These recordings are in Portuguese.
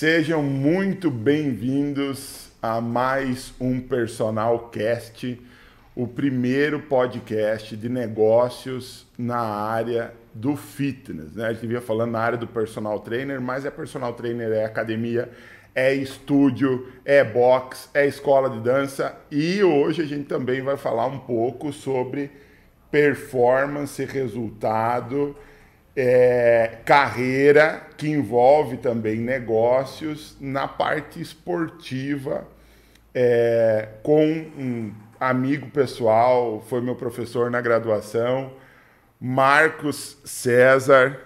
Sejam muito bem-vindos a mais um Personal Cast, o primeiro podcast de negócios na área do fitness. Né? A gente vinha falando na área do personal trainer, mas é personal trainer, é academia, é estúdio, é box, é escola de dança e hoje a gente também vai falar um pouco sobre performance, resultado é, carreira que envolve também negócios na parte esportiva, é, com um amigo pessoal, foi meu professor na graduação, Marcos César,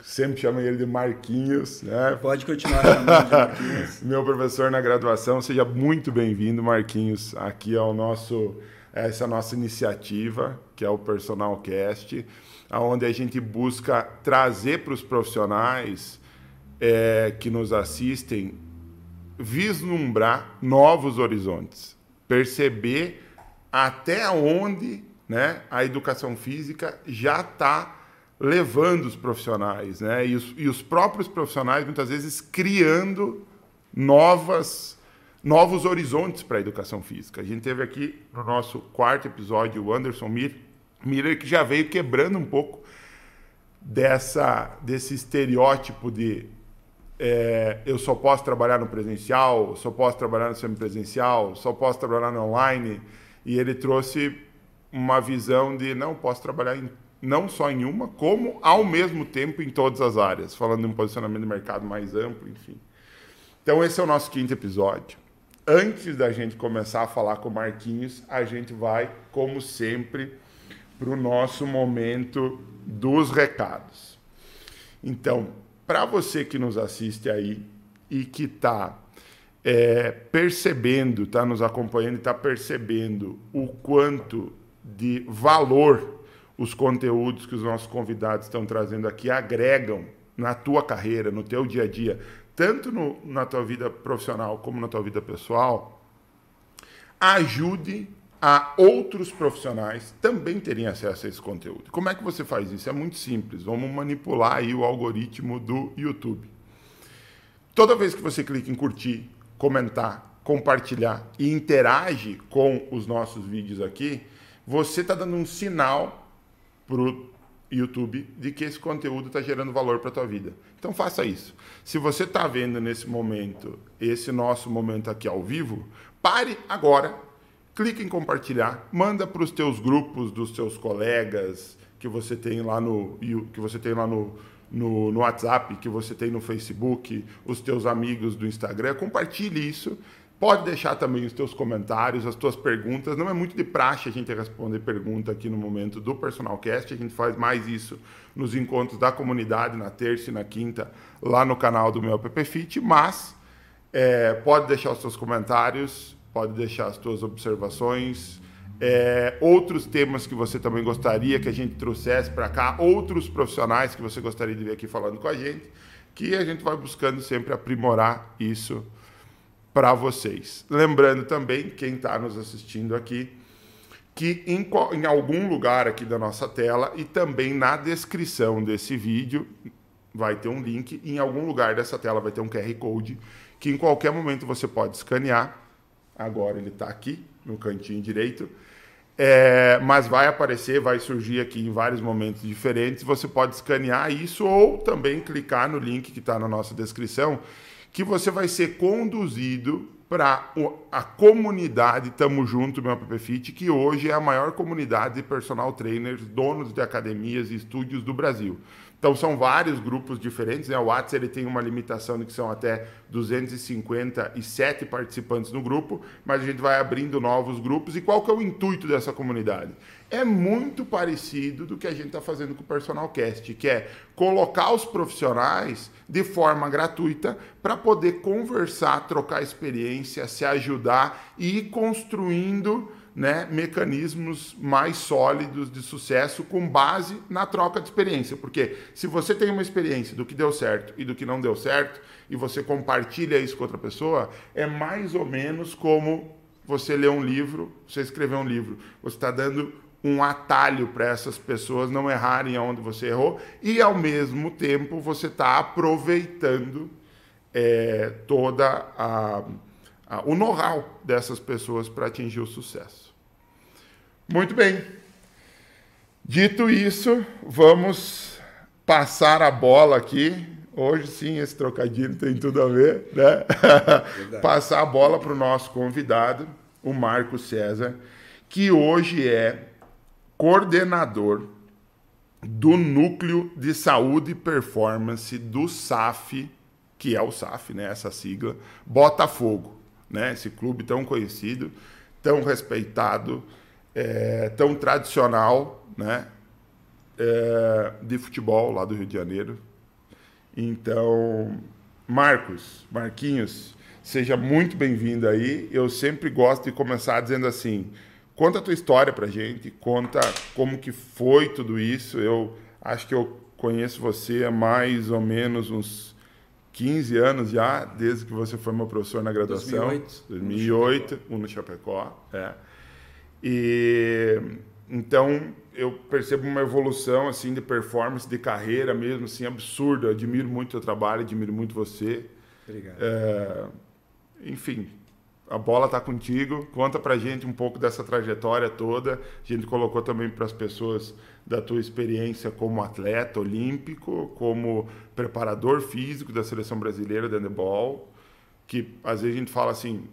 sempre chamo ele de Marquinhos, né? Pode continuar chamando de Marquinhos. meu professor na graduação, seja muito bem-vindo, Marquinhos, aqui ao nosso essa nossa iniciativa, que é o Personal Cast onde a gente busca trazer para os profissionais é, que nos assistem vislumbrar novos horizontes, perceber até onde né, a educação física já está levando os profissionais, né? E os, e os, próprios profissionais muitas vezes criando novas, novos horizontes para a educação física. A gente teve aqui no nosso quarto episódio o Anderson Mir, Miller que já veio quebrando um pouco dessa desse estereótipo de é, eu só posso trabalhar no presencial, só posso trabalhar no semipresencial, só posso trabalhar no online. E ele trouxe uma visão de não posso trabalhar em, não só em uma, como ao mesmo tempo em todas as áreas, falando de um posicionamento de mercado mais amplo, enfim. Então esse é o nosso quinto episódio. Antes da gente começar a falar com o Marquinhos, a gente vai, como sempre, para o nosso momento dos recados. Então, para você que nos assiste aí e que está é, percebendo, está nos acompanhando e está percebendo o quanto de valor os conteúdos que os nossos convidados estão trazendo aqui agregam na tua carreira, no teu dia a dia, tanto no, na tua vida profissional como na tua vida pessoal, ajude a outros profissionais também terem acesso a esse conteúdo. Como é que você faz isso? É muito simples. Vamos manipular aí o algoritmo do YouTube. Toda vez que você clica em curtir, comentar, compartilhar e interage com os nossos vídeos aqui, você está dando um sinal para o YouTube de que esse conteúdo está gerando valor para a tua vida. Então faça isso. Se você está vendo nesse momento, esse nosso momento aqui ao vivo, pare agora clica em compartilhar, manda para os teus grupos dos teus colegas que você tem lá no que você tem lá no, no, no, WhatsApp, que você tem no Facebook, os teus amigos do Instagram, compartilhe isso. Pode deixar também os teus comentários, as tuas perguntas. Não é muito de praxe a gente responder pergunta aqui no momento do Personal Cast. A gente faz mais isso nos encontros da comunidade, na terça e na quinta, lá no canal do meu app Fit. Mas é, pode deixar os seus comentários pode deixar as suas observações. É, outros temas que você também gostaria que a gente trouxesse para cá, outros profissionais que você gostaria de ver aqui falando com a gente, que a gente vai buscando sempre aprimorar isso para vocês. Lembrando também, quem está nos assistindo aqui, que em, em algum lugar aqui da nossa tela e também na descrição desse vídeo vai ter um link, em algum lugar dessa tela vai ter um QR Code que em qualquer momento você pode escanear Agora ele está aqui no cantinho direito. É, mas vai aparecer, vai surgir aqui em vários momentos diferentes. Você pode escanear isso ou também clicar no link que está na nossa descrição, que você vai ser conduzido para a comunidade Tamo Junto, meu app Fit, que hoje é a maior comunidade de personal trainers, donos de academias e estúdios do Brasil. Então são vários grupos diferentes, né? O WhatsApp ele tem uma limitação de que são até 257 participantes no grupo, mas a gente vai abrindo novos grupos. E qual que é o intuito dessa comunidade? É muito parecido do que a gente está fazendo com o Personal Cast, que é colocar os profissionais de forma gratuita para poder conversar, trocar experiência, se ajudar e ir construindo né, mecanismos mais sólidos de sucesso com base na troca de experiência. Porque se você tem uma experiência do que deu certo e do que não deu certo, e você compartilha isso com outra pessoa, é mais ou menos como você ler um livro, você escrever um livro. Você está dando um atalho para essas pessoas não errarem onde você errou e, ao mesmo tempo, você está aproveitando é, toda a, o know-how dessas pessoas para atingir o sucesso. Muito bem. Dito isso, vamos passar a bola aqui. Hoje sim, esse trocadilho tem tudo a ver, né? passar a bola para o nosso convidado, o Marco César, que hoje é coordenador do Núcleo de Saúde e Performance do SAF, que é o SAF, né, essa sigla, Botafogo, né, esse clube tão conhecido, tão respeitado, é, tão tradicional, né, é, de futebol lá do Rio de Janeiro. Então, Marcos, Marquinhos, seja muito bem-vindo aí. Eu sempre gosto de começar dizendo assim: conta a tua história pra gente, conta como que foi tudo isso. Eu acho que eu conheço você há mais ou menos uns 15 anos já, desde que você foi meu professor na graduação. 2008. 2008, um no Chapecó. É. E então eu percebo uma evolução assim de performance, de carreira mesmo, assim absurda. Admiro muito o trabalho, admiro muito você. Obrigado. É, enfim, a bola está contigo. Conta para gente um pouco dessa trajetória toda. A gente colocou também para as pessoas da tua experiência como atleta olímpico, como preparador físico da seleção brasileira de handebol, que às vezes a gente fala assim,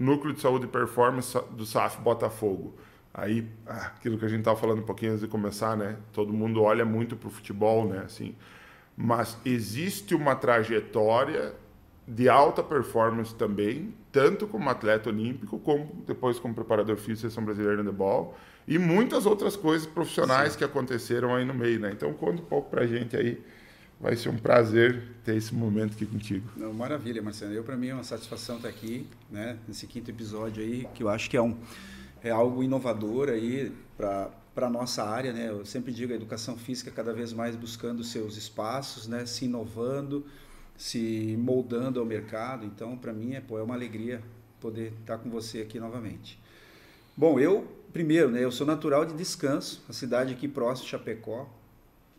núcleo de saúde e performance do SAF Botafogo. Aí, ah, aquilo que a gente estava falando um pouquinho antes de começar, né? Todo mundo olha muito para o futebol, né? Assim, mas existe uma trajetória de alta performance também, tanto como atleta olímpico, como depois como preparador físico da seleção brasileira de handebol, e muitas outras coisas profissionais Sim. que aconteceram aí no meio, né? Então conta um pouco para a gente aí. Vai ser um prazer ter esse momento aqui contigo. Não, maravilha, Marcelo. Eu para mim é uma satisfação estar aqui, né? Nesse quinto episódio aí, que eu acho que é um é algo inovador aí para para nossa área, né? Eu sempre digo a educação física cada vez mais buscando seus espaços, né? Se inovando, se moldando ao mercado. Então, para mim é, pô, é uma alegria poder estar com você aqui novamente. Bom, eu primeiro, né? Eu sou natural de Descanso, a cidade aqui próxima de Chapecó.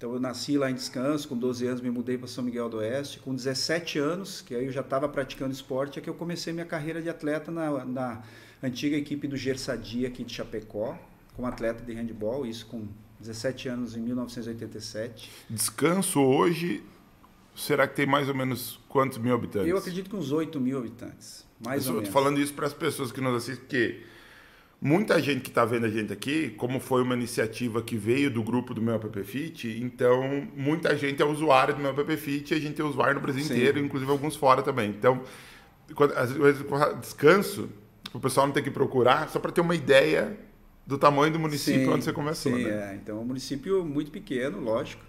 Então eu nasci lá em Descanso, com 12 anos me mudei para São Miguel do Oeste, com 17 anos, que aí eu já estava praticando esporte, é que eu comecei minha carreira de atleta na, na antiga equipe do Gersadia aqui de Chapecó, como atleta de handball, isso com 17 anos em 1987. Descanso hoje, será que tem mais ou menos quantos mil habitantes? Eu acredito que uns 8 mil habitantes, mais eu ou menos. Estou falando isso para as pessoas que nos assistem, porque muita gente que está vendo a gente aqui, como foi uma iniciativa que veio do grupo do meu app Fit, então muita gente é usuário do meu app Fit e a gente é usuário no Brasil Sim. inteiro, inclusive alguns fora também. Então, quando, às vezes, descanso, o pessoal não tem que procurar, só para ter uma ideia do tamanho do município sim, onde você começou. Sim, né? é. Então, é um município muito pequeno, lógico,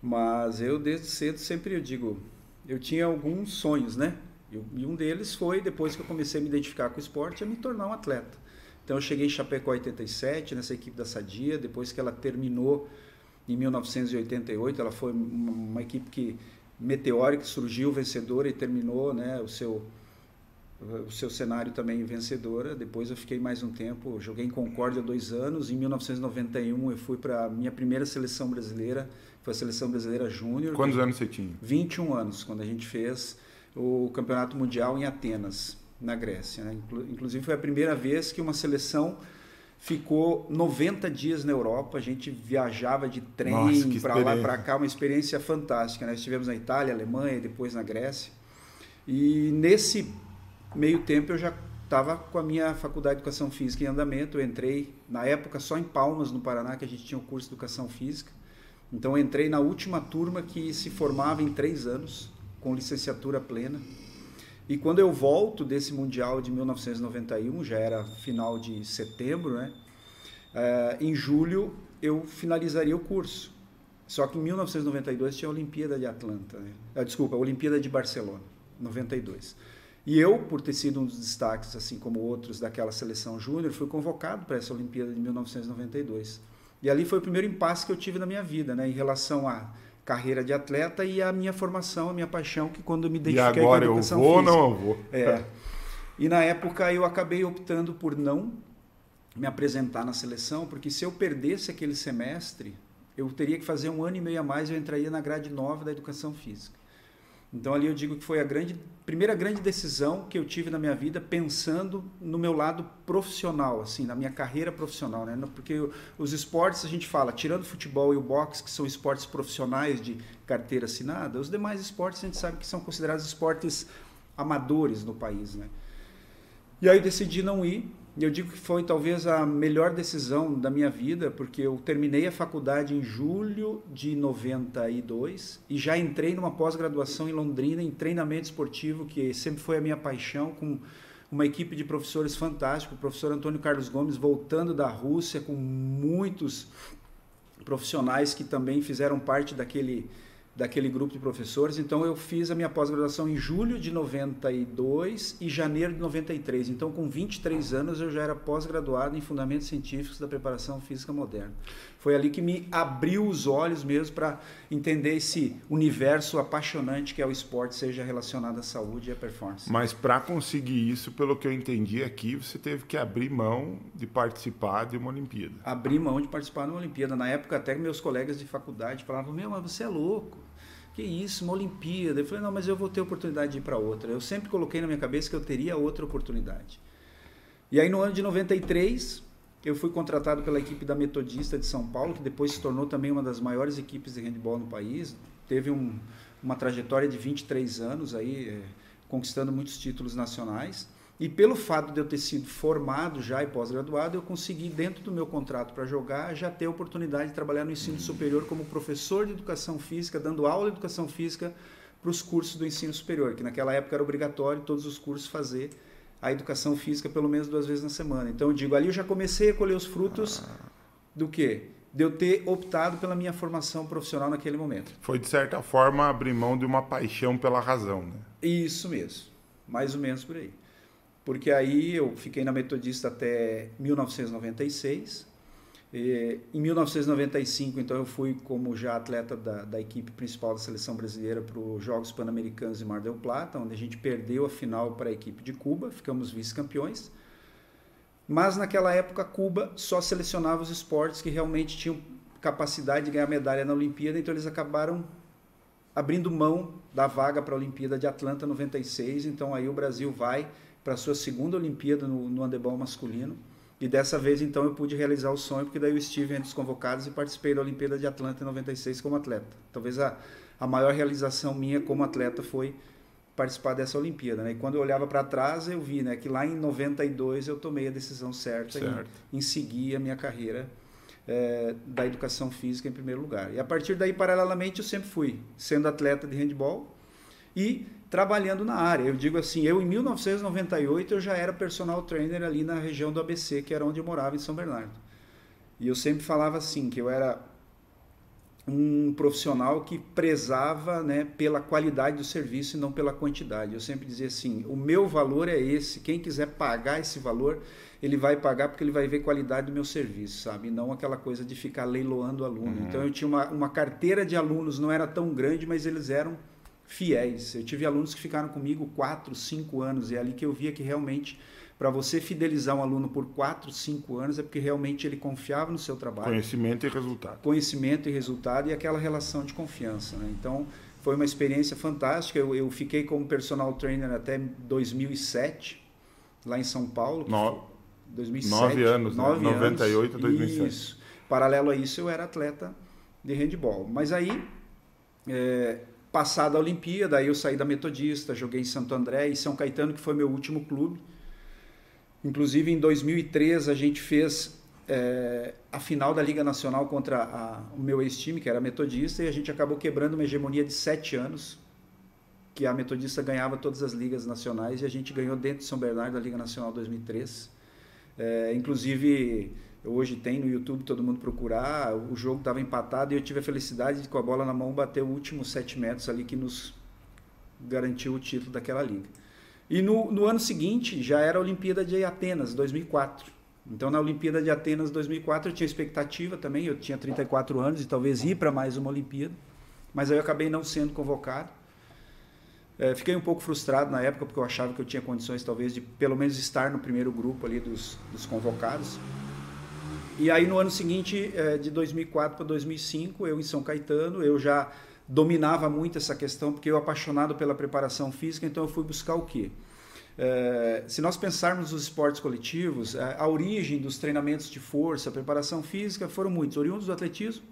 mas eu desde cedo sempre eu digo, eu tinha alguns sonhos, né? Eu, e um deles foi, depois que eu comecei a me identificar com o esporte, a me tornar um atleta. Então, eu cheguei em Chapecó 87, nessa equipe da Sadia, depois que ela terminou em 1988, ela foi uma, equipe que meteórica, surgiu vencedora e terminou né, o seu o seu cenário também vencedora. Depois eu fiquei mais um tempo, joguei em Concórdia dois anos. Em 1991 eu fui para a minha primeira seleção brasileira, foi a seleção brasileira júnior. Quantos anos você tinha? 21 anos, quando a gente fez o campeonato mundial em Atenas, na Grécia. Né? Inclusive foi a primeira vez que uma seleção ficou 90 dias na Europa, a gente viajava de trem para lá para cá, uma experiência fantástica. Né? Estivemos na Itália, Alemanha, depois na Grécia. E nesse meio tempo eu já estava com a minha faculdade de educação física em andamento. Eu entrei na época só em Palmas, no Paraná, que a gente tinha o curso de educação física. Então eu entrei na última turma que se formava em três anos, com licenciatura plena. E quando eu volto desse Mundial de 1991, já era final de setembro, né? É, em julho eu finalizaria o curso. Só que em 1992 tinha a Olimpíada de Atlanta, né? ah, desculpa, a Olimpíada de Barcelona, 92. E eu, por ter sido um dos destaques, assim como outros daquela seleção júnior, fui convocado para essa Olimpíada de 1992. E ali foi o primeiro impasse que eu tive na minha vida, né, em relação à carreira de atleta e à minha formação, a minha paixão, que quando eu me identifiquei e agora com a educação eu vou física, não eu vou. É. E na época eu acabei optando por não me apresentar na seleção, porque se eu perdesse aquele semestre, eu teria que fazer um ano e meio a mais, eu entraria na grade nova da educação física. Então ali eu digo que foi a grande, primeira grande decisão que eu tive na minha vida pensando no meu lado profissional, assim, na minha carreira profissional, né? Porque os esportes a gente fala, tirando futebol e o boxe, que são esportes profissionais de carteira assinada, os demais esportes a gente sabe que são considerados esportes amadores no país, né? E aí eu decidi não ir, eu digo que foi talvez a melhor decisão da minha vida, porque eu terminei a faculdade em julho de 92 e já entrei numa pós-graduação em Londrina em treinamento esportivo, que sempre foi a minha paixão, com uma equipe de professores fantásticos, o professor Antônio Carlos Gomes voltando da Rússia com muitos profissionais que também fizeram parte daquele daquele grupo de professores. Então eu fiz a minha pós-graduação em julho de 92 e janeiro de 93. Então com 23 anos eu já era pós-graduado em Fundamentos Científicos da Preparação Física Moderna. Foi ali que me abriu os olhos mesmo para entender esse universo apaixonante que é o esporte, seja relacionado à saúde e à performance. Mas para conseguir isso, pelo que eu entendi aqui, você teve que abrir mão de participar de uma Olimpíada. Abrir mão de participar de uma Olimpíada. Na época até meus colegas de faculdade falavam: "Meu, mas você é louco que isso, uma Olimpíada. Eu falei, não, mas eu vou ter oportunidade de ir para outra. Eu sempre coloquei na minha cabeça que eu teria outra oportunidade. E aí no ano de 93, eu fui contratado pela equipe da Metodista de São Paulo, que depois se tornou também uma das maiores equipes de handball no país. Teve um, uma trajetória de 23 anos aí, é, conquistando muitos títulos nacionais. E pelo fato de eu ter sido formado já e pós-graduado, eu consegui, dentro do meu contrato para jogar, já ter a oportunidade de trabalhar no ensino superior como professor de educação física, dando aula de educação física para os cursos do ensino superior, que naquela época era obrigatório todos os cursos fazer a educação física pelo menos duas vezes na semana. Então eu digo, ali eu já comecei a colher os frutos do quê? De eu ter optado pela minha formação profissional naquele momento. Foi, de certa forma, abrir mão de uma paixão pela razão, né? Isso mesmo. Mais ou menos por aí porque aí eu fiquei na Metodista até 1996. E, em 1995, então, eu fui como já atleta da, da equipe principal da seleção brasileira para os Jogos Pan-Americanos em Mar del Plata, onde a gente perdeu a final para a equipe de Cuba, ficamos vice-campeões. Mas naquela época, Cuba só selecionava os esportes que realmente tinham capacidade de ganhar medalha na Olimpíada, então eles acabaram abrindo mão da vaga para a Olimpíada de Atlanta 96. Então aí o Brasil vai para a sua segunda Olimpíada no, no handebol masculino. E dessa vez, então, eu pude realizar o sonho, porque daí eu estive entre os convocados e participei da Olimpíada de Atlanta em 96 como atleta. Talvez a, a maior realização minha como atleta foi participar dessa Olimpíada. Né? E quando eu olhava para trás, eu vi né, que lá em 92 eu tomei a decisão certa certo. em, em seguir a minha carreira é, da educação física em primeiro lugar. E a partir daí, paralelamente, eu sempre fui sendo atleta de handball e trabalhando na área. Eu digo assim, eu em 1998 eu já era personal trainer ali na região do ABC, que era onde eu morava em São Bernardo. E eu sempre falava assim, que eu era um profissional que prezava né, pela qualidade do serviço e não pela quantidade. Eu sempre dizia assim, o meu valor é esse, quem quiser pagar esse valor, ele vai pagar porque ele vai ver qualidade do meu serviço, sabe? E não aquela coisa de ficar leiloando aluno. Uhum. Então eu tinha uma, uma carteira de alunos, não era tão grande, mas eles eram fiéis. Eu tive alunos que ficaram comigo 4, 5 anos e é ali que eu via que realmente para você fidelizar um aluno por 4, 5 anos é porque realmente ele confiava no seu trabalho. Conhecimento e resultado. Conhecimento e resultado e aquela relação de confiança. Né? Então, foi uma experiência fantástica. Eu, eu, fiquei como personal trainer até 2007, lá em São Paulo. No... 2007. Nove anos, né? nove né? 98 a 2007. Isso. Paralelo a isso, eu era atleta de handball. Mas aí, é, Passada a Olimpíada, aí eu saí da Metodista, joguei em Santo André e São Caetano, que foi meu último clube. Inclusive, em 2003, a gente fez é, a final da Liga Nacional contra a, o meu ex-time, que era Metodista, e a gente acabou quebrando uma hegemonia de sete anos, que a Metodista ganhava todas as ligas nacionais, e a gente ganhou dentro de São Bernardo a Liga Nacional 2003. É, inclusive Hoje tem no YouTube, todo mundo procurar. O jogo estava empatado e eu tive a felicidade de, com a bola na mão, bater o último 7 metros ali que nos garantiu o título daquela liga. E no, no ano seguinte já era a Olimpíada de Atenas, 2004. Então na Olimpíada de Atenas 2004 eu tinha expectativa também, eu tinha 34 anos e talvez ir para mais uma Olimpíada, mas aí eu acabei não sendo convocado. É, fiquei um pouco frustrado na época porque eu achava que eu tinha condições talvez de pelo menos estar no primeiro grupo ali dos, dos convocados. E aí no ano seguinte, é, de 2004 para 2005, eu em São Caetano, eu já dominava muito essa questão, porque eu apaixonado pela preparação física, então eu fui buscar o quê? É, se nós pensarmos nos esportes coletivos, a, a origem dos treinamentos de força, preparação física, foram muitos, oriundos do atletismo,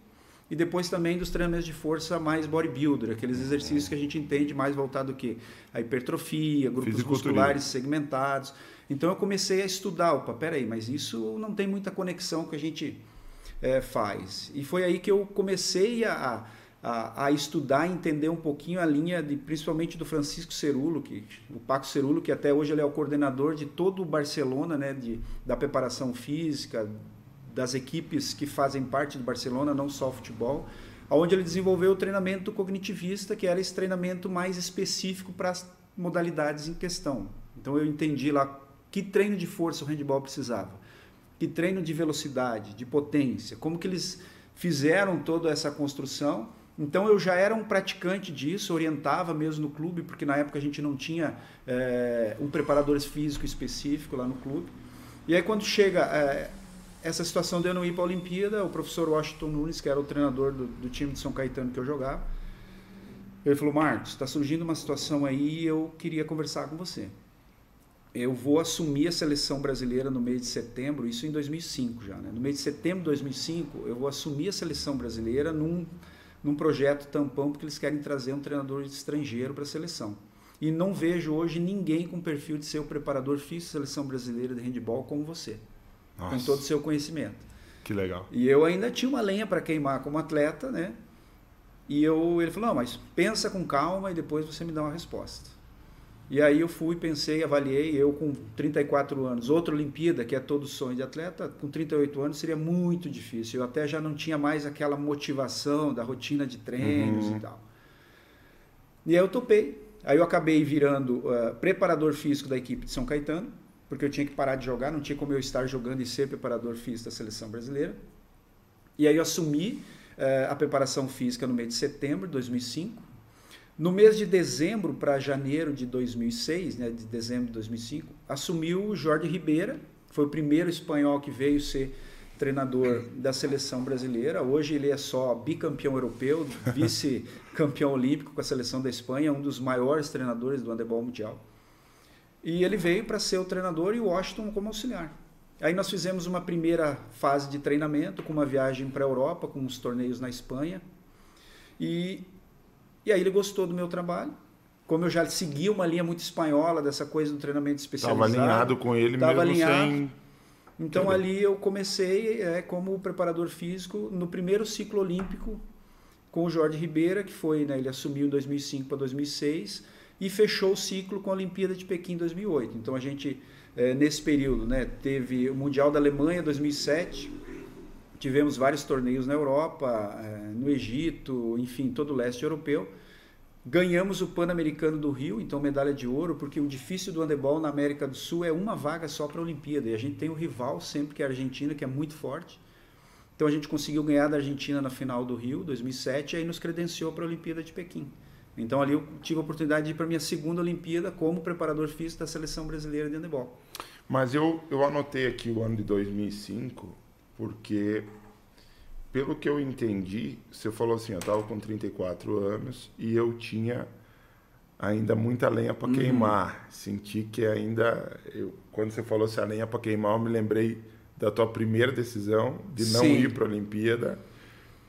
e depois também dos treinamentos de força mais bodybuilder, aqueles exercícios que a gente entende mais voltado quê? A hipertrofia, grupos musculares segmentados. Então eu comecei a estudar, opa, peraí, mas isso não tem muita conexão que a gente é, faz. E foi aí que eu comecei a, a, a, estudar, entender um pouquinho a linha de, principalmente do Francisco Cerulo, que, o Paco Cerulo, que até hoje ele é o coordenador de todo o Barcelona, né, de, da preparação física, das equipes que fazem parte do Barcelona, não só futebol, onde ele desenvolveu o treinamento cognitivista, que era esse treinamento mais específico para as modalidades em questão. Então eu entendi lá que treino de força o handball precisava, que treino de velocidade, de potência, como que eles fizeram toda essa construção. Então eu já era um praticante disso, orientava mesmo no clube, porque na época a gente não tinha é, um preparador físico específico lá no clube. E aí quando chega é, essa situação de eu não ir para a Olimpíada, o professor Washington Nunes, que era o treinador do, do time de São Caetano que eu jogava, ele falou: Marcos, está surgindo uma situação aí eu queria conversar com você. Eu vou assumir a seleção brasileira no mês de setembro, isso em 2005 já, né? No mês de setembro de 2005, eu vou assumir a seleção brasileira num, num projeto tampão, porque eles querem trazer um treinador estrangeiro para a seleção. E não vejo hoje ninguém com perfil de ser o preparador físico da seleção brasileira de handball como você. Nossa. com todo o seu conhecimento. Que legal. E eu ainda tinha uma lenha para queimar como atleta, né? E eu, ele falou, não, mas pensa com calma e depois você me dá uma resposta. E aí eu fui, pensei, avaliei, eu com 34 anos, outra Olimpíada, que é todo sonho de atleta, com 38 anos seria muito difícil. Eu até já não tinha mais aquela motivação da rotina de treinos uhum. e tal. E aí eu topei. Aí eu acabei virando uh, preparador físico da equipe de São Caetano porque eu tinha que parar de jogar, não tinha como eu estar jogando e ser preparador físico da seleção brasileira. E aí eu assumi eh, a preparação física no mês de setembro de 2005. No mês de dezembro para janeiro de 2006, né, de dezembro de 2005, assumiu o Jorge Ribeira, foi o primeiro espanhol que veio ser treinador da seleção brasileira. Hoje ele é só bicampeão europeu, vice-campeão olímpico com a seleção da Espanha, um dos maiores treinadores do handebol mundial. E ele veio para ser o treinador e o Washington como auxiliar. Aí nós fizemos uma primeira fase de treinamento com uma viagem para a Europa, com uns torneios na Espanha. E, e aí ele gostou do meu trabalho. Como eu já seguia uma linha muito espanhola dessa coisa do treinamento especializado. Estava alinhado com ele mesmo alinhado. sem... Então ali eu comecei é, como preparador físico no primeiro ciclo olímpico com o Jorge Ribeira, que foi, né, ele assumiu em 2005 para 2006 e fechou o ciclo com a Olimpíada de Pequim 2008. Então a gente, é, nesse período, né, teve o Mundial da Alemanha 2007, tivemos vários torneios na Europa, é, no Egito, enfim, todo o leste europeu. Ganhamos o Pan-Americano do Rio, então medalha de ouro, porque o difícil do handebol na América do Sul é uma vaga só para a Olimpíada. E a gente tem o rival sempre, que é a Argentina, que é muito forte. Então a gente conseguiu ganhar da Argentina na final do Rio, 2007, e aí nos credenciou para a Olimpíada de Pequim. Então ali eu tive a oportunidade de ir para minha segunda Olimpíada como preparador físico da seleção brasileira de handebol. Mas eu, eu anotei aqui o ano de 2005 porque pelo que eu entendi, você falou assim, eu estava com 34 anos e eu tinha ainda muita lenha para uhum. queimar. Senti que ainda eu, quando você falou se a lenha para queimar, eu me lembrei da tua primeira decisão de não Sim. ir para a Olimpíada.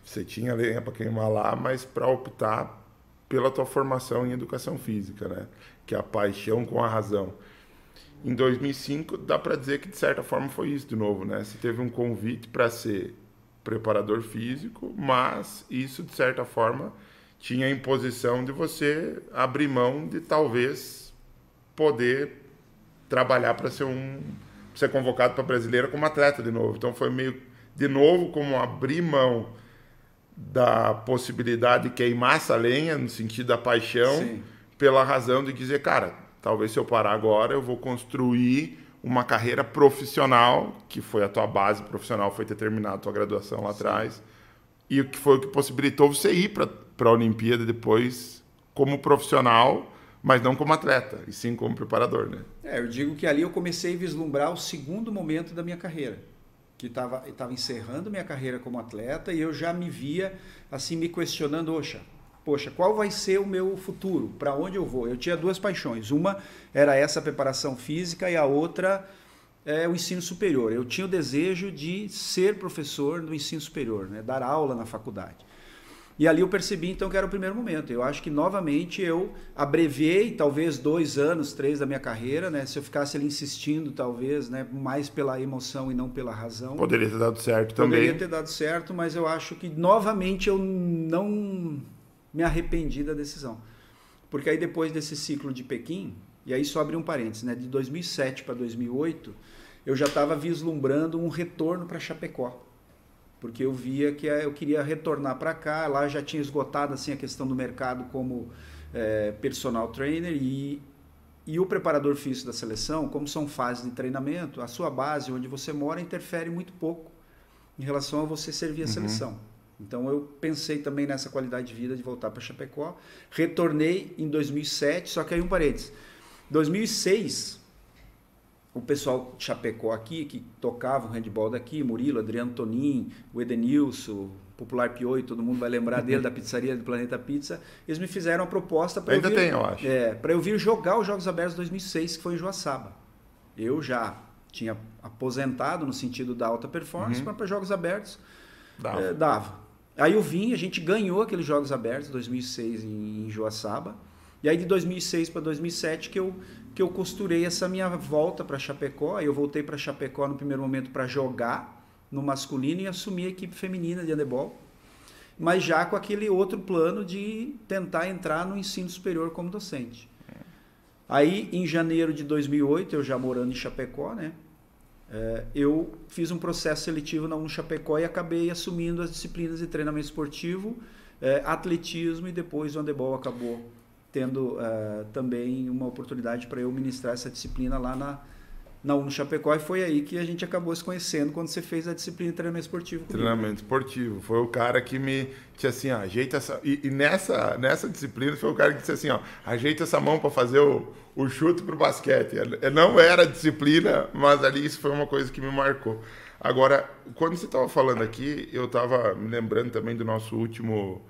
Você tinha lenha para queimar lá, mas para optar pela tua formação em educação física, né? Que é a paixão com a razão. Em 2005, dá para dizer que de certa forma foi isso de novo, né? Você teve um convite para ser preparador físico, mas isso de certa forma tinha a imposição de você abrir mão de talvez poder trabalhar para ser um ser convocado para brasileira como atleta de novo. Então foi meio de novo como abrir mão da possibilidade de queimar essa lenha, no sentido da paixão, Sim. pela razão de dizer, cara, talvez se eu parar agora, eu vou construir uma carreira profissional, que foi a tua base profissional, foi ter terminado a tua graduação lá Sim. atrás, e o que foi o que possibilitou você ir para a Olimpíada depois como profissional, mas não como atleta, e sim como preparador, né? É, eu digo que ali eu comecei a vislumbrar o segundo momento da minha carreira que estava encerrando minha carreira como atleta e eu já me via assim me questionando, oxa, poxa, qual vai ser o meu futuro? Para onde eu vou? Eu tinha duas paixões. Uma era essa preparação física e a outra é o ensino superior. Eu tinha o desejo de ser professor no ensino superior, né? dar aula na faculdade. E ali eu percebi então que era o primeiro momento. Eu acho que novamente eu abreviei talvez dois anos, três da minha carreira, né? Se eu ficasse ali insistindo, talvez, né? Mais pela emoção e não pela razão. Poderia ter dado certo também. Poderia ter dado certo, mas eu acho que novamente eu não me arrependi da decisão. Porque aí depois desse ciclo de Pequim, e aí só abrir um parênteses, né? De 2007 para 2008, eu já estava vislumbrando um retorno para Chapecó porque eu via que eu queria retornar para cá. Lá já tinha esgotado assim a questão do mercado como é, personal trainer e, e o preparador físico da seleção, como são fases de treinamento, a sua base, onde você mora, interfere muito pouco em relação a você servir a uhum. seleção. Então eu pensei também nessa qualidade de vida de voltar para Chapecó. Retornei em 2007, só que aí um parênteses. 2006 o pessoal de Chapecó aqui, que tocava o handball daqui, Murilo, Adriano Tonin, o Edenilson, Popular Pioi, todo mundo vai lembrar dele, da pizzaria do Planeta Pizza, eles me fizeram uma proposta para eu vir... tem, eu. É, eu vir jogar os Jogos Abertos 2006, que foi em Joaçaba. Eu já tinha aposentado no sentido da alta performance, uhum. mas para Jogos Abertos dava. É, dava. Aí eu vim, a gente ganhou aqueles Jogos Abertos 2006 em, em Joaçaba, e aí de 2006 para 2007 que eu que eu costurei essa minha volta para Chapecó. Aí eu voltei para Chapecó no primeiro momento para jogar no masculino e assumir a equipe feminina de handebol, mas já com aquele outro plano de tentar entrar no ensino superior como docente. Aí, em janeiro de 2008, eu já morando em Chapecó, né? É, eu fiz um processo seletivo na UNO Chapecó e acabei assumindo as disciplinas de treinamento esportivo, é, atletismo e depois o handebol acabou tendo uh, também uma oportunidade para eu ministrar essa disciplina lá na, na UNO Chapecó e foi aí que a gente acabou se conhecendo quando você fez a disciplina de treinamento esportivo. Comigo. Treinamento esportivo. Foi o cara que me disse assim, ó, ajeita essa... E, e, nessa, nessa disciplina foi o cara que disse assim, ó, ajeita essa mão para fazer o, o chute para o basquete. Não era disciplina, mas ali isso foi uma coisa que me marcou. Agora, quando você estava falando aqui, eu estava me lembrando também do nosso último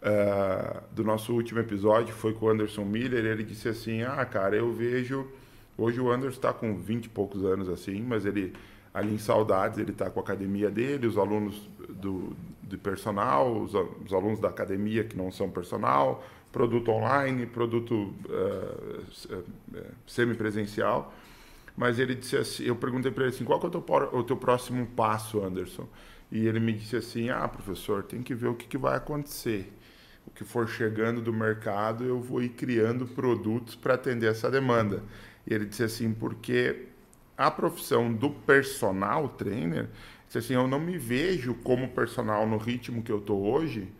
uh, do nosso último episódio, foi com o Anderson Miller, ele disse assim, ah, cara, eu vejo... Hoje o Anderson está com 20 e poucos anos assim, mas ele ali em Saudades ele está com a academia dele, os alunos do, de personal, os, os, alunos da academia que não são personal, produto online, produto uh, semipresencial. Mas ele disse assim, eu perguntei para ele assim, qual é o teu, o teu próximo passo, Anderson? E ele me disse assim, ah, professor, tem que ver o que, que vai acontecer o que for chegando do mercado, eu vou ir criando produtos para atender essa demanda. E ele disse assim, porque a profissão do personal trainer, disse assim, eu não me vejo como personal no ritmo que eu estou hoje,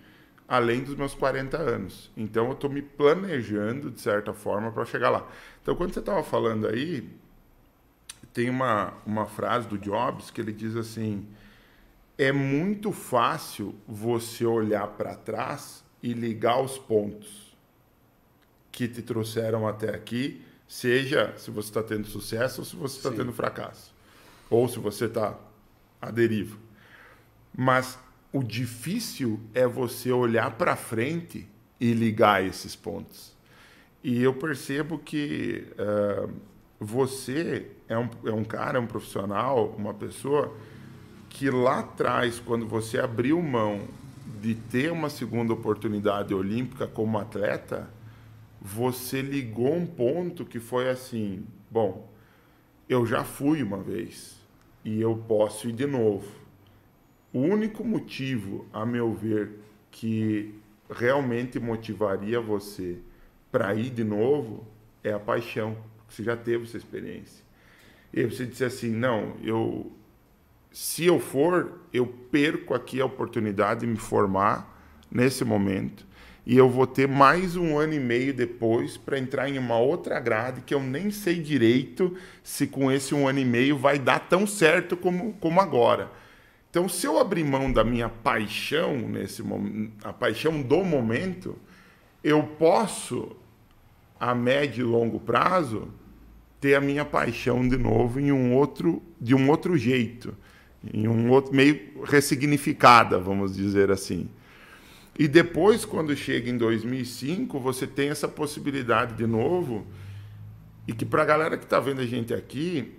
além dos meus 40 anos. Então eu estou me planejando, de certa forma, para chegar lá. Então, quando você estava falando aí, tem uma, uma frase do Jobs que ele diz assim: é muito fácil você olhar para trás e ligar os pontos que te trouxeram até aqui, seja se você está tendo sucesso ou se você está tendo fracasso, ou se você está à deriva. Mas o difícil é você olhar para frente e ligar esses pontos. E eu percebo que uh, você é um, é um cara, é um profissional, uma pessoa que lá atrás, quando você abriu mão de ter uma segunda oportunidade olímpica como atleta, você ligou um ponto que foi assim: bom, eu já fui uma vez e eu posso ir de novo. O único motivo, a meu ver, que realmente motivaria você para ir de novo é a paixão, porque você já teve essa experiência. E você disse assim: não, eu se eu for, eu perco aqui a oportunidade de me formar nesse momento e eu vou ter mais um ano e meio depois para entrar em uma outra grade que eu nem sei direito se com esse um ano e meio vai dar tão certo como, como agora. Então, se eu abrir mão da minha paixão nesse momento, a paixão do momento, eu posso a médio e longo prazo ter a minha paixão de novo em um outro de um outro jeito em um outro meio ressignificada, vamos dizer assim. E depois, quando chega em 2005, você tem essa possibilidade de novo. E que para a galera que está vendo a gente aqui,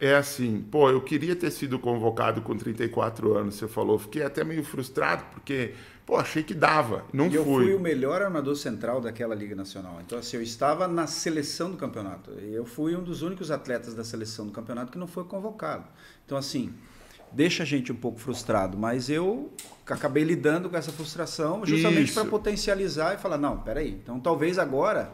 é assim, pô, eu queria ter sido convocado com 34 anos, você falou. Fiquei até meio frustrado, porque, pô, achei que dava. Não e fui. Eu fui o melhor armador central daquela Liga Nacional. Então, assim, eu estava na seleção do campeonato. Eu fui um dos únicos atletas da seleção do campeonato que não foi convocado. Então, assim, deixa a gente um pouco frustrado, mas eu acabei lidando com essa frustração justamente para potencializar e falar, não, peraí, então talvez agora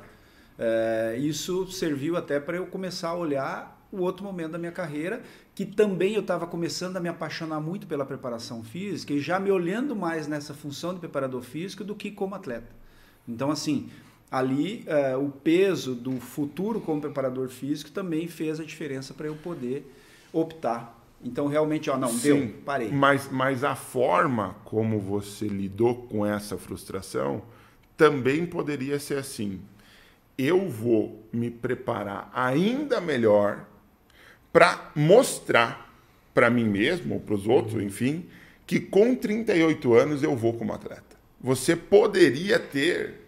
é, isso serviu até para eu começar a olhar o outro momento da minha carreira, que também eu estava começando a me apaixonar muito pela preparação física e já me olhando mais nessa função de preparador físico do que como atleta. Então, assim, ali é, o peso do futuro como preparador físico também fez a diferença para eu poder optar então, realmente, ó, não, Sim, deu, parei. Mas, mas a forma como você lidou com essa frustração também poderia ser assim. Eu vou me preparar ainda melhor para mostrar para mim mesmo, ou para os outros, enfim, que com 38 anos eu vou como atleta. Você poderia ter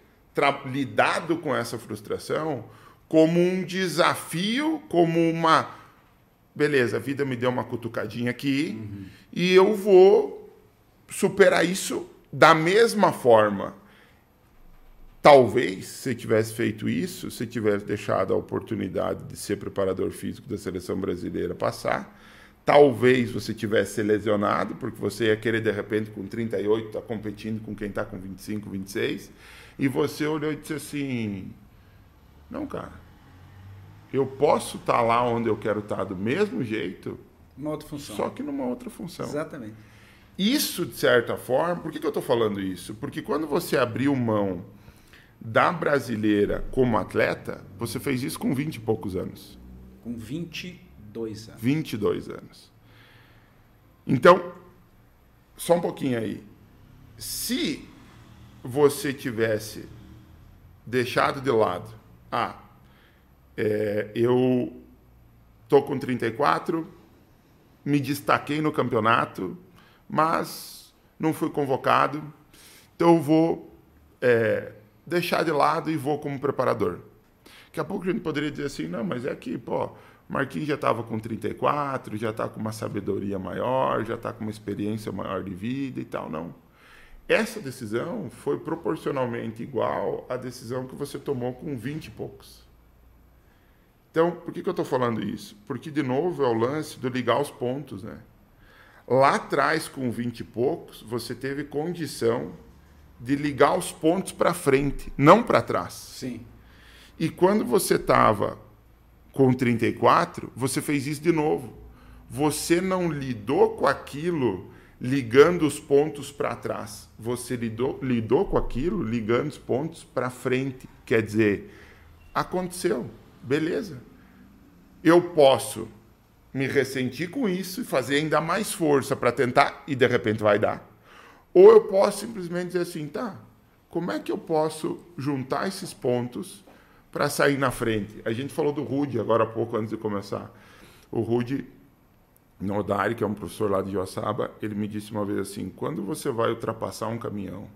lidado com essa frustração como um desafio, como uma beleza, a vida me deu uma cutucadinha aqui uhum. e eu vou superar isso da mesma forma. Talvez, se tivesse feito isso, se tivesse deixado a oportunidade de ser preparador físico da seleção brasileira passar, talvez você tivesse se lesionado, porque você ia querer, de repente, com 38, estar tá competindo com quem está com 25, 26, e você olhou e disse assim: não, cara, eu posso estar tá lá onde eu quero estar tá do mesmo jeito, uma outra função. Só que numa outra função. Exatamente. Isso, de certa forma, por que, que eu estou falando isso? Porque quando você abriu mão da brasileira como atleta, você fez isso com 20 e poucos anos. Com 22 anos. 22 anos. Então, só um pouquinho aí. Se você tivesse deixado de lado, ah, é, eu tô com 34, me destaquei no campeonato, mas não fui convocado, então eu vou é, deixar de lado e vou como preparador. Daqui a pouco a gente poderia dizer assim, não, mas é que, pô, Marquinhos já estava com 34, já está com uma sabedoria maior, já está com uma experiência maior de vida e tal. Não. Essa decisão foi proporcionalmente igual à decisão que você tomou com 20 e poucos. Então, por que, que eu estou falando isso? Porque, de novo, é o lance do ligar os pontos. Né? Lá atrás, com 20 e poucos, você teve condição de ligar os pontos para frente, não para trás. Sim. E quando você estava com 34, você fez isso de novo. Você não lidou com aquilo ligando os pontos para trás. Você lidou, lidou com aquilo ligando os pontos para frente. Quer dizer, aconteceu. Beleza. Eu posso me ressentir com isso e fazer ainda mais força para tentar e de repente vai dar. Ou eu posso simplesmente dizer assim, tá, como é que eu posso juntar esses pontos para sair na frente? A gente falou do Rude agora há pouco antes de começar. O Rude Nodari, que é um professor lá de Joaçaba, ele me disse uma vez assim: quando você vai ultrapassar um caminhão,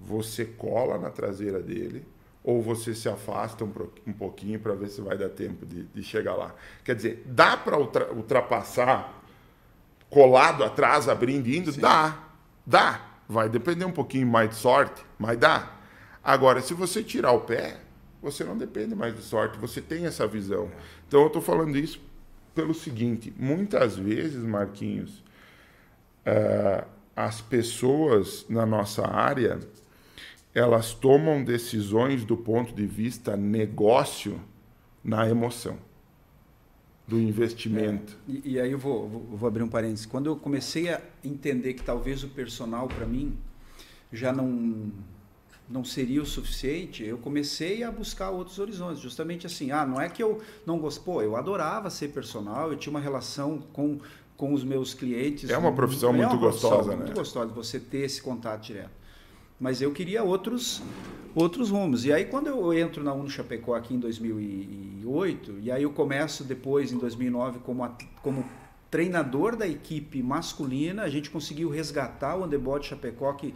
você cola na traseira dele ou você se afasta um, um pouquinho para ver se vai dar tempo de, de, chegar lá. Quer dizer, dá para ultra, ultrapassar colado atrás, abrindo indo? Sim. Dá, dá. Vai depender um pouquinho mais de sorte, mas dá. Agora, se você tirar o pé, você não depende mais de sorte, você tem essa visão. Então, eu estou falando isso pelo seguinte: muitas vezes, Marquinhos, uh, as pessoas na nossa área elas tomam decisões do ponto de vista negócio na emoção do investimento. É, e, e, aí eu vou, vou, vou, abrir um parênteses. Quando eu comecei a entender que talvez o personal para mim já não não seria o suficiente, eu comecei a buscar outros horizontes. Justamente assim, ah, não é que eu não gosto, pô, eu adorava ser personal, eu tinha uma relação com com os meus clientes. É uma profissão é muito uma gostosa, profissão né? Muito gostosa você ter esse contato direto mas eu queria outros outros rumos. E aí quando eu entro na Uno Chapecó aqui em 2008, e aí eu começo depois em 2009 como como treinador da equipe masculina, a gente conseguiu resgatar o Underbody Chapecó que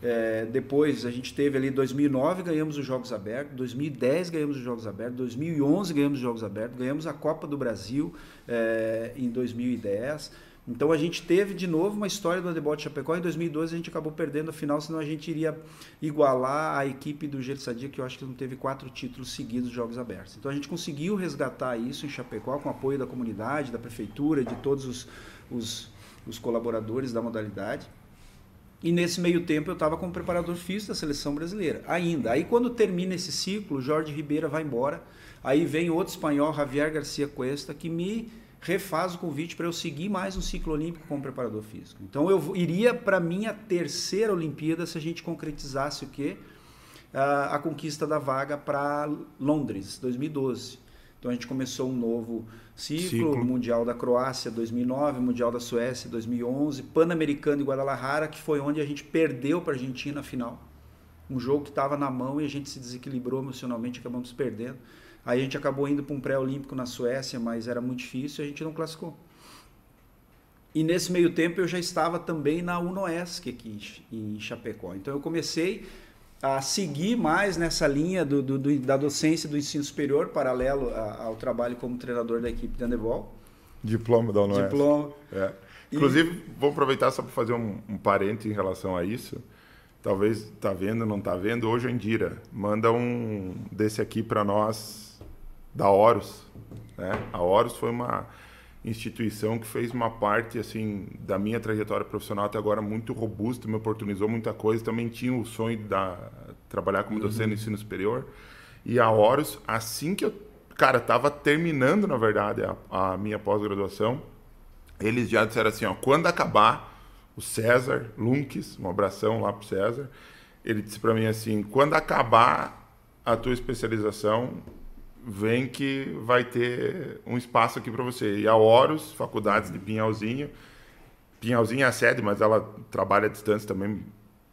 É, depois a gente teve ali 2009 ganhamos os Jogos Abertos, 2010 ganhamos os Jogos Abertos, 2011 ganhamos os Jogos Abertos, ganhamos a Copa do Brasil é, em 2010. Então a gente teve de novo uma história do handebol de Chapecó. Em 2012 a gente acabou perdendo a final, senão a gente iria igualar a equipe do Gelo Sadia, que eu acho que não teve quatro títulos seguidos de Jogos Abertos. Então a gente conseguiu resgatar isso em Chapecó com apoio da comunidade, da prefeitura, de todos os, os, os colaboradores da modalidade. E nesse meio tempo eu estava como preparador físico da seleção brasileira, ainda. Aí quando termina esse ciclo, Jorge Ribeira vai embora. Aí vem outro espanhol, Javier Garcia Cuesta, que me refaz o convite para eu seguir mais um ciclo olímpico como preparador físico. Então eu iria para minha terceira Olimpíada se a gente concretizasse o quê? A, a conquista da vaga para Londres, 2012. Então a gente começou um novo ciclo, ciclo, Mundial da Croácia 2009, Mundial da Suécia 2011, Pan-Americano em Guadalajara, que foi onde a gente perdeu para a Argentina na final. Um jogo que estava na mão e a gente se desequilibrou emocionalmente, acabamos perdendo. Aí a gente acabou indo para um pré-olímpico na Suécia, mas era muito difícil e a gente não classificou. E nesse meio tempo eu já estava também na UNOESC aqui em Chapecó. Então eu comecei a seguir mais nessa linha do, do, da docência do ensino superior, paralelo a, ao trabalho como treinador da equipe de handebol. Diploma da UNOESC. Diploma. É. Inclusive, e... vou aproveitar só para fazer um, um parente em relação a isso talvez tá vendo, não tá vendo, hoje em Indira, manda um desse aqui para nós da Horus. Né? A Horus foi uma instituição que fez uma parte assim da minha trajetória profissional até agora muito robusta, me oportunizou muita coisa. Também tinha o sonho de trabalhar como docente uhum. no ensino superior. E a Horus, assim que eu, cara, estava terminando, na verdade, a, a minha pós-graduação, eles já disseram assim, ó, quando acabar o César Lunques, um abração lá pro César, ele disse para mim assim, quando acabar a tua especialização, vem que vai ter um espaço aqui para você. E a Horus, faculdades de Pinhalzinho, Pinhalzinho é a sede, mas ela trabalha à distância também,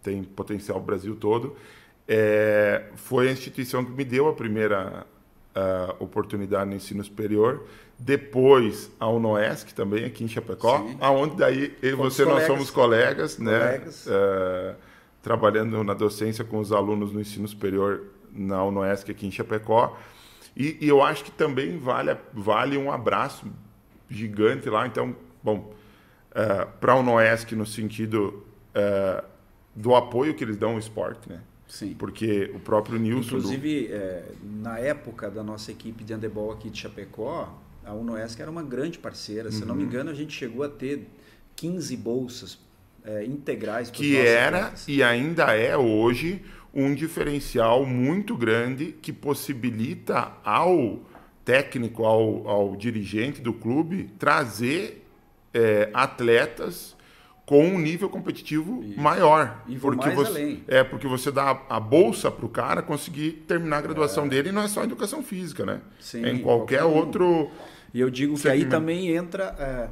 tem potencial no Brasil todo. É, foi a instituição que me deu a primeira uh, oportunidade no ensino superior. Depois a UNOESC também aqui em Chapecó, Sim. aonde daí eu e você colegas. nós somos colegas, né? colegas. Uh, trabalhando na docência com os alunos no ensino superior na UNOESC aqui em Chapecó. E, e eu acho que também vale, vale um abraço gigante lá. Então, bom, uh, é, para o Noesc no sentido uh, do apoio que eles dão ao esporte, né? Sim. Porque o próprio Nilson... Inclusive, do... é, na época da nossa equipe de handebol aqui de Chapecó, a Unoesc era uma grande parceira. Se não me uhum. engano, a gente chegou a ter 15 bolsas é, integrais. Que era e ainda é hoje um diferencial muito grande que possibilita ao técnico, ao, ao dirigente do clube, trazer é, atletas com um nível competitivo Isso. maior. E porque mais você, além. É, porque você dá a bolsa para o cara conseguir terminar a graduação é. dele e não é só educação física, né? Sim, é em qualquer, qualquer outro. E eu digo que aí também entra é,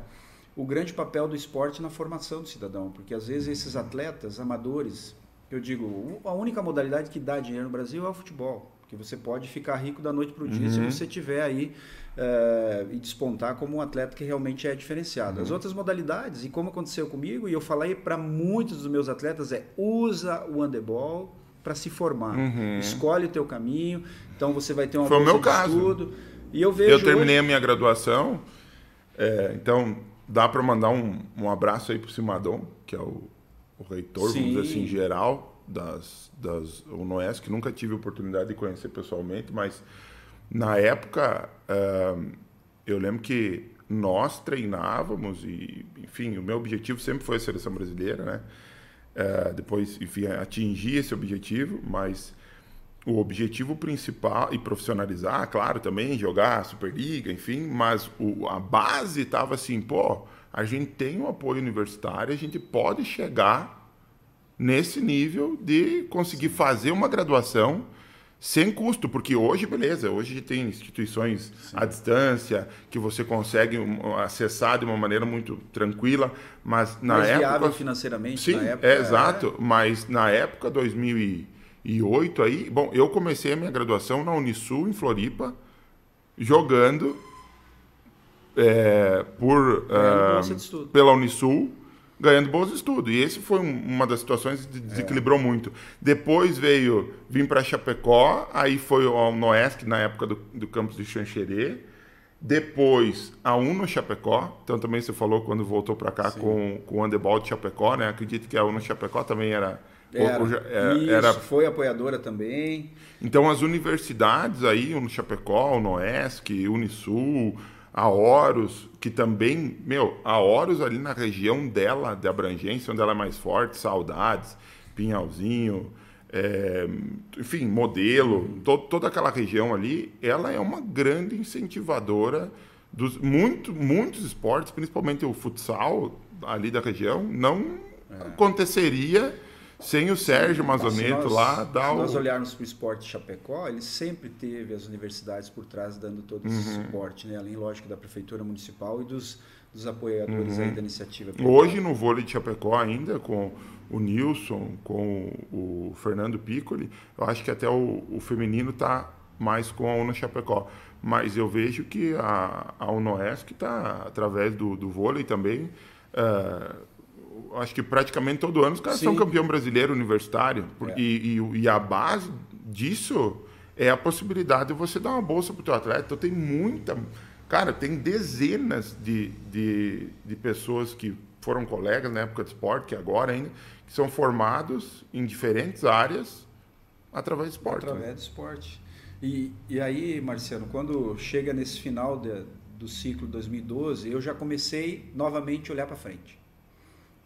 o grande papel do esporte na formação do cidadão, porque às vezes esses atletas amadores eu digo, a única modalidade que dá dinheiro no Brasil é o futebol. Porque você pode ficar rico da noite para o dia uhum. se você tiver aí uh, e despontar como um atleta que realmente é diferenciado. Uhum. As outras modalidades, e como aconteceu comigo, e eu falei para muitos dos meus atletas, é usa o handebol para se formar. Uhum. Escolhe o teu caminho, então você vai ter uma Foi o meu caso. estudo. E eu vejo Eu terminei hoje... a minha graduação, é, então dá para mandar um, um abraço aí para o Simadon, que é o o reitor, Sim. vamos dizer assim, geral das, das UNOES, que nunca tive a oportunidade de conhecer pessoalmente, mas na época eu lembro que nós treinávamos e, enfim, o meu objetivo sempre foi a seleção brasileira, né? Uh, depois, enfim, atingir esse objetivo, mas o objetivo principal e profissionalizar, claro, também jogar Superliga, enfim, mas o, a base estava assim, pô, a gente tem um apoio universitário, a gente pode chegar nesse nível de conseguir fazer uma graduação sem custo, porque hoje, beleza, hoje tem instituições Sim. à distância que você consegue acessar de uma maneira muito tranquila, mas na Mais época... viável financeiramente, Sim, época, é, exato, é... mas na época, 2008, aí, bom, eu comecei a minha graduação na Unisul, em Floripa, jogando é, por, uh, pela Unisul, ganhando bolsa de estudo. E esse foi um, uma das situações que desequilibrou é. muito. Depois veio, vim para Chapecó, aí foi ao Noesc, na época do, do campus de Xanxerê. Depois, a Uno Chapecó. Então, também você falou quando voltou para cá com, com o Andebol de Chapecó, né? Acredito que a Uno Chapecó também era... Era, é, Isso, era, foi apoiadora também. Então, as universidades aí, Uno Chapecó, Unoesc, Unisul, a Horus, que também, meu, a Horus ali na região dela, de abrangência, onde ela é mais forte, Saudades, Pinhalzinho, é, enfim, Modelo, to, toda aquela região ali, ela é uma grande incentivadora dos muito, muitos esportes, principalmente o futsal ali da região, não é. aconteceria sem o Sérgio Mazoneto nós, lá dar Se nós olharmos para o esporte Chapecó, ele sempre teve as universidades por trás dando todo esse uhum. suporte, né? além, lógico, da Prefeitura Municipal e dos, dos apoiadores uhum. da iniciativa. Hoje, no vôlei de Chapecó ainda, com o Nilson, com o Fernando Piccoli, eu acho que até o, o feminino está mais com a UNO Chapecó. Mas eu vejo que a, a UNOESC está, através do, do vôlei também, uh, acho que praticamente todo ano os caras Sim. são campeão brasileiro universitário. É. E, e, e, a base disso é a possibilidade de você dar uma bolsa para o teu atleta. Então tem muita. Cara, tem dezenas de, de, de pessoas que foram colegas na época de esporte, que agora ainda, que são formados em diferentes áreas através do esporte. Através né? do esporte. E, e aí, Marciano, quando chega nesse final de, do ciclo 2012, eu já comecei novamente a olhar para frente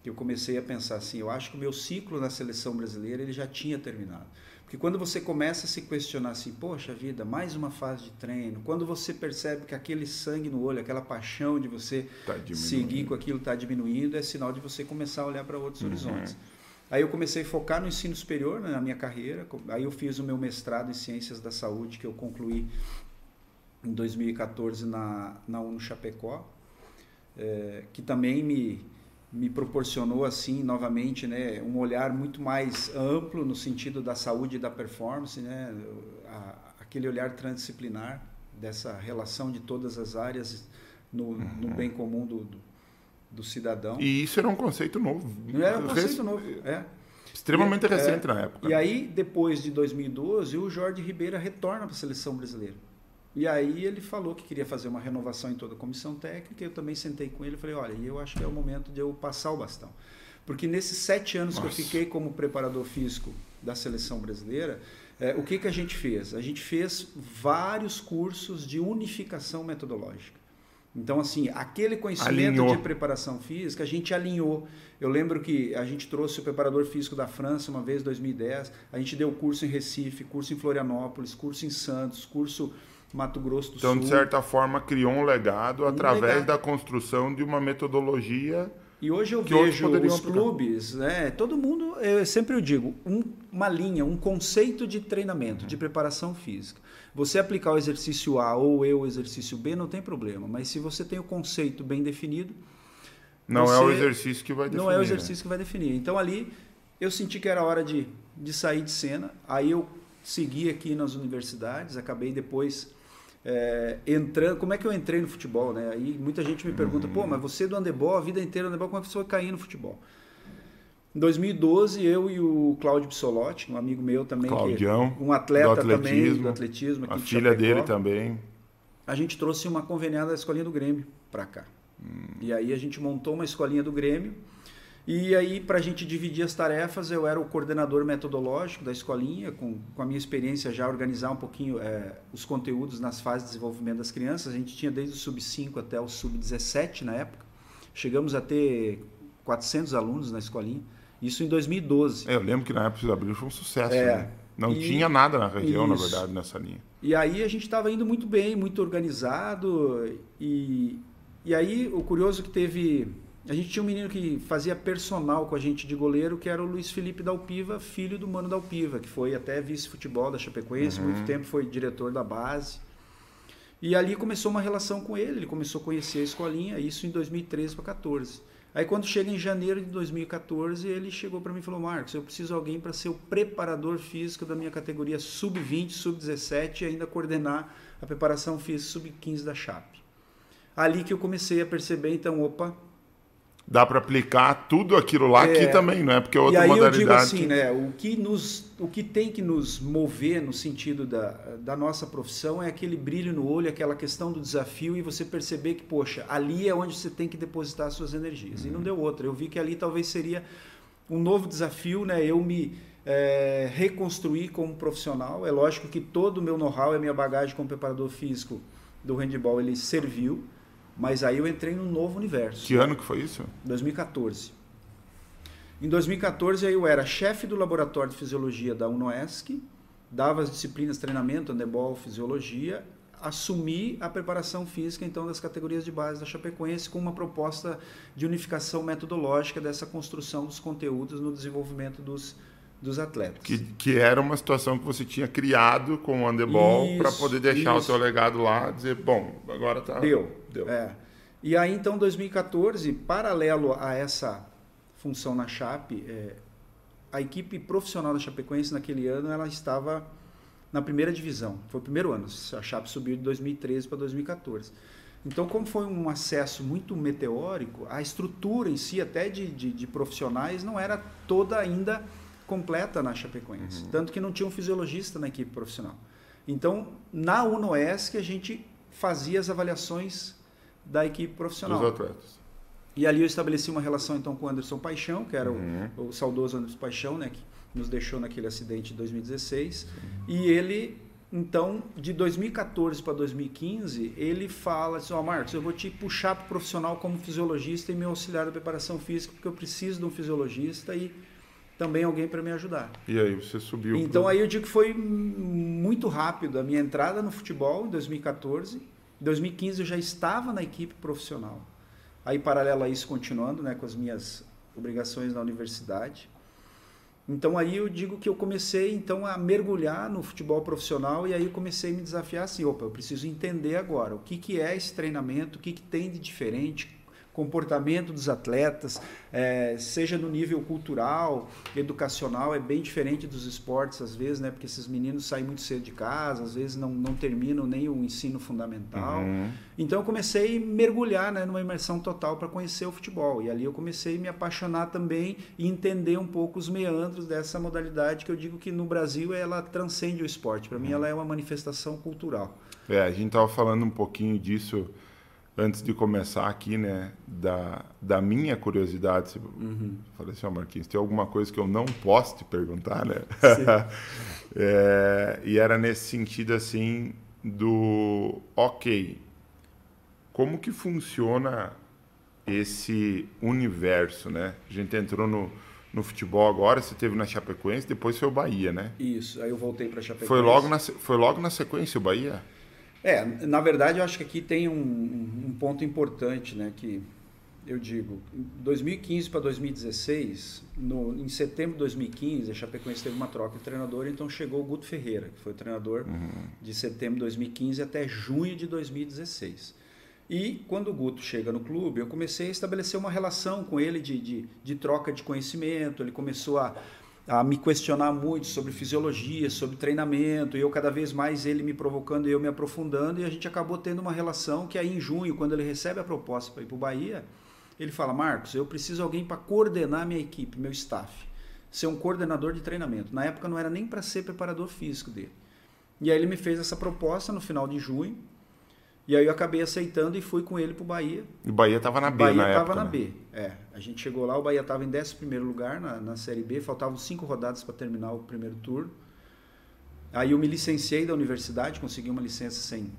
que eu comecei a pensar assim, eu acho que o meu ciclo na seleção brasileira ele já tinha terminado. Porque quando você começa a se questionar assim, poxa vida, mais uma fase de treino, quando você percebe que aquele sangue no olho, aquela paixão de você tá seguir com aquilo está diminuindo, é sinal de você começar a olhar para outros uhum. horizontes. Aí eu comecei a focar no ensino superior né, na minha carreira, aí eu fiz o meu mestrado em Ciências da Saúde, que eu concluí em 2014 na, na UNO Chapecó, é, que também me, me proporcionou assim novamente né um olhar muito mais amplo no sentido da saúde e da performance né a, aquele olhar transdisciplinar dessa relação de todas as áreas no, uhum. no bem comum do, do, do, cidadão. E isso era um conceito novo. Era um conceito novo é. Extremamente e, recente é, na época. E aí depois de 2012 o Jorge Ribeira retorna para a seleção brasileira e aí ele falou que queria fazer uma renovação em toda a comissão técnica. Eu também sentei com ele e falei, olha, eu acho que é o momento de eu passar o bastão. Porque nesses sete anos Nossa. que eu fiquei como preparador físico da seleção brasileira, é, o que, que a gente fez? A gente fez vários cursos de unificação metodológica. Então, assim, aquele conhecimento alinhou. de preparação física, a gente alinhou. Eu lembro que a gente trouxe o preparador físico da França uma vez, em 2010. A gente deu curso em Recife, curso em Florianópolis, curso em Santos, curso Mato Grosso do então, Sul. Então, de certa forma, criou um legado um através legado. da construção de uma metodologia. E hoje eu vejo os clubes, né, todo mundo, eu sempre eu digo, um, uma linha, um conceito de treinamento, uhum. de preparação física. Você aplicar o exercício A ou eu o exercício B não tem problema, mas se você tem o conceito bem definido, não é o exercício que vai definir. Não é o exercício né? que vai definir. Então ali eu senti que era hora de, de sair de cena. Aí eu segui aqui nas universidades, acabei depois é, entrando, como é que eu entrei no futebol, né? Aí muita gente me pergunta, uhum. pô, mas você é do handebol, a vida inteira do handebol, como é que você foi cair no futebol? Em 2012, eu e o Cláudio Pissolotti, um amigo meu também, Claudião, que, um atleta do também do atletismo, a filha de dele também. A gente trouxe uma conveniada da escolinha do Grêmio para cá. Hum. E aí a gente montou uma escolinha do Grêmio e aí, para a gente dividir as tarefas, eu era o coordenador metodológico da escolinha, com, com a minha experiência já organizar um pouquinho é, os conteúdos nas fases de desenvolvimento das crianças. A gente tinha desde o sub-5 até o sub-17 na época. Chegamos a ter 400 alunos na escolinha. Isso em 2012. É, eu lembro que na época de abril foi um sucesso. É, né? Não e, tinha nada na região, isso. na verdade, nessa linha. E aí a gente estava indo muito bem, muito organizado. E, e aí o curioso é que teve a gente tinha um menino que fazia personal com a gente de goleiro, que era o Luiz Felipe Dalpiva, filho do Mano Dalpiva, que foi até vice-futebol da Chapecoense, uhum. muito tempo foi diretor da base. E ali começou uma relação com ele, ele começou a conhecer a escolinha, isso em 2013 para 14. Aí quando chega em janeiro de 2014, ele chegou para mim e falou: "Marcos, eu preciso de alguém para ser o preparador físico da minha categoria sub-20, sub-17 e ainda coordenar a preparação física sub-15 da Chape". Ali que eu comecei a perceber, então, opa, dá para aplicar tudo aquilo lá É. aqui também, não é? Porque é outra e aí eu modalidade. digo assim, né? O que, nos, o que tem que nos mover no sentido da, da nossa profissão é aquele brilho no olho, aquela questão do desafio e você perceber que, poxa, ali é onde você tem que depositar suas energias. E não deu outra. Eu vi que ali talvez seria um novo desafio, né? Eu me é, reconstruir como profissional. É lógico que todo o meu know-how e a minha bagagem como preparador físico do handball ele serviu, mas aí eu entrei num novo universo. Que ano que foi isso? 2014. Em 2014 aí eu era chefe do laboratório de fisiologia da UNOESC, dava as disciplinas treinamento, handebol, fisiologia, assumi a preparação física então das categorias de base da Chapecoense com uma proposta de unificação metodológica dessa construção dos conteúdos no desenvolvimento dos, dos atletas. Que, que era uma situação que você tinha criado com o handebol para poder deixar isso. o seu legado lá, dizer, bom, agora tá. Deu. Deu. É. E aí, então, 2014, paralelo a essa função na Chape, é, a equipe profissional da Chapecoense naquele ano ela estava na primeira divisão. Foi o primeiro ano. A Chape subiu de 2013 para 2014. Então, como foi um acesso muito meteórico, a estrutura em si, até de, de, de profissionais, não era toda ainda completa na Chapecoense. Tanto que não tinha um fisiologista na equipe profissional. Então, na UNOESC, a gente fazia as avaliações da equipe profissional. Dos atletas. E ali eu estabeleci uma relação então com o Anderson Paixão, que era Uhum. o, o saudoso Anderson Paixão, né, que nos deixou naquele acidente de 2016. E ele, então, de 2014 para 2015, ele fala assim, ó Marcos, eu vou te puxar para profissional como fisiologista e meu auxiliar da preparação física, porque eu preciso de um fisiologista e também alguém para me ajudar. E aí você subiu. Então pro- aí eu digo que foi muito rápido a minha entrada no futebol em 2014. Em 2015 eu já estava na equipe profissional. Aí paralelo a isso continuando, né, com as minhas obrigações na universidade. Então aí eu digo que eu comecei então a mergulhar no futebol profissional e aí eu comecei a me desafiar assim, opa, eu preciso entender agora o que, que é esse treinamento, o que, que tem de diferente, comportamento dos atletas, eh, seja no nível cultural, educacional, é bem diferente dos esportes às vezes, né? Porque esses meninos saem muito cedo de casa, às vezes não, não terminam nem o ensino fundamental. Uhum. Então eu comecei a mergulhar né, numa imersão total para conhecer o futebol. E ali eu comecei a me apaixonar também e entender um pouco os meandros dessa modalidade que eu digo que no Brasil ela transcende o esporte. Para mim ela é uma manifestação cultural. É, a gente tava falando um pouquinho disso antes de começar aqui, né? Da, da minha curiosidade. Você- Falei assim, ó, Marquinhos, tem alguma coisa que eu não posso te perguntar, né? É, e era nesse sentido assim do ok, como que funciona esse universo, né? A gente entrou no, no futebol agora, você teve na Chapecoense, depois foi o Bahia, né? Isso. Aí eu voltei para Chapecoense. Foi logo, na, foi logo na sequência o Bahia? É, na verdade eu acho que aqui tem um, um ponto importante, né, que eu digo, em 2015 para 2016, no, em setembro de 2015, a Chapecoense teve uma troca de treinador, então chegou o Guto Ferreira, que foi o treinador de setembro de 2015 até junho de 2016. E quando o Guto chega no clube, eu comecei a estabelecer uma relação com ele de, de, de troca de conhecimento, ele começou a, a me questionar muito sobre fisiologia, sobre treinamento, e eu cada vez mais ele me provocando e eu me aprofundando, e a gente acabou tendo uma relação que aí em junho, quando ele recebe a proposta para ir para o Bahia, ele fala, Marcos, eu preciso de alguém para coordenar minha equipe, meu staff, ser um coordenador de treinamento. Na época não era nem para ser preparador físico dele. E aí ele me fez essa proposta no final de junho, e aí eu acabei aceitando e fui com ele para o Bahia, E o Bahia tava na B Bahia na estava época. na né? B. É, a gente chegou lá, o Bahia estava em 11 lugar na, na Série B, faltavam cinco rodadas para terminar o primeiro turno. Aí eu me licenciei da universidade, consegui uma licença sem,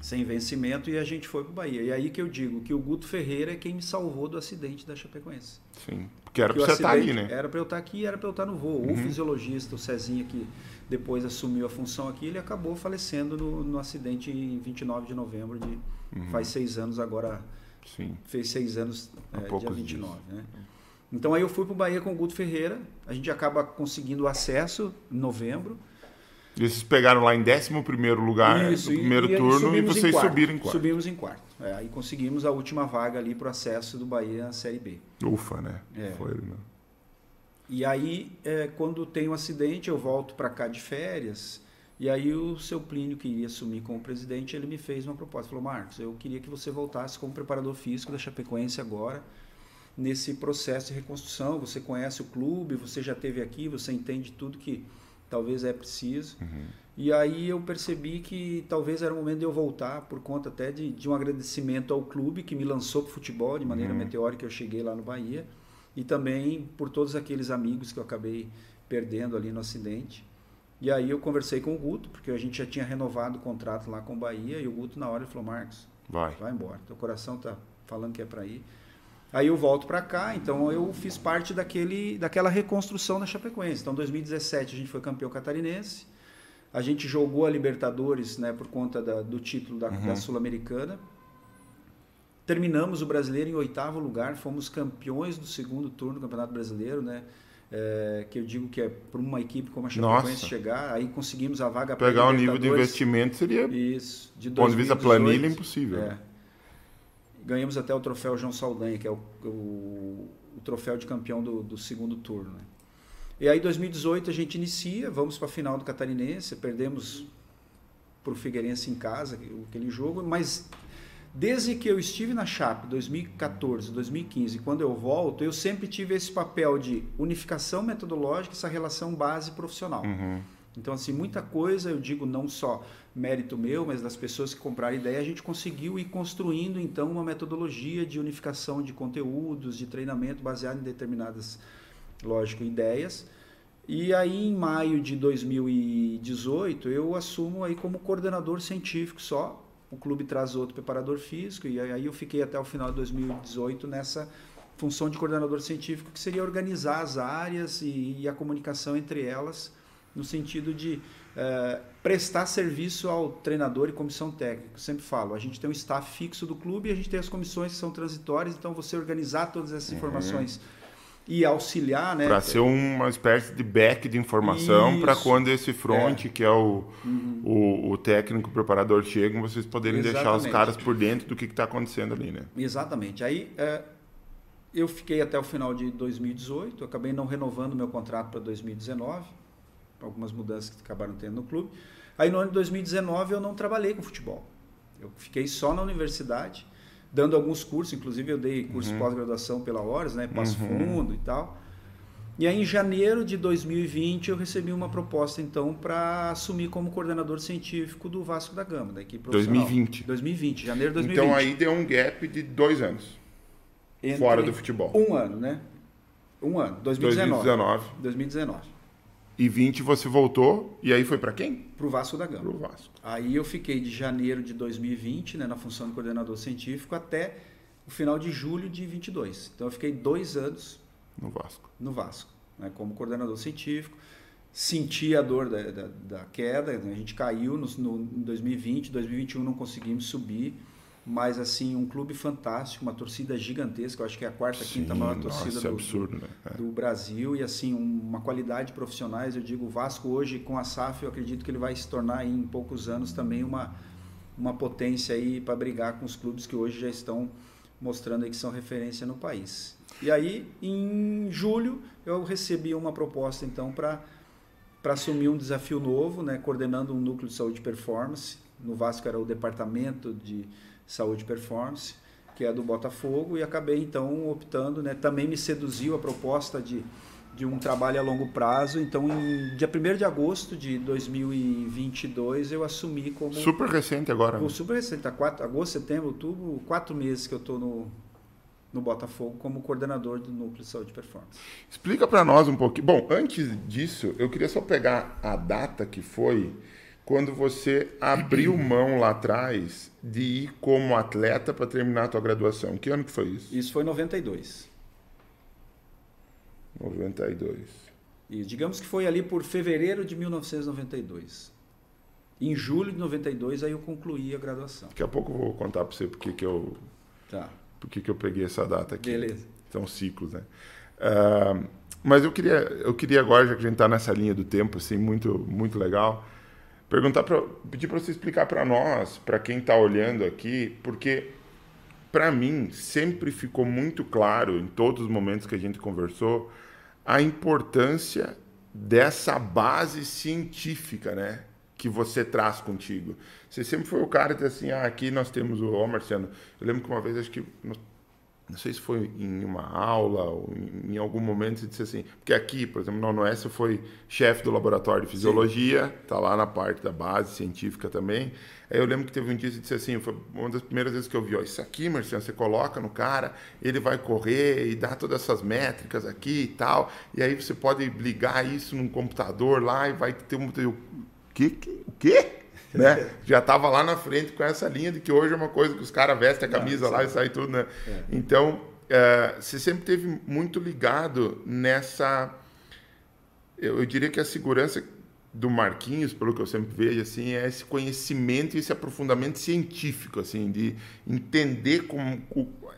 sem vencimento e a gente foi para o Bahia. E aí que eu digo que o Guto Ferreira é quem me salvou do acidente da Chapecoense. Sim. Porque era o você estar ali, acidente né? Uhum. Era para eu estar aqui e era para eu estar no voo. O fisiologista, o Cezinha, que depois assumiu a função aqui, ele acabou falecendo no, no acidente em 29 de novembro de Uhum. faz seis anos agora Sim. fez seis anos é, dia poucos 29, né? Então aí eu fui para o Bahia com o Guto Ferreira, a gente acaba conseguindo acesso em novembro. E vocês pegaram lá em 11 lugar Isso, no primeiro e turno e em vocês quarto. subiram em quarto. Subimos em quarto. É, aí conseguimos a última vaga ali para o acesso do Bahia à Série B. Ufa, né? É. Foi, né? E aí, é, quando tem um acidente, eu volto para cá de férias. E aí o seu Plínio, que iria assumir como presidente, ele me fez uma proposta. Falou, Marcos, eu queria que você voltasse como preparador físico da Chapecoense agora. nesse processo de reconstrução. Você conhece o clube, você já teve aqui, você entende tudo que talvez é preciso. Uhum. E aí eu percebi que talvez era o momento de eu voltar, por conta até de, de um agradecimento ao clube que me lançou para o futebol de maneira uhum. meteórica. Eu cheguei lá no Bahia e também por todos aqueles amigos que eu acabei perdendo ali no acidente. E aí eu conversei com o Guto, porque a gente já tinha renovado o contrato lá com o Bahia, e o Guto na hora ele falou, Marcos, vai, vai embora, teu coração tá falando que é para ir. Aí eu volto para cá, então eu fiz parte daquele, daquela reconstrução da Chapecoense. Então, em 2017 a gente foi campeão catarinense, a gente jogou a Libertadores, né, por conta da, do título da, uhum. da Sul-Americana. Terminamos o brasileiro em oitavo lugar, fomos campeões do segundo turno do Campeonato Brasileiro, né? É, que eu digo que é para uma equipe como a Chapecoense chegar, aí conseguimos a vaga para Pegar o nível de investimento seria, Isso, de ponto de vista planilha, impossível. É. Ganhamos até o troféu João Saldanha, que é o, o, o troféu de campeão do, do segundo turno. Né? E aí, em 2018, a gente inicia, vamos para a final do Catarinense, perdemos para o Figueirense em casa, aquele jogo, mas Desde que eu estive na Chape 2014, 2015, quando eu volto, eu sempre tive esse papel de unificação metodológica, essa relação base profissional. Uhum. Então, assim, muita coisa, eu digo não só mérito meu, mas das pessoas que compraram a ideia, a gente conseguiu ir construindo, então, uma metodologia de unificação de conteúdos, de treinamento baseado em determinadas, lógico, ideias. E aí, em maio de 2018, eu assumo aí como coordenador científico só, o clube traz outro preparador físico, e aí eu fiquei até o final de 2018 nessa função de coordenador científico, que seria organizar as áreas e, e a comunicação entre elas, no sentido de é, prestar serviço ao treinador e comissão técnica. Eu sempre falo, a gente tem um staff fixo do clube e a gente tem as comissões que são transitórias, então você organizar todas essas uhum. informações e auxiliar, né? Para ser uma espécie de back de informação para quando esse front, é. que é o, uhum. o, o, técnico, o preparador chegam, vocês poderem Exatamente. deixar os caras por dentro do que está acontecendo ali, né? Exatamente. Aí é, eu fiquei até o final de 2018, acabei não renovando meu contrato para 2019, algumas mudanças que acabaram tendo no clube. Aí no ano de 2019 eu não trabalhei com futebol. Eu fiquei só na universidade dando alguns cursos, inclusive eu dei curso uhum. de pós-graduação pela Horas, né, Passo uhum. Fundo e tal. E aí em janeiro de 2020 eu recebi uma proposta então para assumir como coordenador científico do Vasco da Gama, da equipe profissional. 2020. 2020, janeiro de 2020. Então aí deu um gap de dois anos. Entre fora do futebol. Um ano, né? Um ano, 2019. 2019. 2019. E 20 você voltou, e aí foi para quem? Para o Vasco da Gama. Para o Vasco. Aí eu fiquei de janeiro de 2020, né, na função de coordenador científico, até o final de julho de 22. Então eu fiquei dois anos no Vasco. No Vasco, né, como coordenador científico. Senti a dor da, da, da queda, né, a gente caiu no, no, em 2020, 2021 não conseguimos subir mas assim um clube fantástico, uma torcida gigantesca, eu acho que é a quarta, Sim, quinta maior torcida nossa, do, absurdo, né? é. do, Brasil e assim uma qualidade de profissionais. Eu digo o Vasco hoje com a SAF, eu acredito que ele vai se tornar em poucos anos também uma uma potência aí para brigar com os clubes que hoje já estão mostrando aí que são referência no país. E aí em julho eu recebi uma proposta então para para assumir um desafio novo, né, coordenando um núcleo de saúde e performance. No Vasco era o departamento de Saúde e Performance, que é do Botafogo, e acabei então optando, né, também me seduziu a proposta de, de um trabalho a longo prazo, então em dia 1 de agosto de 2022 eu assumi como... Super recente agora. Né? Super recente, tá quatro, agosto, setembro, outubro, quatro meses que eu estou no, no Botafogo como coordenador do Núcleo de Saúde e Performance. Explica para nós um pouquinho. Bom, antes disso, eu queria só pegar a data que foi quando você abriu mão lá atrás de ir como atleta para terminar a tua graduação. Que ano que foi isso? Isso foi 92. 92. E digamos que foi ali por fevereiro de 1992. Em julho de 92 aí eu concluí a graduação. Daqui a pouco eu vou contar para você porque que eu tá. porque que eu peguei essa data aqui. Beleza. São ciclos, né? Uh, mas eu queria eu queria agora já que a gente está nessa linha do tempo assim muito muito legal perguntar para pedir para você explicar para nós, para quem está olhando aqui, porque para mim sempre ficou muito claro em todos os momentos que a gente conversou a importância dessa base científica, né? Que você traz contigo. Você sempre foi o cara que assim, ah, aqui nós temos o, ó, Marciano, eu lembro que uma vez, acho que não sei se foi em uma aula ou em, algum momento você disse assim, porque aqui, por exemplo, no ONS eu fui chefe do laboratório de fisiologia, está lá na parte da base científica também. Aí eu lembro que teve um dia que você disse assim, foi uma das primeiras vezes que eu vi, ó, isso aqui, Marciano, você coloca no cara, ele vai correr e dá todas essas métricas aqui e tal, e aí você pode ligar isso num computador lá e vai ter um... O quê? O quê? né? Já estava lá na frente com essa linha de que hoje é uma coisa que os caras vestem a camisa lá e sai tudo, né? É. Então, é, você sempre teve muito ligado nessa. Eu, eu, diria que a segurança do Marquinhos, pelo que eu sempre vejo, assim, é esse conhecimento e esse aprofundamento científico, assim, de entender como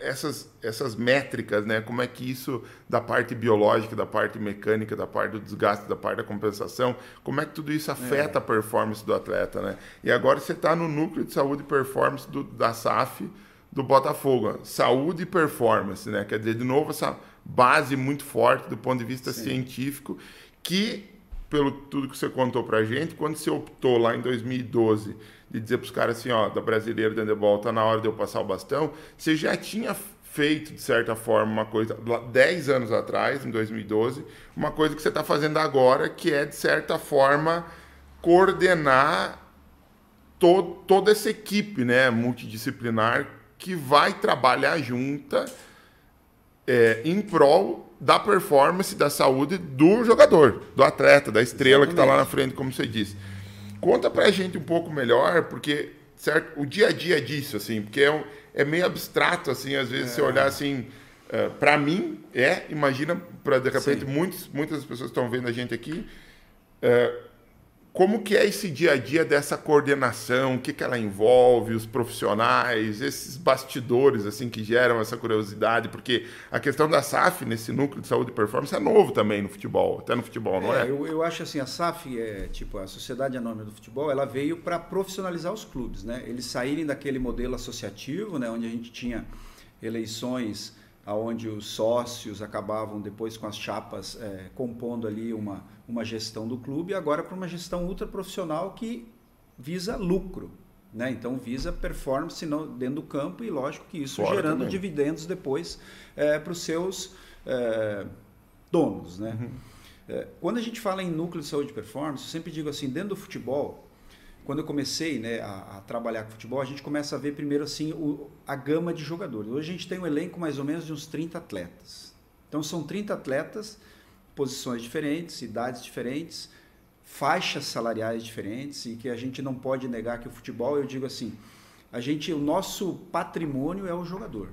essas, essas métricas, né? Como é que isso da parte biológica, da parte mecânica, da parte do desgaste, da parte da compensação, como é que tudo isso afeta é. a performance do atleta, né? E agora você está no núcleo de saúde e performance do, da SAF do Botafogo, saúde e performance, né? Quer dizer, de novo essa base muito forte do ponto de vista Sim. científico que pelo tudo que você contou para a gente, quando você optou lá em 2012 de dizer para os caras assim, ó, da brasileira de handebol, tá na hora de eu passar o bastão, você já tinha feito, de certa forma, uma coisa, 10 anos atrás, em 2012, uma coisa que você está fazendo agora, que é, de certa forma, coordenar to toda essa equipe né, multidisciplinar que vai trabalhar junta é, em prol da performance, da saúde do jogador, do atleta, da estrela Exatamente. que está lá na frente, como você disse. Conta pra gente um pouco melhor, porque certo, o dia a dia disso, assim, porque é, um, é meio abstrato, assim, às vezes é. você olhar assim, uh, eh, para mim é, imagina para de repente muitos, muitas pessoas estão vendo a gente aqui, uh, como que é esse dia a dia dessa coordenação? O que, que ela envolve? Os profissionais, esses bastidores assim que geram essa curiosidade? Porque a questão da SAF nesse núcleo de saúde e performance é novo também no futebol, até no futebol, não é? é? Eu, eu acho assim, a SAF é tipo a Sociedade Anônima do Futebol, ela veio para profissionalizar os clubes, né? Eles saírem daquele modelo associativo, né, onde a gente tinha eleições aonde os sócios acabavam depois com as chapas é, compondo ali uma, uma gestão do clube, agora para uma gestão ultra profissional que visa lucro. Né? Então visa performance dentro do campo e lógico que isso Fora gerando também. dividendos depois é, para os seus é, donos. Né? Uhum. É, quando a gente fala em núcleo de saúde e performance, eu sempre digo assim, dentro do futebol, quando eu comecei né, a, a, trabalhar com futebol, a gente começa a ver primeiro assim o, a gama de jogadores. Hoje a gente tem um elenco mais ou menos de uns 30 atletas. Então são 30 atletas, posições diferentes, idades diferentes, faixas salariais diferentes e que a gente não pode negar que o futebol, eu digo assim, a gente, o nosso patrimônio é o jogador.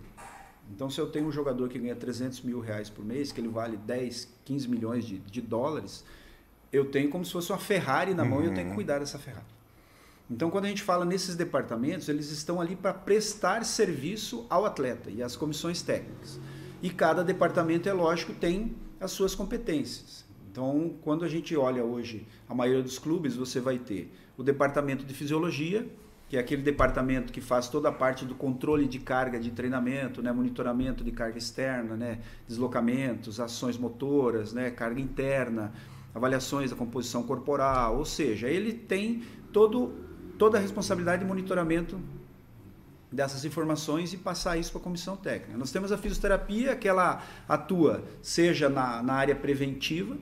Então, se eu tenho um jogador que ganha 300 mil reais por mês, que ele vale 10, 15 milhões de, de dólares, eu tenho como se fosse uma Ferrari na mão uhum. e eu tenho que uhum. cuidar dessa Ferrari. Então, quando a gente fala nesses departamentos, eles estão ali para prestar serviço ao atleta e às comissões técnicas. E cada departamento, é lógico, tem as suas competências. Então, quando a gente olha hoje a maioria dos clubes, você vai ter o departamento de fisiologia, que é aquele departamento que faz toda a parte do controle de carga de treinamento, né, monitoramento de carga externa, né, deslocamentos, ações motoras, né, carga interna, avaliações da composição corporal, ou seja, ele tem todo toda a responsabilidade de monitoramento dessas informações e passar isso para a comissão técnica. Nós temos a fisioterapia, que ela atua seja na, na área preventiva,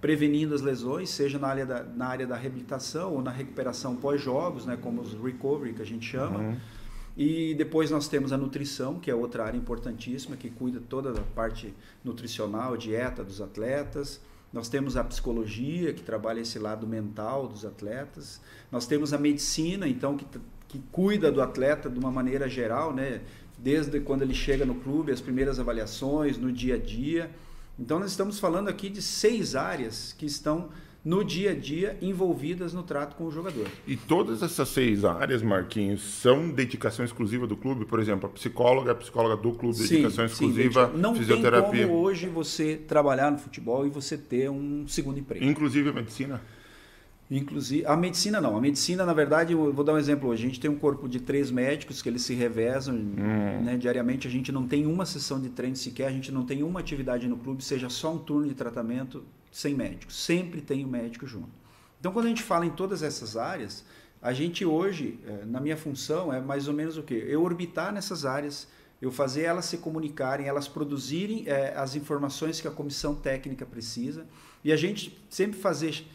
prevenindo as lesões, seja na área da, na área da reabilitação ou na recuperação pós-jogos, né, como os recovery que a gente chama. Uhum. E depois nós temos a nutrição, que é outra área importantíssima, que cuida toda da parte nutricional, dieta dos atletas. Nós temos a psicologia, que trabalha esse lado mental dos atletas. Nós temos a medicina, então, que, que cuida do atleta de uma maneira geral, né? desde quando ele chega no clube, as primeiras avaliações, no dia a dia. Então, nós estamos falando aqui de seis áreas que estão no dia a dia envolvidas no trato com o jogador. E todas essas seis áreas, Marquinhos, são dedicação exclusiva do clube? Por exemplo, a psicóloga, a psicóloga do clube, sim, dedicação exclusiva, sim, não fisioterapia. Não tem como hoje você trabalhar no futebol e você ter um segundo emprego. Inclusive a medicina? Inclusive, a medicina não. A medicina, na verdade, eu vou dar um exemplo hoje. A gente tem um corpo de três médicos que eles se revezam hum. né, diariamente. A gente não tem uma sessão de treino sequer, a gente não tem uma atividade no clube, seja só um turno de tratamento sem médico. Sempre tem o um médico junto. Então, quando a gente fala em todas essas áreas, a gente hoje, é, na minha função, é mais ou menos o quê? Eu orbitar nessas áreas eu fazer elas se comunicarem, elas produzirem é, as informações que a comissão técnica precisa e a gente sempre fazer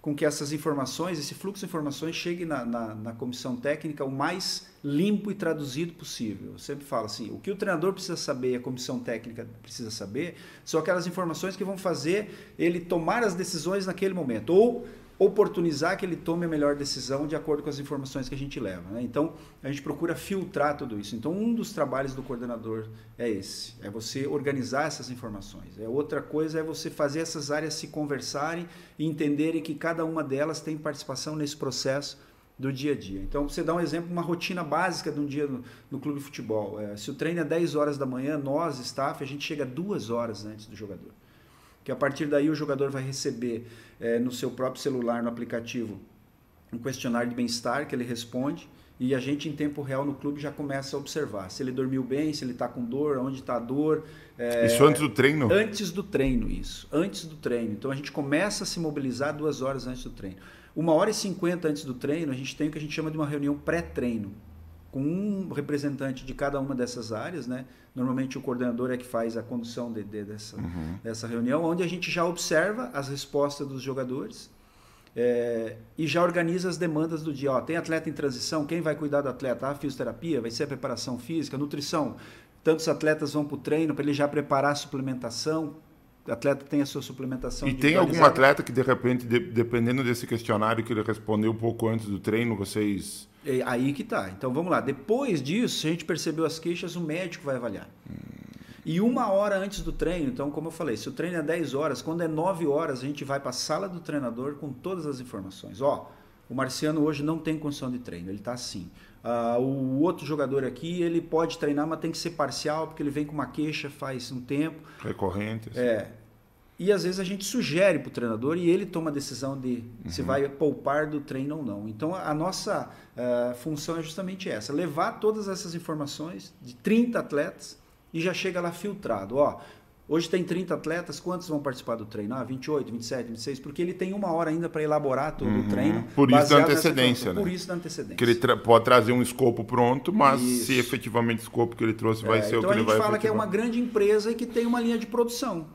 com que essas informações, esse fluxo de informações chegue na, na, na, comissão técnica o mais limpo e traduzido possível. Eu sempre falo assim, o que o treinador precisa saber, a comissão técnica precisa saber, são aquelas informações que vão fazer ele tomar as decisões naquele momento. Ou oportunizar que ele tome a melhor decisão de acordo com as informações que a gente leva. Né? Então, a gente procura filtrar tudo isso. Então, um dos trabalhos do coordenador é esse, é você organizar essas informações. É outra coisa é você fazer essas áreas se conversarem e entenderem que cada uma delas tem participação nesse processo do dia a dia. Então, você dá um exemplo, uma rotina básica de um dia no, no clube de futebol. É, se o treino é 10 horas da manhã, nós, staff, a gente chega duas horas antes do jogador que a partir daí o jogador vai receber é, no seu próprio celular, no aplicativo, um questionário de bem-estar que ele responde e a gente em tempo real no clube já começa a observar se ele dormiu bem, se ele está com dor, onde está a dor. É, isso antes do treino? Antes do treino, isso. Antes do treino. Então a gente começa a se mobilizar duas horas antes do treino. Uma hora e cinquenta antes do treino, a gente tem o que a gente chama de uma reunião pré-treino com um representante de cada uma dessas áreas, né? Normalmente o coordenador é que faz a condução de, de, dessa, uhum. dessa reunião, onde a gente já observa as respostas dos jogadores é, e já organiza as demandas do dia. Ó, tem atleta em transição, quem vai cuidar do atleta? A fisioterapia, vai ser a preparação física, nutrição. Tantos atletas vão para o treino para ele já preparar a suplementação, atleta tem a sua suplementação. E tem algum atleta que, de repente, de, dependendo desse questionário que ele respondeu pouco antes do treino, vocês é aí que tá. Então vamos lá. Depois disso, se a gente percebeu as queixas, o médico vai avaliar. Hum. E uma hora antes do treino, então, como eu falei, se o treino é 10 horas, quando é 9 horas, a gente vai para a sala do treinador com todas as informações. Ó, o Marciano hoje não tem condição de treino, ele está assim. Uh, o outro jogador aqui, ele pode treinar, mas tem que ser parcial, porque ele vem com uma queixa faz um tempo. Recorrente. Assim. É. E às vezes a gente sugere para o treinador e ele toma a decisão de uhum. se vai poupar do treino ou não. Então a nossa uh, função é justamente essa: levar todas essas informações de 30 atletas e já chega lá filtrado. Ó, Hoje tem 30 atletas, quantos vão participar do treino? Ah, 28, 27, 26, porque ele tem uma hora ainda para elaborar todo uhum. o treino. Por isso da antecedência, né? Por isso da antecedência. Que ele tra pode trazer um escopo pronto, mas isso. se efetivamente o escopo que ele trouxe vai é, ser então o que ele vai Então a gente fala que é uma grande empresa e que tem uma linha de produção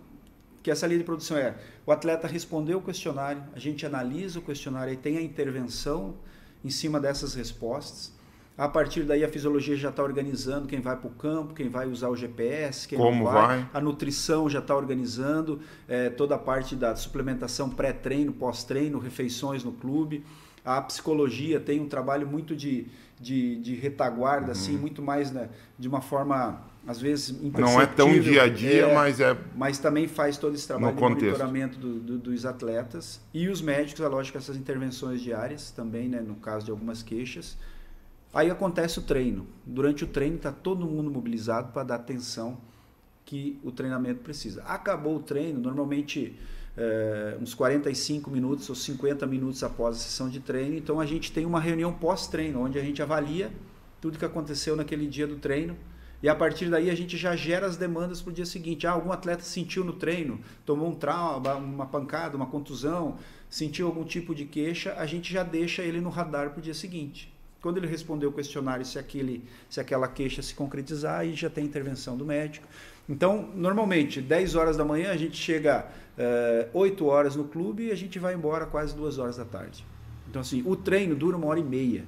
que essa linha de produção é o atleta respondeu o questionário, a gente analisa o questionário e tem a intervenção em cima dessas respostas. A partir daí a fisiologia já está organizando quem vai para o campo, quem vai usar o GPS, quem Como vai. vai. A nutrição já está organizando é, toda a parte da suplementação pré-treino, pós-treino, refeições no clube. A psicologia tem um trabalho muito de, de, de retaguarda, assim, uhum. assim, muito mais né, de uma forma às vezes Não é tão dia a dia, é, mas é. Mas também faz todo esse trabalho de monitoramento do, do, dos atletas. E os médicos, é lógico, essas intervenções diárias também, né, no caso de algumas queixas. Aí acontece o treino. Durante o treino está todo mundo mobilizado para dar atenção que o treinamento precisa. Acabou o treino, normalmente é, uns 45 minutos ou 50 minutos após a sessão de treino. Então a gente tem uma reunião pós-treino, onde a gente avalia tudo que aconteceu naquele dia do treino e a partir daí a gente já gera as demandas para o dia seguinte. Ah, algum atleta sentiu no treino, tomou um trauma, uma pancada, uma contusão, sentiu algum tipo de queixa, a gente já deixa ele no radar para o dia seguinte. Quando ele responder o questionário, se, aquele, se aquela queixa se concretizar, aí já tem intervenção do médico. Então, normalmente, 10 horas da manhã, a gente chega uh, eh, 8 horas no clube e a gente vai embora quase 2 horas da tarde. Então, assim, o treino dura uma hora e meia,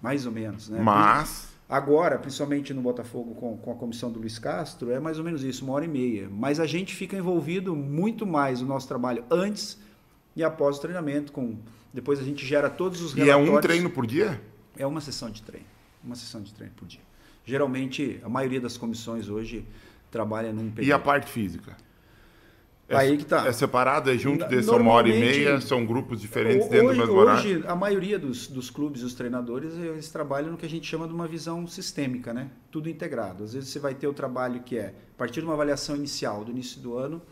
mais ou menos. Né? Mas Agora, principalmente no Botafogo com, com a comissão do Luiz Castro, é mais ou menos isso, uma hora e meia. Mas a gente fica envolvido muito mais no nosso trabalho antes e após o treinamento. Com, depois a gente gera todos os relatórios. E é um treino por dia? É uma sessão de treino. Uma sessão de treino por dia. Geralmente, a maioria das comissões hoje trabalha num período. E a parte física? É, Aí que tá. É separado, é junto desse uma hora e meia, são grupos diferentes hoje, dentro do mesmo horário? Hoje, a maioria dos, dos clubes, os treinadores, eles trabalham no que a gente chama de uma visão sistêmica, né? Tudo integrado. Às vezes você vai ter o trabalho que é, a partir de uma avaliação inicial, do início do ano,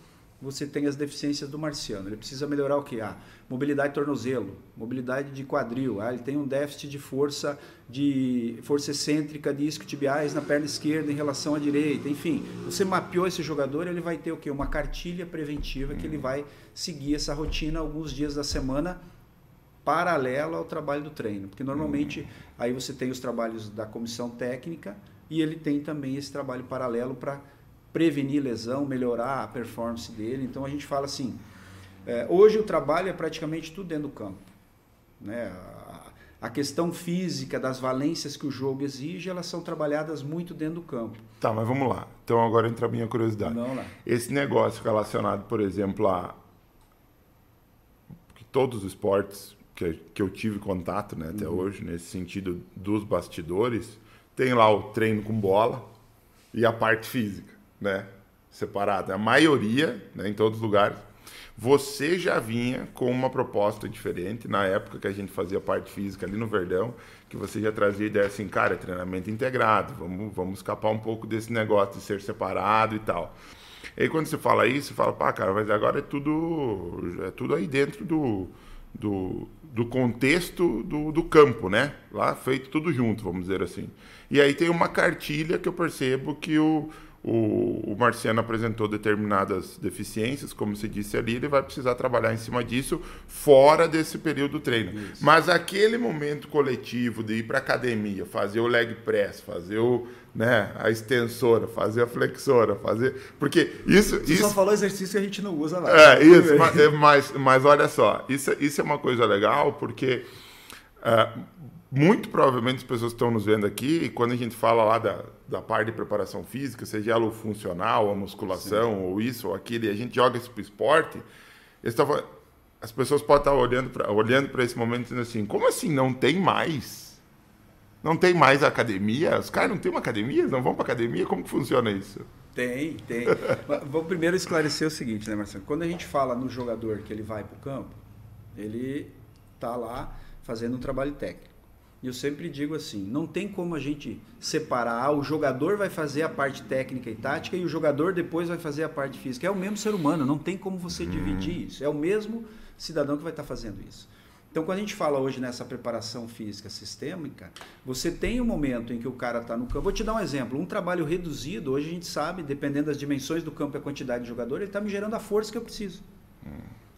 você tem as deficiências do marciano. Ele precisa melhorar o que? Ah, mobilidade de tornozelo, mobilidade de quadril. Ah, ele tem um déficit de força de força excêntrica de isquiotibiais na perna esquerda em relação à direita. Enfim, você mapeou esse jogador, ele vai ter o que? Uma cartilha preventiva que ele vai seguir essa rotina alguns dias da semana paralela ao trabalho do treino, porque normalmente aí você tem os trabalhos da comissão técnica e ele tem também esse trabalho paralelo para prevenir lesão, melhorar a performance dele. Então a gente fala assim, é, hoje o trabalho é praticamente tudo dentro do campo. Né? A, questão física das valências que o jogo exige, elas são trabalhadas muito dentro do campo. Tá, mas vamos lá. Então agora entra a minha curiosidade. Vamos lá. Esse negócio relacionado, por exemplo, a todos os esportes que, que eu tive contato né, até uhum. hoje, nesse sentido dos bastidores, tem lá o treino com bola e a parte física, né? Separada. A maioria, né, em todos os lugares, você já vinha com uma proposta diferente na época que a gente fazia parte física ali no Verdão, que você já trazia ideia assim, cara, é treinamento integrado, vamos, vamos escapar um pouco desse negócio de ser separado e tal. E aí quando você fala isso, você fala, pá, cara, mas agora é tudo, é tudo aí dentro do, do, do contexto do, do campo, né? Lá feito tudo junto, vamos dizer assim. E aí tem uma cartilha que eu percebo que o o, o Marciano apresentou determinadas deficiências, como se disse ali, ele vai precisar trabalhar em cima disso fora desse período do treino. Isso. Mas aquele momento coletivo de ir para academia, fazer o leg press, fazer o, né, a extensora, fazer a flexora, fazer. Porque isso. Você isso... só falou exercício que a gente não usa mais. É, isso, mas, mas, mas olha só, isso, isso é uma coisa legal, porque. Uh, muito provavelmente as pessoas que estão nos vendo aqui, e quando a gente fala lá da, da parte de preparação física, seja ela o funcional, a musculação, Sim. ou isso ou aquilo, e a gente joga isso para o esporte, as pessoas podem estar olhando para olhando esse momento dizendo assim, como assim não tem mais? Não tem mais academia? Os caras não têm uma academia? Não vão para academia? Como que funciona isso? Tem, tem. Vou primeiro esclarecer o seguinte, né, Marcelo? Quando a gente fala no jogador que ele vai para o campo, ele está lá fazendo um trabalho técnico. E eu sempre digo assim, não tem como a gente separar, ah, o jogador vai fazer a parte técnica e tática e o jogador depois vai fazer a parte física. É o mesmo ser humano, não tem como você uhum. dividir isso. É o mesmo cidadão que vai estar fazendo isso. Então, quando a gente fala hoje nessa preparação física sistêmica, você tem um momento em que o cara está no campo. Vou te dar um exemplo. Um trabalho reduzido, hoje a gente sabe, dependendo das dimensões do campo e a quantidade de jogador, ele está me gerando a força que eu preciso. Uhum.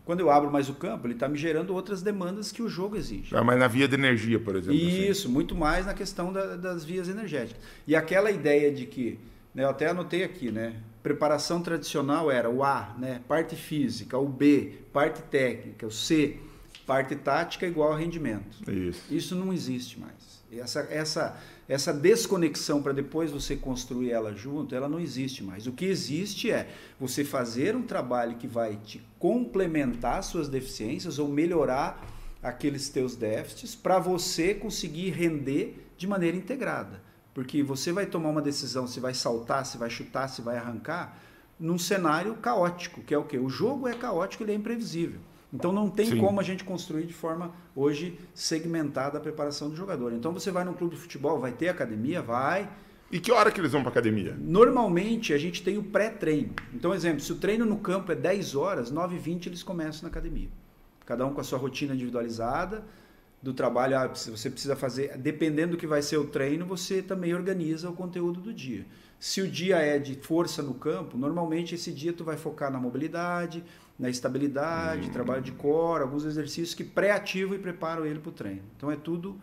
Quando eu abro mais o campo, ele está me gerando outras demandas que o jogo exige. Ah, mas na via de energia, por exemplo. Assim. Isso, assim. muito mais na questão da, das vias energéticas. E aquela ideia de que, né, eu até anotei aqui, né? Preparação tradicional era o A, né? Parte física, o B, parte técnica, o C, parte tática igual a rendimento. Isso. Isso não existe mais. Essa, essa, essa desconexão para depois você construir ela junto, ela não existe mais. O que existe é você fazer um trabalho que vai te complementar suas deficiências ou melhorar aqueles teus déficits para você conseguir render de maneira integrada. Porque você vai tomar uma decisão se vai saltar, se vai chutar, se vai arrancar, num cenário caótico, que é o quê? O jogo é caótico, ele é imprevisível. Então não tem Sim. como a gente construir de forma hoje segmentada a preparação do jogador. Então você vai num clube de futebol, vai ter academia, vai. E que hora que eles vão para academia? Normalmente a gente tem o pré-treino. Então, exemplo, se o treino no campo é 10 horas, 9h20 eles começam na academia. Cada um com a sua rotina individualizada do trabalho. Ah, você precisa fazer, dependendo do que vai ser o treino, você também organiza o conteúdo do dia. Se o dia é de força no campo, normalmente esse dia tu vai focar na mobilidade, na estabilidade, uhum. trabalho de core, alguns exercícios que pré-ativam e preparam ele para o treino. Então é tudo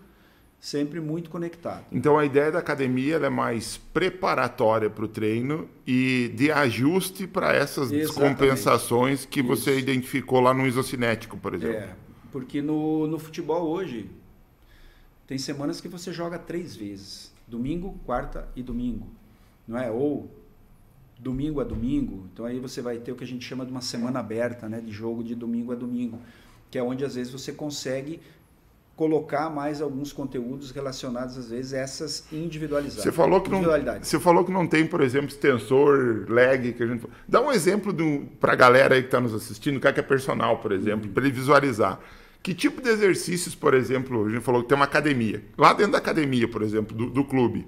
sempre muito conectado. Então a ideia da academia é mais preparatória para o treino e de ajuste para essas Exatamente. descompensações que Isso. você identificou lá no isocinético, por exemplo. É, porque no, no futebol hoje tem semanas que você joga três vezes, domingo, quarta e domingo, não é? Ou domingo a domingo. Então aí você vai ter o que a gente chama de uma semana aberta, né, de jogo de domingo a domingo, que é onde às vezes você consegue colocar mais alguns conteúdos relacionados às vezes a essas individualizadas. Você falou que não, você falou que não tem, por exemplo, extensor, lag que a gente dá um exemplo para a galera aí que está nos assistindo, o cara que é personal, por exemplo, uhum. para ele visualizar. Que tipo de exercícios, por exemplo, a gente falou que tem uma academia. Lá dentro da academia, por exemplo, do, do clube,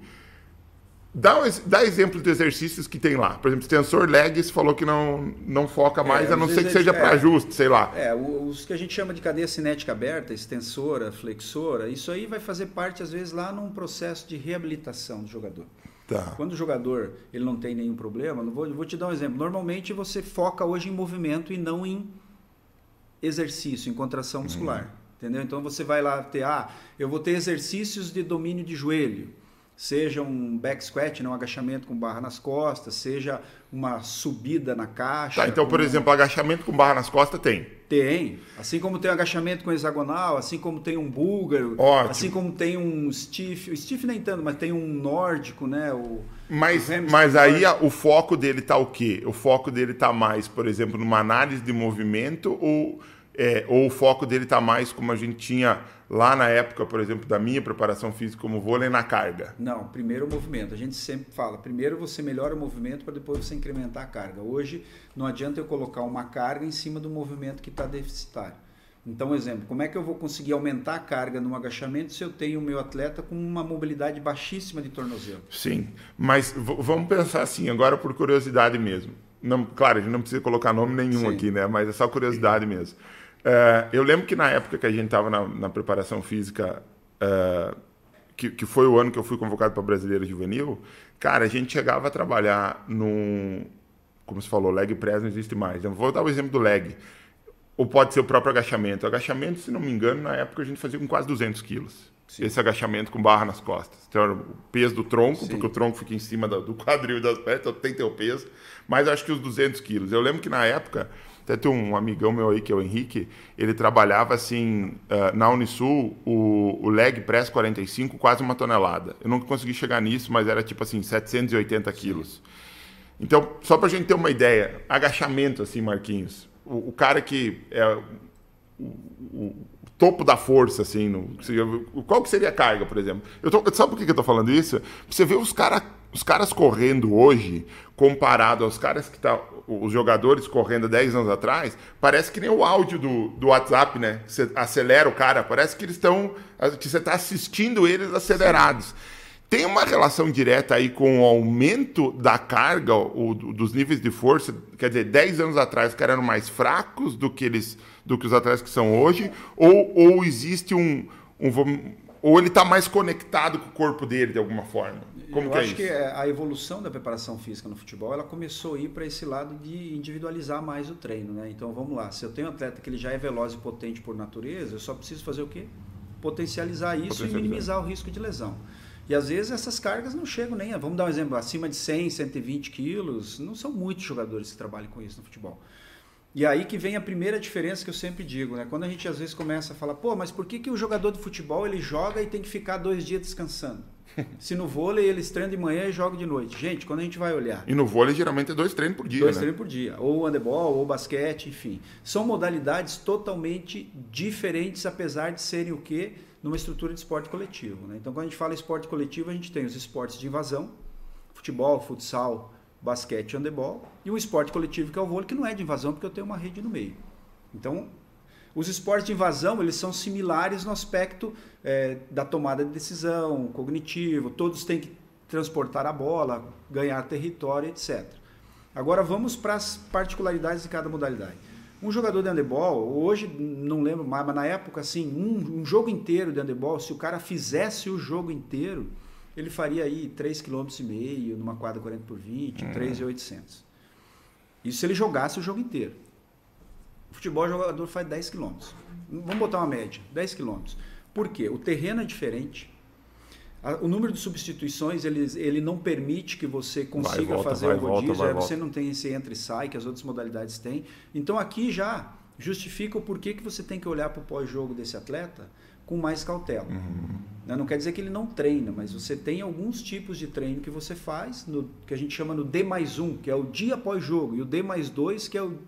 Dá, dá exemplo de exercícios que tem lá. Por exemplo, extensor legs falou que não, não foca mais, é, a não ser que seja para é, ajuste, sei lá. É, os que a gente chama de cadeia cinética aberta, extensora, flexora, isso aí vai fazer parte, às vezes, lá num processo de reabilitação do jogador. Tá. Quando o jogador ele não tem nenhum problema, não vou, vou te dar um exemplo. Normalmente você foca hoje em movimento e não em exercício, em contração muscular. Uhum. Entendeu? Então você vai lá ter, ah, eu vou ter exercícios de domínio de joelho seja um back squat, né, um agachamento com barra nas costas, seja uma subida na caixa. Tá, então, por exemplo, agachamento com barra nas costas tem. Tem. Assim como tem um agachamento com hexagonal, assim como tem um búlgaro, Ótimo. assim como tem um stiff, o stiff nem tanto, mas tem um nórdico, né? O, Mas, o mas aí nórdico. o foco dele tá o quê? O foco dele tá mais, por exemplo, numa análise de movimento ou, é, ou o foco dele tá mais como a gente tinha lá na época, por exemplo, da minha preparação física como vôlei na carga? Não, primeiro o movimento. A gente sempre fala, primeiro você melhora o movimento para depois você incrementar a carga. Hoje não adianta eu colocar uma carga em cima do movimento que está deficitário. Então, exemplo, como é que eu vou conseguir aumentar a carga no agachamento se eu tenho o meu atleta com uma mobilidade baixíssima de tornozelo? Sim, mas vamos pensar assim, agora por curiosidade mesmo. Não, claro, a gente não precisa colocar nome nenhum Sim. aqui, né? Mas é só curiosidade mesmo. É, eu lembro que na época que a gente estava na, na preparação física, é, que, que foi o ano que eu fui convocado para Brasileiro Juvenil, cara, a gente chegava a trabalhar num. Como você falou, leg press não existe mais. Eu vou dar o exemplo do leg. Ou pode ser o próprio agachamento. O agachamento, se não me engano, na época a gente fazia com quase 200 quilos. Esse agachamento com barra nas costas. Então, o peso do tronco, Sim. porque o tronco fica em cima do, quadril e das pernas, então tem que ter o peso. Mas acho que os 200 quilos. Eu lembro que na época, até tem um amigão meu aí, que é o Henrique, ele trabalhava assim, ah, na Unisul, o, o leg press 45, quase uma tonelada. Eu nunca consegui chegar nisso, mas era tipo assim, 780 quilos. Então, só pra gente ter uma ideia, agachamento, assim, Marquinhos. O, o cara que é o, o topo da força, assim, no, qual que seria a carga, por exemplo? Eu tô, sabe por que eu tô falando isso? Você vê os, cara, os caras correndo hoje, comparado aos caras que tá, os jogadores correndo há 10 anos atrás, parece que nem o áudio do, do WhatsApp, né? Você acelera o cara, parece que eles estão, você está assistindo eles acelerados. Tem uma relação direta aí com o aumento da carga, o, dos níveis de força. Quer dizer, 10 anos atrás os caras eram mais fracos do que eles, do que os atletas que são hoje, ou, ou existe um, um ou ele está mais conectado com o corpo dele de alguma forma. Como eu que é acho isso? que é, a evolução da preparação física no futebol, ela começou a ir para esse lado de individualizar mais o treino, né? Então vamos lá, se eu tenho um atleta que ele já é veloz e potente por natureza, eu só preciso fazer o quê? Potencializar isso Potencializar. e minimizar o risco de lesão. E às vezes essas cargas não chegam nem, a- vamos dar um exemplo, acima de 100, 120 quilos, não são muitos jogadores que trabalham com isso no futebol. E aí que vem a primeira diferença que eu sempre digo, né? Quando a gente às vezes começa a falar, pô, mas por que, que o jogador de futebol ele joga e tem que ficar dois dias descansando? Se no vôlei eles treinam de manhã e jogam de noite. Gente, quando a gente vai olhar, E no vôlei geralmente é dois treinos por dia, dois né? treinos por dia, ou handebol, ou basquete, enfim. São modalidades totalmente diferentes, apesar de serem o quê? Numa estrutura de esporte coletivo. Né? Então, quando a gente fala esporte coletivo, a gente tem os esportes de invasão, futebol, futsal, basquete handebol, e um esporte coletivo que é o vôlei, que não é de invasão, porque eu tenho uma rede no meio. Então, os esportes de invasão, eles são similares no aspecto eh, da tomada de decisão, cognitivo, todos têm que transportar a bola, ganhar território, etc. Agora vamos para as particularidades de cada modalidade. Um jogador de handebol, hoje não lembro mais, mas na época, assim, um, um jogo inteiro de handebol, se o cara fizesse o jogo inteiro, ele faria aí 3,5 km numa quadra 40 por 20, 3,800. Isso se ele jogasse o jogo inteiro. Futebol jogador faz 10 km. Vamos botar uma média, 10 km. Por quê? O terreno é diferente. O número de substituições ele, ele não permite que você consiga volta, fazer vai, o volta, rodízio, vai, é, você volta. não tem esse entra e sai que as outras modalidades têm. Então aqui já justifica o porquê que você tem que olhar para o pós-jogo desse atleta com mais cautela. Né? Não quer dizer que ele não treina, mas você tem alguns tipos de treino que você faz, no, que a gente chama no D mais 1, que é o dia após jogo, e o D mais 2, que é o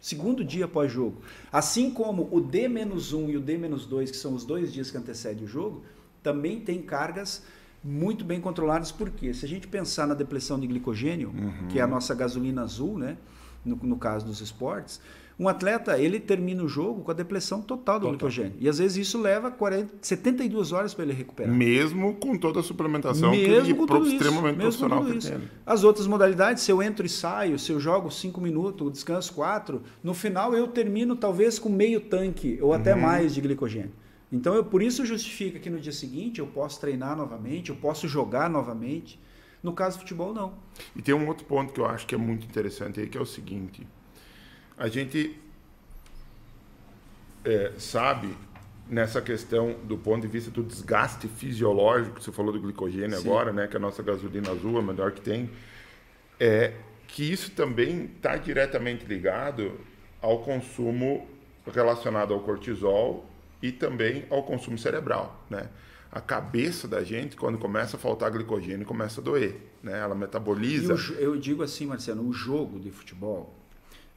segundo dia após jogo. Assim como o D menos 1 e o D menos 2, que são os dois dias que antecedem o jogo, também tem cargas muito bem controladas, porque se a gente pensar na depressão de glicogênio, que é a nossa gasolina azul, né? No, no caso dos esportes, um atleta ele termina o jogo com a depressão total do Total. glicogênio. E às vezes isso leva 40, 72 horas para ele recuperar. Mesmo com toda a suplementação Mesmo que com tudo isso, extremamente mesmo com profissional tudo que isso. tem. As outras modalidades, se eu entro e saio, se eu jogo 5 minutos, descanso 4, no final eu termino talvez com meio tanque ou até Uhum. mais de glicogênio. Então, eu, por isso justifica que no dia seguinte eu posso treinar novamente, eu posso jogar novamente. No caso do futebol, não. E tem um outro ponto que eu acho que é muito interessante aí, que é o seguinte. A gente é, sabe nessa questão do ponto de vista do desgaste fisiológico, você falou do glicogênio Sim. agora, né, que a nossa gasolina azul é a melhor que tem, é que isso também está diretamente ligado ao consumo relacionado ao cortisol e também ao consumo cerebral, né? A cabeça da gente, quando começa a faltar glicogênio, começa a doer, né? Ela metaboliza. O, eu digo assim, Marcelo, o jogo de futebol, é,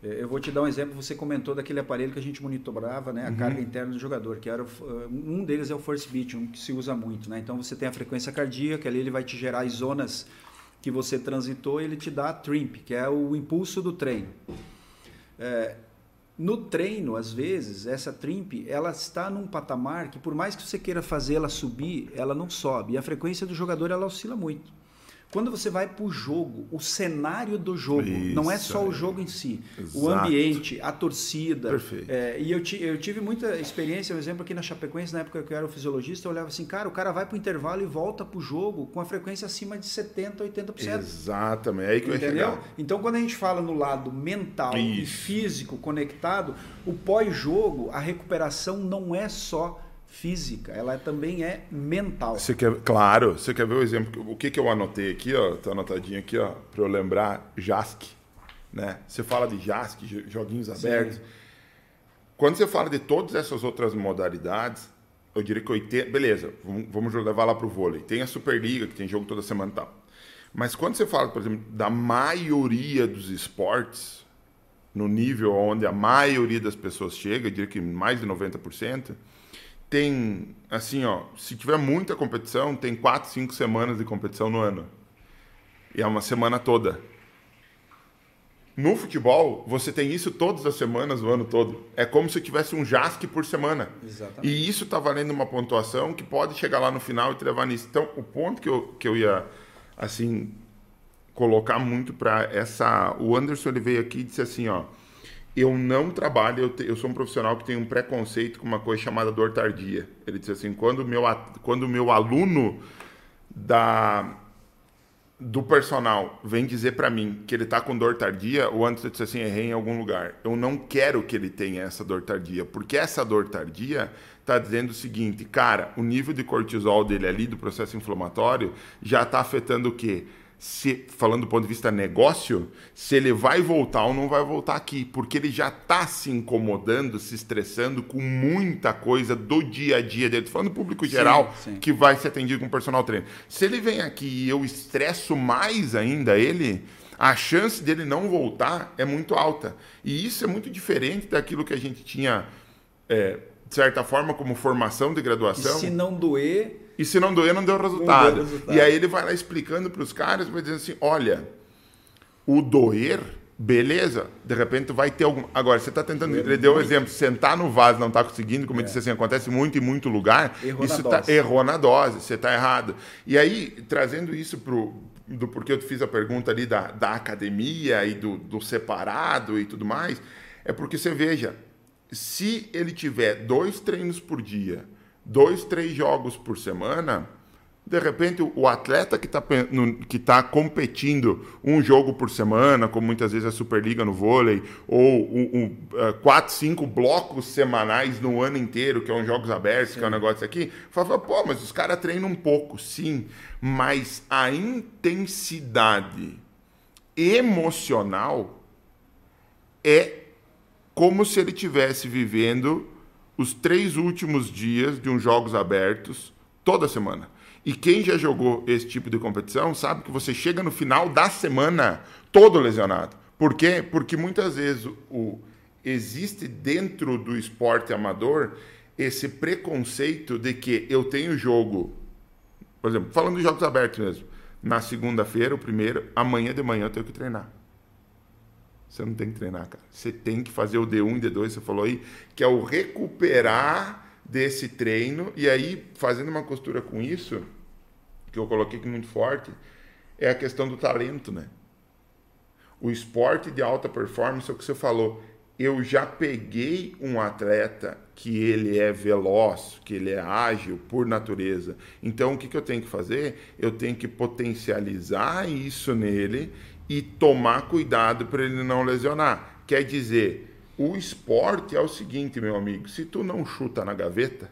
eu vou te dar um exemplo. Você comentou daquele aparelho que a gente monitorava, né, a uhum. carga interna do jogador, que era um deles é o First Beat, um que se usa muito, né? Então você tem a frequência cardíaca, ali ele vai te gerar as zonas que você transitou, e ele te dá a trimp, que é o impulso do treino. É, no treino, às vezes, essa trimp, ela está num patamar que por mais que você queira fazer ela subir, ela não sobe. E a frequência do jogador ela oscila muito. Quando você vai para o jogo, o cenário do jogo, Isso, não é só o jogo em si, Exato. o ambiente, a torcida. Perfeito. É, e eu, eu, tive muita experiência, por exemplo, aqui na Chapecoense, na época que eu era fisiologista, eu olhava assim, cara, o cara vai para o intervalo e volta para o jogo com a frequência acima de 70%, 80%. Exatamente, é aí que eu Entendeu? Então, quando a gente fala no lado mental Isso. e físico conectado, o pós-jogo, a recuperação não é só física, ela também é mental. Você quer, claro, você quer ver o exemplo? O que, que eu anotei aqui, ó, tá anotadinho aqui, ó, para eu lembrar JASC, né? Você fala de JASC, joguinhos abertos. Sim. Quando você fala de todas essas outras modalidades, eu diria que 80, beleza, vamos levar lá para o vôlei. Tem a Superliga, que tem jogo toda semana e tal. Mas quando você fala, por exemplo, da maioria dos esportes, no nível onde a maioria das pessoas chega, eu diria que mais de 90%, tem, assim, ó, se tiver muita competição, tem quatro, cinco semanas de competição no ano. E é uma semana toda. No futebol, você tem isso todas as semanas, o ano todo. É como se tivesse um JASC por semana. Exatamente. E isso está valendo uma pontuação que pode chegar lá no final e te levar nisso. Então, o ponto que eu, que eu ia, assim, colocar muito para essa... O Anderson, ele veio aqui e disse assim, ó eu não trabalho, eu, te, eu, sou um profissional que tem um preconceito com uma coisa chamada dor tardia. Ele disse assim, quando o meu, quando meu aluno da, do personal vem dizer para mim que ele está com dor tardia, o Anderson disse assim, errei em algum lugar. Eu não quero que ele tenha essa dor tardia, porque essa dor tardia está dizendo o seguinte, cara, o nível de cortisol dele ali, do processo inflamatório, já está afetando o quê? Se, falando do ponto de vista negócio, se ele vai voltar ou não vai voltar aqui, porque ele já está se incomodando, se estressando com muita coisa do dia a dia dele. Falando do público geral sim, sim. que vai ser atendido com personal trainer. Se ele vem aqui e eu estresso mais ainda ele, a chance dele não voltar é muito alta. E isso é muito diferente daquilo que a gente tinha, é, de certa forma, como formação de graduação. E se não doer, e se não doer, não deu resultado. Não deu resultado. E aí ele vai lá explicando para os caras, vai dizendo assim: olha, o doer, beleza, de repente vai ter algum. Agora, você está tentando. Ele deu um exemplo: sentar no vaso não está conseguindo, como é. eu disse assim, acontece muito em muito lugar. Errou isso na tá, dose. errou na dose, você está errado. E aí, trazendo isso para do porquê eu te fiz a pergunta ali da, da academia e do, do separado e tudo mais, é porque você veja, se ele tiver dois treinos por dia dois, três jogos por semana, de repente o atleta que está que tá competindo um jogo por semana, como muitas vezes a Superliga no vôlei, ou um, um, uh, quatro, cinco blocos semanais no ano inteiro, que é um jogos abertos, sim. que é um negócio aqui, fala, pô, mas os caras treinam um pouco, sim, mas a intensidade emocional é como se ele tivesse vivendo os três últimos dias de uns jogos abertos toda semana. E quem já jogou esse tipo de competição sabe que você chega no final da semana todo lesionado. Por quê? Porque muitas vezes o, existe dentro do esporte amador esse preconceito de que eu tenho jogo, por exemplo, falando de jogos abertos mesmo, na segunda-feira, o primeiro, amanhã de manhã eu tenho que treinar. Você não tem que treinar, cara. Você tem que fazer o D1 e D2, você falou aí, que é o recuperar desse treino. E aí, fazendo uma costura com isso, que eu coloquei aqui muito forte, é a questão do talento, né? O esporte de alta performance é o que você falou. Eu já peguei um atleta que ele é veloz, que ele é ágil por natureza. Então, o que, que eu tenho que fazer? Eu tenho que potencializar isso nele e tomar cuidado para ele não lesionar. Quer dizer, o esporte é o seguinte, meu amigo: se tu não chuta na gaveta,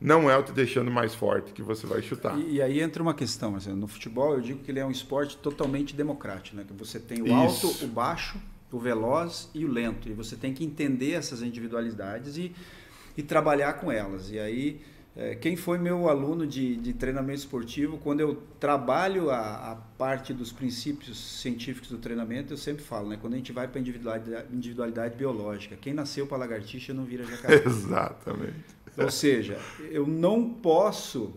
não é o te deixando mais forte que você vai chutar. E, e aí entra uma questão, assim, no futebol eu digo que ele é um esporte totalmente democrático, né? Que você tem o alto, o baixo, o veloz e o lento, e você tem que entender essas individualidades e, e trabalhar com elas. E aí quem foi meu aluno de, de, treinamento esportivo, quando eu trabalho a, a, parte dos princípios científicos do treinamento, eu sempre falo, né? Quando a gente vai para a individualidade, individualidade biológica, quem nasceu para lagartixa não vira jacaré. Exatamente. Ou seja, eu não posso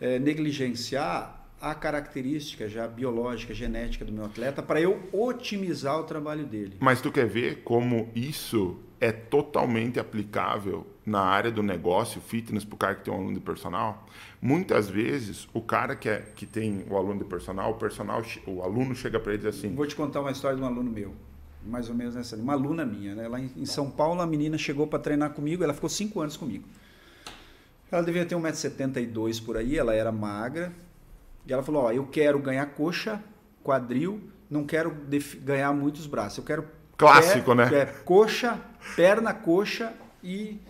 é, negligenciar a característica já biológica, genética do meu atleta para eu otimizar o trabalho dele. Mas tu quer ver como isso é totalmente aplicável na área do negócio fitness para o cara que tem um aluno de personal? Muitas vezes o cara que, é, que tem o aluno de personal, o personal, o aluno chega para ele e diz assim. Vou te contar uma história de um aluno meu mais ou menos nessa uma aluna minha né? lá em São Paulo a menina chegou para treinar comigo ela ficou cinco anos comigo ela devia ter 1,72m por aí, ela era magra. E ela falou: Ó, eu quero ganhar coxa, quadril, não quero ganhar muitos braços. Eu quero. Clássico, pé, né? É, coxa, perna, coxa e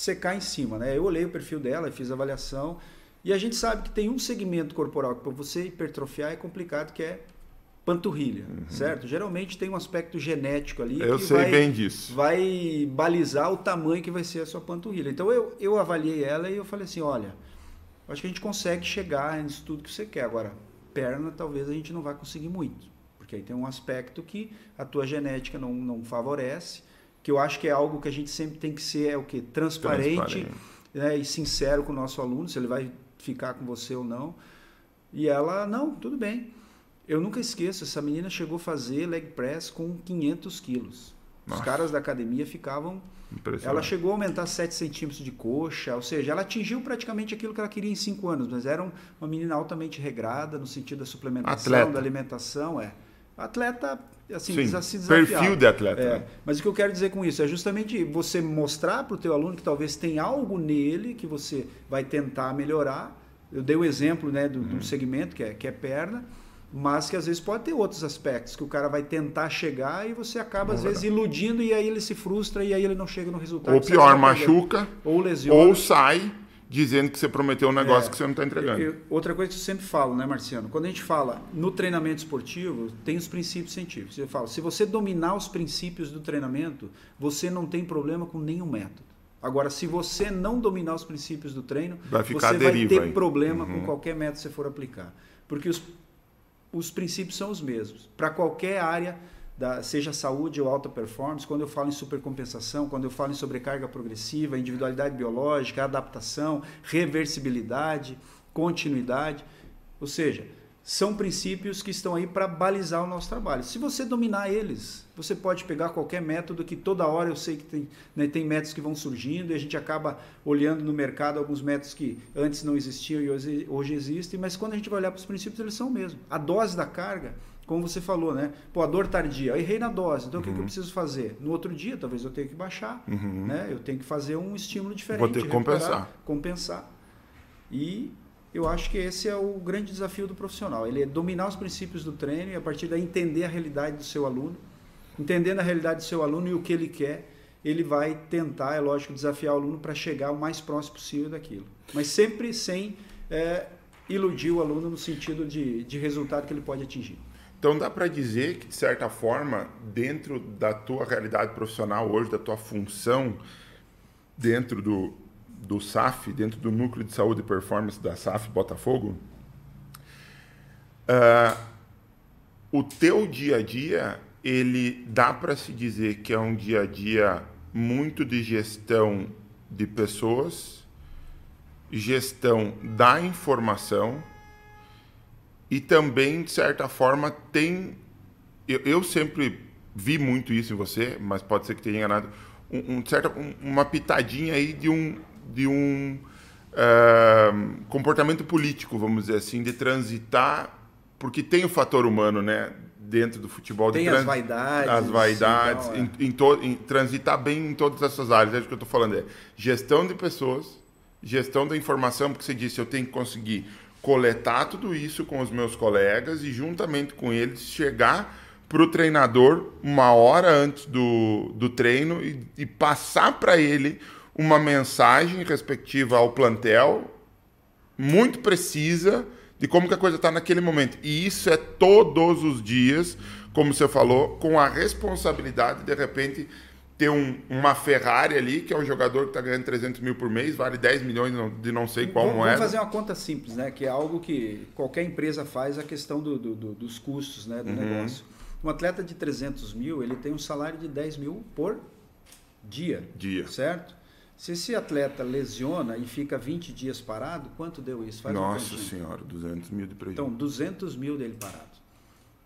secar em cima, né? Eu olhei o perfil dela e fiz a avaliação. E a gente sabe que tem um segmento corporal que para você hipertrofiar é complicado, que é panturrilha, uhum. certo? Geralmente tem um aspecto genético ali eu que sei vai, bem disso. vai balizar o tamanho que vai ser a sua panturrilha. Então eu, eu avaliei ela e eu falei assim, olha, acho que a gente consegue chegar nisso tudo que você quer. Agora, perna talvez a gente não vai conseguir muito, porque aí tem um aspecto que a tua genética não, não favorece, que eu acho que é algo que a gente sempre tem que ser é o que transparente, transparente. Né, e sincero com o nosso aluno, se ele vai ficar com você ou não. E ela, não, tudo bem. Eu nunca esqueço, essa menina chegou a fazer leg press com 500 quilos. Os caras da academia ficavam. Ela chegou a aumentar 7 centímetros de coxa, ou seja, ela atingiu praticamente aquilo que ela queria em 5 anos, mas era uma menina altamente regrada no sentido da suplementação, atleta. da alimentação. É. Atleta, assim, Sim. Perfil de atleta. É. Né? Mas o que eu quero dizer com isso é justamente você mostrar para o teu aluno que talvez tem algo nele que você vai tentar melhorar. Eu dei o exemplo né, do, uhum. do segmento, que é, que é perna mas que às vezes pode ter outros aspectos que o cara vai tentar chegar e você acaba às vezes iludindo e aí ele se frustra e aí ele não chega no resultado. Ou pior, machuca, ou lesiona, ou sai dizendo que você prometeu um negócio é, que você não está entregando. Eu, outra coisa que eu sempre falo, né, Marciano? Quando a gente fala no treinamento esportivo, tem os princípios científicos. Eu falo, se você dominar os princípios do treinamento, você não tem problema com nenhum método. Agora, se você não dominar os princípios do treino, vai você vai ter aí. problema uhum. com qualquer método que você for aplicar. Porque os os princípios são os mesmos. Para qualquer área, da, seja saúde ou alta performance, quando eu falo em supercompensação, quando eu falo em sobrecarga progressiva, individualidade biológica, adaptação, reversibilidade, continuidade, ou seja, são princípios que estão aí para balizar o nosso trabalho. Se você dominar eles, você pode pegar qualquer método que toda hora eu sei que tem, né, tem métodos que vão surgindo e a gente acaba olhando no mercado alguns métodos que antes não existiam e hoje, hoje existem, mas quando a gente vai olhar para os princípios, eles são o mesmo. A dose da carga, como você falou, né? Pô, a dor tardia, eu errei na dose, então uhum. o que, que, eu uhum. preciso fazer? No outro dia, talvez eu tenha que baixar, uhum. né? Eu tenho que fazer um estímulo diferente. Vou ter que compensar. Compensar. E eu acho que esse é o grande desafio do profissional. Ele é dominar os princípios do treino e a partir daí entender a realidade do seu aluno. Entendendo a realidade do seu aluno e o que ele quer, ele vai tentar, é lógico, desafiar o aluno para chegar o mais próximo possível daquilo. Mas sempre sem é, iludir o aluno no sentido de, de resultado que ele pode atingir. Então dá para dizer que, de certa forma, dentro da tua realidade profissional hoje, da tua função dentro do, do SAF, dentro do Núcleo de Saúde e Performance da SAF Botafogo, uh, o teu dia a dia, ele dá para se dizer que é um dia a dia muito de gestão de pessoas, gestão da informação e também, de certa forma, tem. Eu, eu sempre vi muito isso em você, mas pode ser que tenha enganado. Um, um certa, um, uma pitadinha aí de um, de um uh, comportamento político, vamos dizer assim, de transitar, porque tem o fator humano, né? Dentro do futebol. Tem as vaidades. As vaidades, sim, então, é. em, em, to, em, transitar bem em todas essas áreas. É o que eu estou falando. É gestão de pessoas, gestão da informação, porque você disse, eu tenho que conseguir coletar tudo isso com os meus colegas e juntamente com eles chegar para o treinador uma hora antes do, do treino e, e passar para ele uma mensagem respectiva ao plantel, muito precisa de como que a coisa está naquele momento. E isso é todos os dias, como você falou, com a responsabilidade de, de repente ter um, uma Ferrari ali, que é um jogador que está ganhando 300 mil por mês, vale 10 milhões de não sei qual vamos, moeda. Vamos fazer uma conta simples, né? Que é algo que qualquer empresa faz, a questão do, do, do dos custos né? do uhum. negócio. Um atleta de 300 mil, ele tem um salário de 10 mil por dia. Dia. Certo? Se esse atleta lesiona e fica 20 dias parado, quanto deu isso? Faz Nossa senhora, 200 mil de prejuízo. Então, 200 mil dele parado.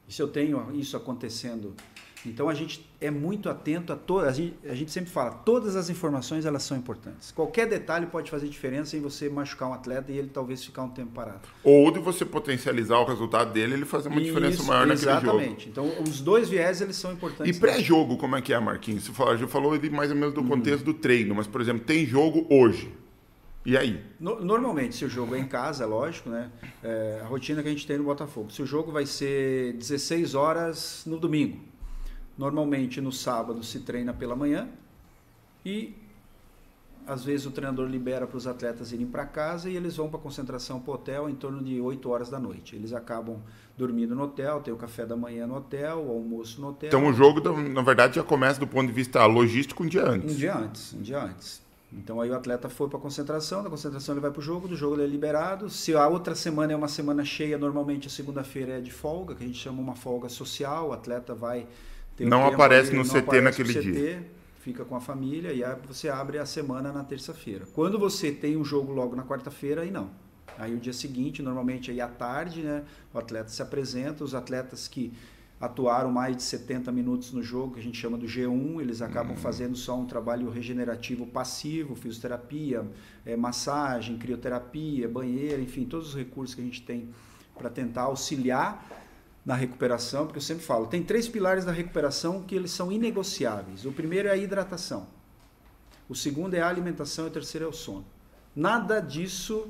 E se eu tenho isso acontecendo então a gente é muito atento a todas. A gente, a gente sempre fala, todas as informações elas são importantes. Qualquer detalhe pode fazer diferença em você machucar um atleta e ele talvez ficar um tempo parado. Ou de você potencializar o resultado dele, ele fazer uma Isso, diferença maior naquele jogo. Exatamente. Então os dois viés eles são importantes. E pré-jogo, como é que é, Marquinhos? Você falou, já falou mais ou menos do uhum. contexto do treino, mas por exemplo, tem jogo hoje. E aí? normalmente, se o jogo é em casa, é lógico, né? É, a rotina que a gente tem no Botafogo. Se o jogo vai ser 16 horas no domingo, Normalmente no sábado se treina pela manhã e às vezes o treinador libera para os atletas irem para casa e eles vão para concentração para o hotel em torno de 8 horas da noite. Eles acabam dormindo no hotel, tem o café da manhã no hotel, o almoço no hotel. Então o jogo, na verdade, já começa do ponto de vista logístico um dia antes. Um dia antes, um dia antes. Então aí o atleta foi para a concentração, da concentração ele vai para o jogo, do jogo ele é liberado. Se a outra semana é uma semana cheia, normalmente a segunda-feira é de folga, que a gente chama uma folga social, o atleta vai não aparece no não CT aparece naquele CT, dia. Fica com a família e aí você abre a semana na terça-feira. Quando você tem um jogo logo na quarta-feira, aí não. Aí o dia seguinte, normalmente aí à tarde, né, o atleta se apresenta, os atletas que atuaram mais de 70 minutos no jogo, que a gente chama do G1, eles acabam uhum. fazendo só um trabalho regenerativo passivo, fisioterapia, é, massagem, crioterapia, banheira, enfim, todos os recursos que a gente tem para tentar auxiliar na recuperação, porque eu sempre falo, tem três pilares da recuperação que eles são inegociáveis. O primeiro é a hidratação. O segundo é a alimentação e o terceiro é o sono. Nada disso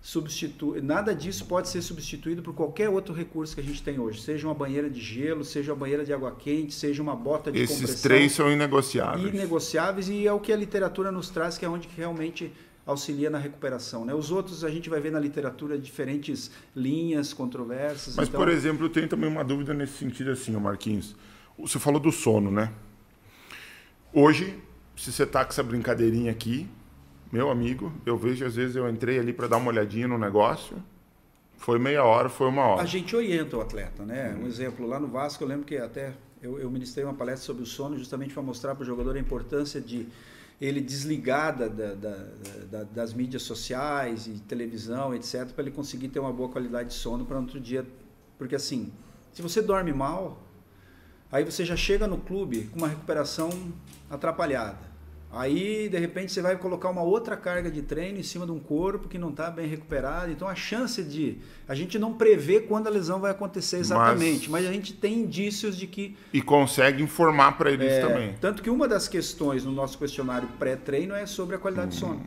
substitui, nada disso pode ser substituído por qualquer outro recurso que a gente tem hoje, seja uma banheira de gelo, seja uma banheira de água quente, seja uma bota de Esses compressão. Esses três são inegociáveis. Inegociáveis e é o que a literatura nos traz, que é onde realmente auxilia na recuperação. Né? Os outros a gente vai ver na literatura diferentes linhas, controvérsias. Mas, então... por exemplo, eu tenho também uma dúvida nesse sentido assim, Marquinhos. Você falou do sono, né? Hoje, se você tá com essa brincadeirinha aqui, meu amigo, eu vejo às vezes eu entrei ali para dar uma olhadinha no negócio, foi meia hora, foi uma hora. A gente orienta o atleta, né? Um exemplo, lá no Vasco, eu lembro que até eu, eu ministrei uma palestra sobre o sono justamente para mostrar para o jogador a importância de ele desligar da, da, da, das mídias sociais e televisão, etc., para ele conseguir ter uma boa qualidade de sono para outro dia. Porque assim, se você dorme mal, aí você já chega no clube com uma recuperação atrapalhada. Aí, de repente, você vai colocar uma outra carga de treino em cima de um corpo que não está bem recuperado. Então, a chance de. A gente não prevê quando a lesão vai acontecer exatamente, mas, mas a gente tem indícios de que. E consegue informar para eles é, também. Tanto que uma das questões no nosso questionário pré-treino é sobre a qualidade hum. de sono.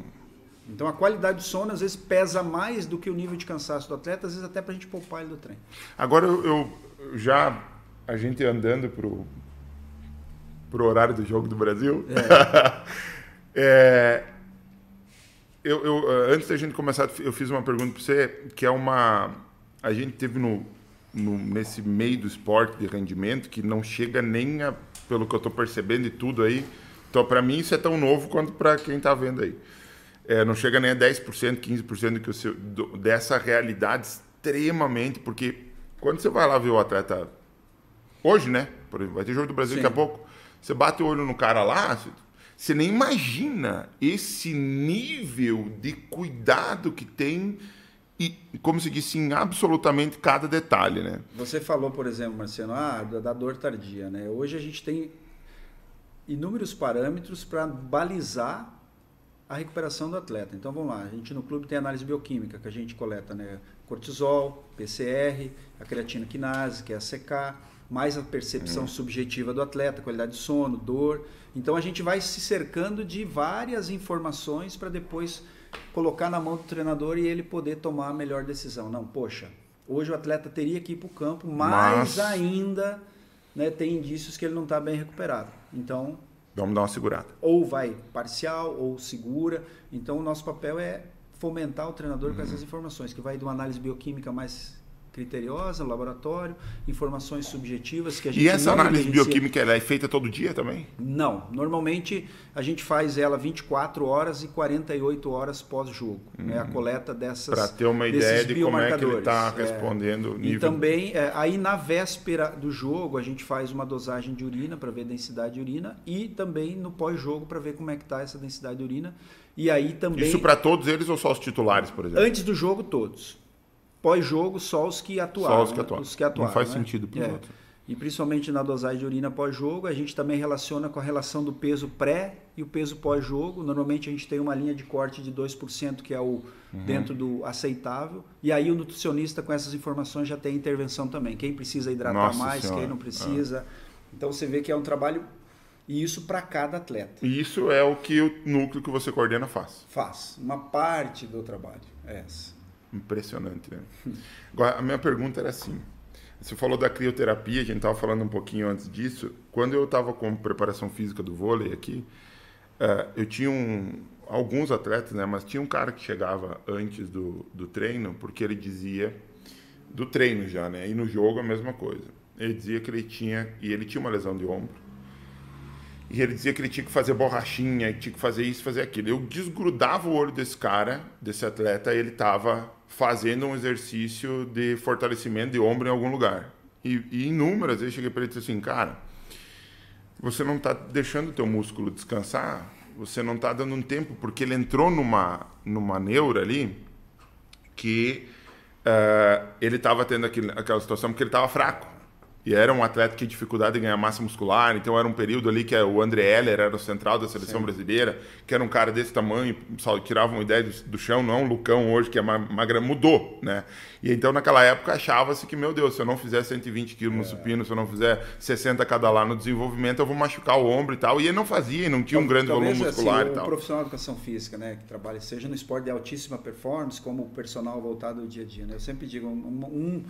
Então, a qualidade de sono, às vezes, pesa mais do que o nível de cansaço do atleta, às vezes, até para a gente poupar ele do treino. Agora, eu, eu já. A gente andando para pro horário do jogo do Brasil. É. é, eu, eu, antes da gente começar, eu fiz uma pergunta para você, que é uma. A gente teve no, no, nesse meio do esporte de rendimento que não chega nem a, pelo que eu estou percebendo e tudo aí. Então, para mim, isso é tão novo quanto para quem está vendo aí. É, não chega nem a 10%, 15% do que o seu, do, dessa realidade extremamente, porque quando você vai lá ver o atleta hoje, né? Vai ter jogo do Brasil Sim. daqui a pouco. Você bate o olho no cara lá, você nem imagina esse nível de cuidado que tem e, como se disse, em absolutamente cada detalhe, né? Você falou, por exemplo, Marciano, ah, da dor tardia, né? Hoje a gente tem inúmeros parâmetros para balizar a recuperação do atleta. Então vamos lá, a gente no clube tem análise bioquímica que a gente coleta, né? Cortisol, PCR, a creatina quinase, que é a CK, mais a percepção é. subjetiva do atleta, qualidade de sono, dor. Então a gente vai se cercando de várias informações para depois colocar na mão do treinador e ele poder tomar a melhor decisão. Não, poxa, hoje o atleta teria que ir para o campo, mais Mas... ainda né, tem indícios que ele não está bem recuperado. Então Vamos dar uma segurada. Ou vai parcial ou segura. Então o nosso papel é fomentar o treinador uhum. com essas informações, que vai de uma análise bioquímica mais criteriosa, laboratório, informações subjetivas que a gente E essa análise bioquímica ela é feita todo dia também? Não, normalmente a gente faz ela 24 horas e 48 horas pós-jogo, né, a uhum. coleta dessas Para ter uma ideia de como é que ele está respondendo. É, nível... E também, é, aí na véspera do jogo, a gente faz uma dosagem de urina para ver a densidade de urina e também no pós-jogo para ver como é que está essa densidade de urina. E aí também... Isso para todos eles ou só os titulares, por exemplo? Antes do jogo, todos pós-jogo só os que atuaram. Só os que né? atuaram. Os que atuaram Não faz né? sentido para é. outros. E principalmente na dosagem de urina pós-jogo, a gente também relaciona com a relação do peso pré e o peso pós-jogo. Normalmente a gente tem uma linha de corte de 2%, que é o uhum. dentro do aceitável. E aí o nutricionista com essas informações já tem intervenção também. Quem precisa hidratar Nossa mais, senhora. quem não precisa. Então você vê que é um trabalho e isso para cada atleta. E isso é o que o núcleo que você coordena faz. Faz. Uma parte do trabalho é essa. Impressionante, né? Agora, a minha pergunta era assim. Você falou da crioterapia, a gente estava falando um pouquinho antes disso. Quando eu estava com preparação física do vôlei aqui, uh, eu tinha um, alguns atletas, né? Mas tinha um cara que chegava antes do, do treino, porque ele dizia do treino já, né? E no jogo a mesma coisa. Ele dizia que ele tinha e ele tinha uma lesão de ombro e ele dizia que ele tinha que fazer borrachinha, tinha que fazer isso, fazer aquilo. Eu desgrudava o olho desse cara, desse atleta, e ele estava fazendo um exercício de fortalecimento de ombro em algum lugar. E, e inúmeras vezes cheguei para ele e disse assim, cara, você não está deixando o teu músculo descansar, você não está dando um tempo, porque ele entrou numa, numa neura ali que uh, ele estava tendo aquele, aquela situação porque ele estava fraco. E era um atleta que tinha dificuldade em ganhar massa muscular, então era um período ali que o André Heller era o central da seleção Sim. brasileira, que era um cara desse tamanho, só tirava uma ideia do, do chão, não é um Lucão hoje que é magra, mudou, né? E então naquela época achava-se que, meu Deus, se eu não fizer 120 quilos no é. supino, se eu não fizer 60 cada lá no desenvolvimento, eu vou machucar o ombro e tal. E ele não fazia, não tinha um grande Talvez, volume muscular assim, e tal. O profissional de educação física, né, que trabalha seja no esporte de altíssima performance, como o personal voltado ao dia a dia, né? Eu sempre digo, um, um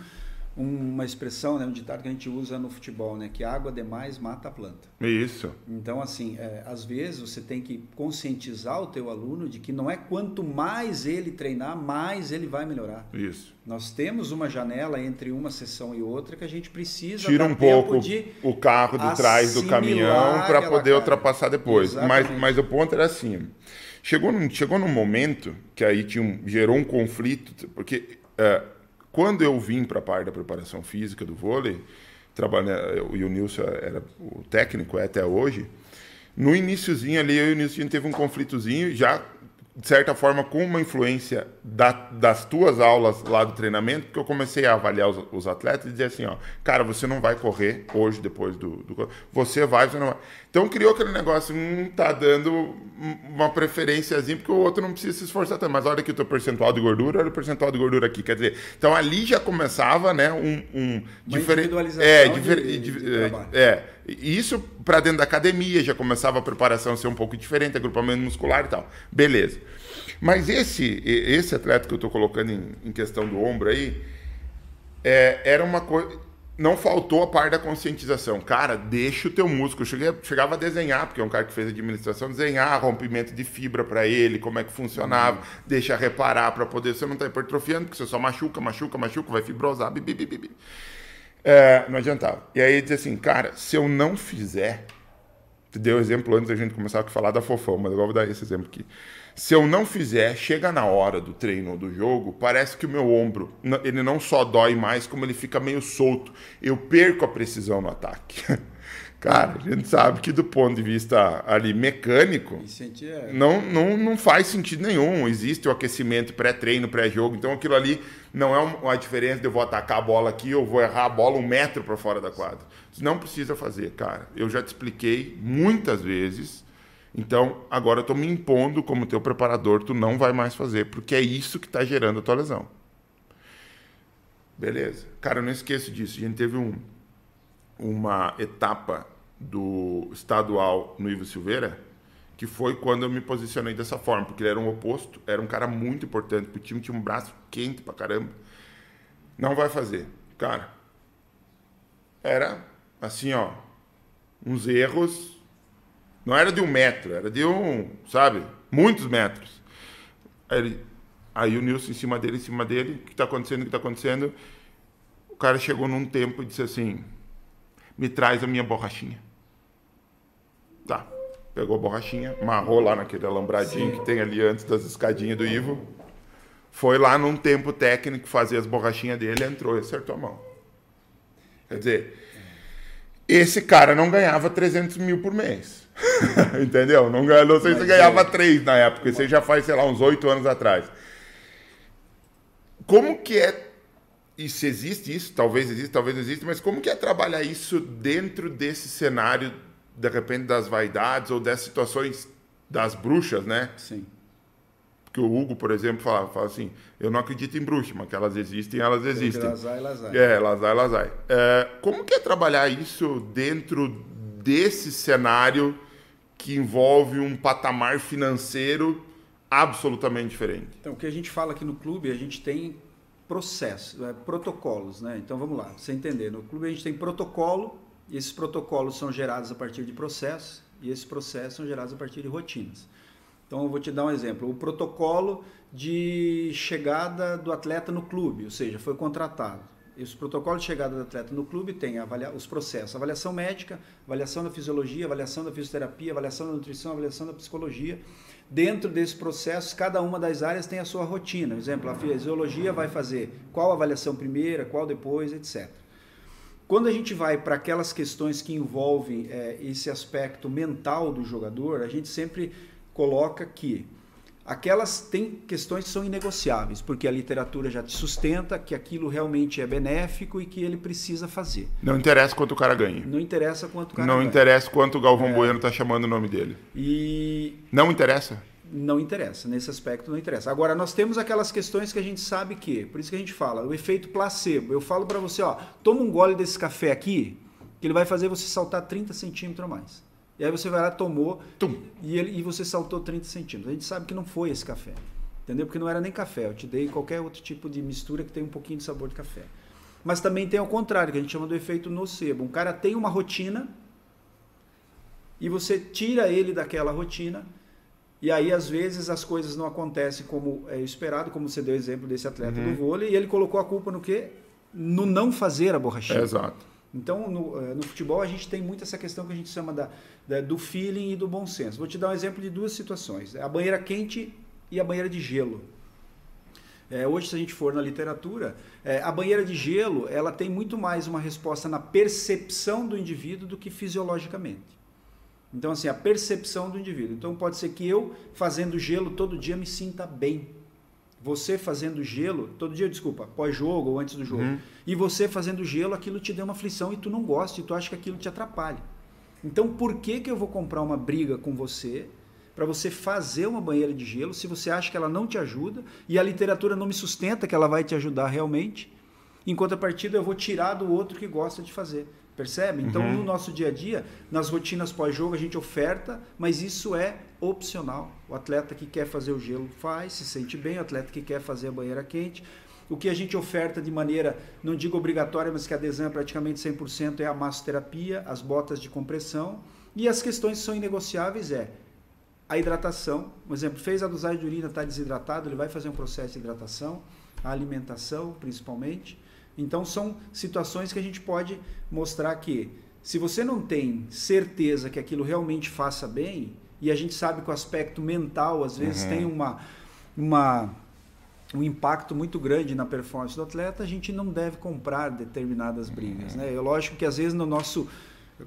uma expressão, né, um ditado que a gente usa no futebol, né, que água demais mata a planta. Isso. Então, assim, é, às vezes você tem que conscientizar o teu aluno de que não é quanto mais ele treinar, mais ele vai melhorar. Isso. Nós temos uma janela entre uma sessão e outra que a gente precisa tira um pouco o carro de trás do caminhão para poder cara. ultrapassar depois. Mas, mas o ponto era assim. Chegou num, chegou num momento que aí tinha um, gerou um conflito, porque uh, quando eu vim para a parte da preparação física do vôlei, trabalha, e o Nilson era o técnico é até hoje, no iníciozinho ali, eu e o Nilson teve um conflitozinho, já de certa forma, com uma influência da, das tuas aulas lá do treinamento, que eu comecei a avaliar os, os, atletas e dizer assim, ó, cara, você não vai correr hoje depois do, do você vai, você não vai. Então criou aquele negócio, hum, tá dando uma preferênciazinha, porque o outro não precisa se esforçar tanto, mas olha aqui o teu percentual de gordura, olha o percentual de gordura aqui, quer dizer, então ali já começava, né, um, um diferente, é, difer, de, de, de é, é, isso para dentro da academia já começava a preparação a ser um pouco diferente, agrupamento muscular e tal, beleza. Mas esse esse atleta que eu estou colocando em, em, questão do ombro aí, é, era uma coisa não faltou a parte da conscientização. Cara, deixa o teu músculo. Eu cheguei, chegava a desenhar, porque é um cara que fez administração, desenhar rompimento de fibra para ele, como é que funcionava, uhum. deixa reparar para poder. Você não tá hipertrofiando, porque você só machuca, machuca, machuca, vai fibrosar, bibi, bibi, bibi. É, não adiantava. E aí ele disse assim, cara, se eu não fizer. Te deu exemplo antes da gente começar a falar da fofão, mas agora vou dar esse exemplo aqui. Se eu não fizer, chega na hora do treino ou do jogo, parece que o meu ombro, ele não só dói mais, como ele fica meio solto. Eu perco a precisão no ataque. Cara, a gente sabe que do ponto de vista ali mecânico, é não, não, não faz sentido nenhum. Existe o aquecimento pré-treino, pré-jogo, então aquilo ali não é uma diferença de eu vou atacar a bola aqui ou vou errar a bola um metro para fora da quadra. Não precisa fazer, cara. Eu já te expliquei muitas vezes então, agora eu estou me impondo como teu preparador, tu não vai mais fazer, porque é isso que está gerando a tua lesão. Beleza. Cara, eu não esqueço disso. A gente teve um, uma etapa do estadual no Ivo Silveira, que foi quando eu me posicionei dessa forma, porque ele era um oposto, era um cara muito importante, o time tinha um braço quente pra caramba. Não vai fazer. Cara, era assim, ó, uns erros Não era de um metro, era de um, sabe, muitos metros. Aí, ele, aí o Nilson em cima dele, em cima dele, o que está acontecendo, o que está acontecendo? O cara chegou num tempo e disse assim, me traz a minha borrachinha. Tá. Pegou a borrachinha, amarrou lá naquele alambradinho Sim. que tem ali antes das escadinhas do Ivo. Foi lá num tempo técnico fazer as borrachinhas dele, entrou e acertou a mão. Quer dizer, esse cara não ganhava 300 mil por mês. Entendeu? Não, não sei se ganhava é... 3 na época, isso já faz, sei lá, uns 8 anos atrás. Como que é e se existe isso, talvez exista, talvez exista, mas como que é trabalhar isso dentro desse cenário, de repente, das vaidades ou das situações das bruxas, né? Sim. Porque o Hugo, por exemplo, fala, fala assim, eu não acredito em bruxa, mas que elas existem, elas existem. Lazai, lazai. É, lazai, lazai. É, como que é trabalhar isso dentro desse cenário que envolve um patamar financeiro absolutamente diferente? Então, o que a gente fala aqui no clube, a gente tem processos, é, protocolos, né? Então vamos lá, você entender. No clube a gente tem protocolo, e esses protocolos são gerados a partir de processos, e esses processos são gerados a partir de rotinas. Então eu vou te dar um exemplo. O protocolo de chegada do atleta no clube, ou seja, foi contratado. Esse protocolo de chegada do atleta no clube tem os processos, avaliação médica, avaliação da fisiologia, avaliação da fisioterapia, avaliação da nutrição, avaliação da psicologia Dentro desse processo, cada uma das áreas tem a sua rotina. Por exemplo, a fisiologia vai fazer qual avaliação primeira, qual depois, etc. Quando a gente vai para aquelas questões que envolvem é, esse aspecto mental do jogador, a gente sempre coloca que aquelas têm questões que são inegociáveis, porque a literatura já te sustenta que aquilo realmente é benéfico e que ele precisa fazer. Não interessa quanto o cara ganha. Não interessa quanto o cara Não ganha. interessa quanto o Galvão é... Bueno está chamando o nome dele. E não interessa? Não interessa, nesse aspecto não interessa. Agora, nós temos aquelas questões que a gente sabe que, por isso que a gente fala, o efeito placebo. Eu falo para você, ó, toma um gole desse café aqui, que ele vai fazer você saltar 30 centímetros a mais. E aí você vai lá, tomou Tum. E, ele, e você saltou 30 centímetros. A gente sabe que não foi esse café. Entendeu? Porque não era nem café. Eu te dei qualquer outro tipo de mistura que tem um pouquinho de sabor de café. Mas também tem ao contrário, que a gente chama do efeito nocebo. Um cara tem uma rotina e você tira ele daquela rotina e aí, às vezes, as coisas não acontecem como é esperado, como você deu o exemplo desse atleta uhum. do vôlei, e ele colocou a culpa no quê? No não fazer a borrachinha. É, exato. Então, no, eh, no, futebol, a gente tem muito essa questão que a gente chama da, da, do feeling e do bom senso. Vou te dar um exemplo de duas situações: a banheira quente e a banheira de gelo. É, hoje, se a gente for na literatura, é, a banheira de gelo ela tem muito mais uma resposta na percepção do indivíduo do que fisiologicamente. Então, assim, a percepção do indivíduo. Então, pode ser que eu, fazendo gelo todo dia, me sinta bem você fazendo gelo, todo dia, desculpa, pós-jogo ou antes do jogo, uhum. e você fazendo gelo, aquilo te deu uma aflição e tu não gosta, e tu acha que aquilo te atrapalha. Então, por que, que eu vou comprar uma briga com você para você fazer uma banheira de gelo se você acha que ela não te ajuda e a literatura não me sustenta que ela vai te ajudar realmente? Em contrapartida, eu vou tirar do outro que gosta de fazer. Percebe? Então, uhum. no nosso dia a dia, nas rotinas pós-jogo, a gente oferta, mas isso é opcional. O atleta que quer fazer o gelo faz, se sente bem, o atleta que quer fazer a banheira quente. O que a gente oferta de maneira, não digo obrigatória, mas que a adesão é praticamente 100% é a massoterapia, as botas de compressão. E as questões que são inegociáveis é a hidratação. Por exemplo, fez a dosagem de urina, está desidratado, ele vai fazer um processo de hidratação. A alimentação, principalmente então são situações que a gente pode mostrar que se você não tem certeza que aquilo realmente faça bem, e a gente sabe que o aspecto mental às vezes uhum. tem uma, uma, um impacto muito grande na performance do atleta, a gente não deve comprar determinadas brigas. Uhum. Né? É lógico que às vezes no nosso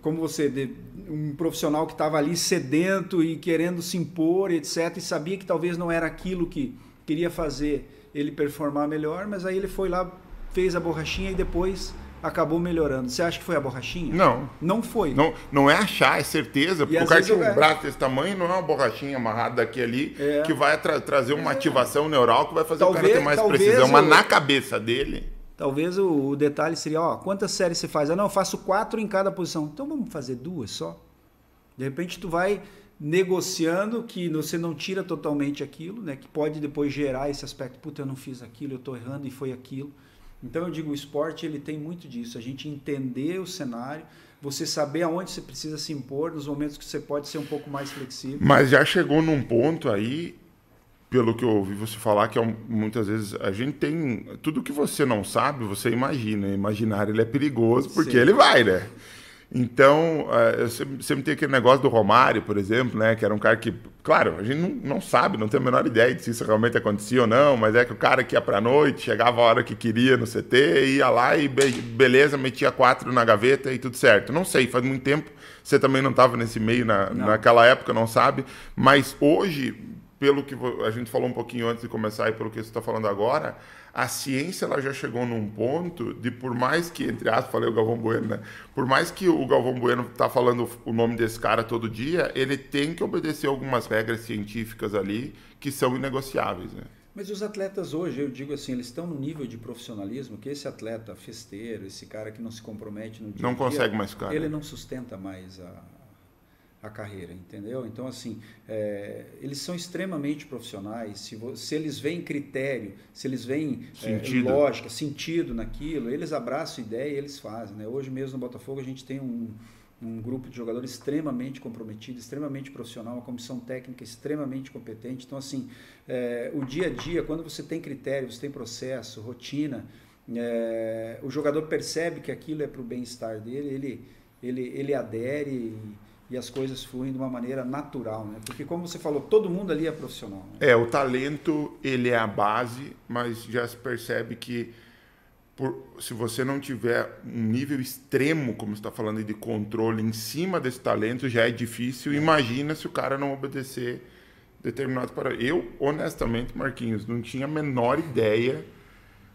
como você, um profissional que estava ali sedento e querendo se impor, etc., e sabia que talvez não era aquilo que queria fazer ele performar melhor, mas aí ele foi lá fez a borrachinha e depois acabou melhorando. Você acha que foi a borrachinha? Não. Não foi. Não, não é achar, é certeza. Porque o cara tinha um braço desse tamanho, não é uma borrachinha amarrada daqui ali é. que vai tra trazer uma é. ativação neural que vai fazer talvez, o cara ter mais precisão. Mas na cabeça dele. Talvez o, o, detalhe seria, ó, quantas séries você faz? Ah, não, eu faço quatro em cada posição. Então vamos fazer duas só. De repente tu vai negociando que você não tira totalmente aquilo, né? Que pode depois gerar esse aspecto, puta, eu não fiz aquilo, eu estou errando e foi aquilo. Então eu digo, o esporte ele tem muito disso, a gente entender o cenário, você saber aonde você precisa se impor, nos momentos que você pode ser um pouco mais flexível. Mas já chegou num ponto aí, pelo que eu ouvi você falar, que é muitas vezes a gente tem. Tudo que você não sabe, você imagina. Imaginar ele é perigoso porque Sim. ele vai, né? Então, uh, sempre tem aquele negócio do Romário, por exemplo, né? Que era um cara que, claro, a gente não, não sabe, não tem a menor ideia de se isso realmente acontecia ou não, mas é que o cara que ia pra noite, chegava a hora que queria no CT, ia lá e be beleza, metia quatro na gaveta e tudo certo. Não sei, faz muito tempo, você também não estava nesse meio na, naquela época, não sabe, mas hoje, pelo que a gente falou um pouquinho antes de começar e pelo que você está falando agora, a ciência ela já chegou num ponto de por mais que entre aspas falei o Galvão Bueno, né? Por mais que o Galvão Bueno tá falando o nome desse cara todo dia, ele tem que obedecer algumas regras científicas ali que são inegociáveis, né? Mas os atletas hoje, eu digo assim, eles estão no nível de profissionalismo que esse atleta festeiro, esse cara que não se compromete no dia Não consegue mais ficar. Ele né? não sustenta mais a, a carreira, entendeu? Então, assim, é, eles são extremamente profissionais. Se, se, eles veem critério, se eles veem é, lógica, sentido naquilo, eles abraçam a ideia e eles fazem. Né? Hoje mesmo no Botafogo a gente tem um, um grupo de jogadores extremamente comprometido, extremamente profissional, uma comissão técnica extremamente competente. Então, assim, é, o dia a dia, quando você tem critério, você tem processo, rotina, é, o jogador percebe que aquilo é para o bem-estar dele, ele, ele, ele adere. E, e as coisas fluem de uma maneira natural, né? Porque como você falou, todo mundo ali é profissional. Né? É, o talento ele é a base, mas já se percebe que por, se você não tiver um nível extremo, como está falando, de controle em cima desse talento, já é difícil. É. Imagina se o cara não obedecer determinados para. Eu, honestamente, Marquinhos, não tinha a menor ideia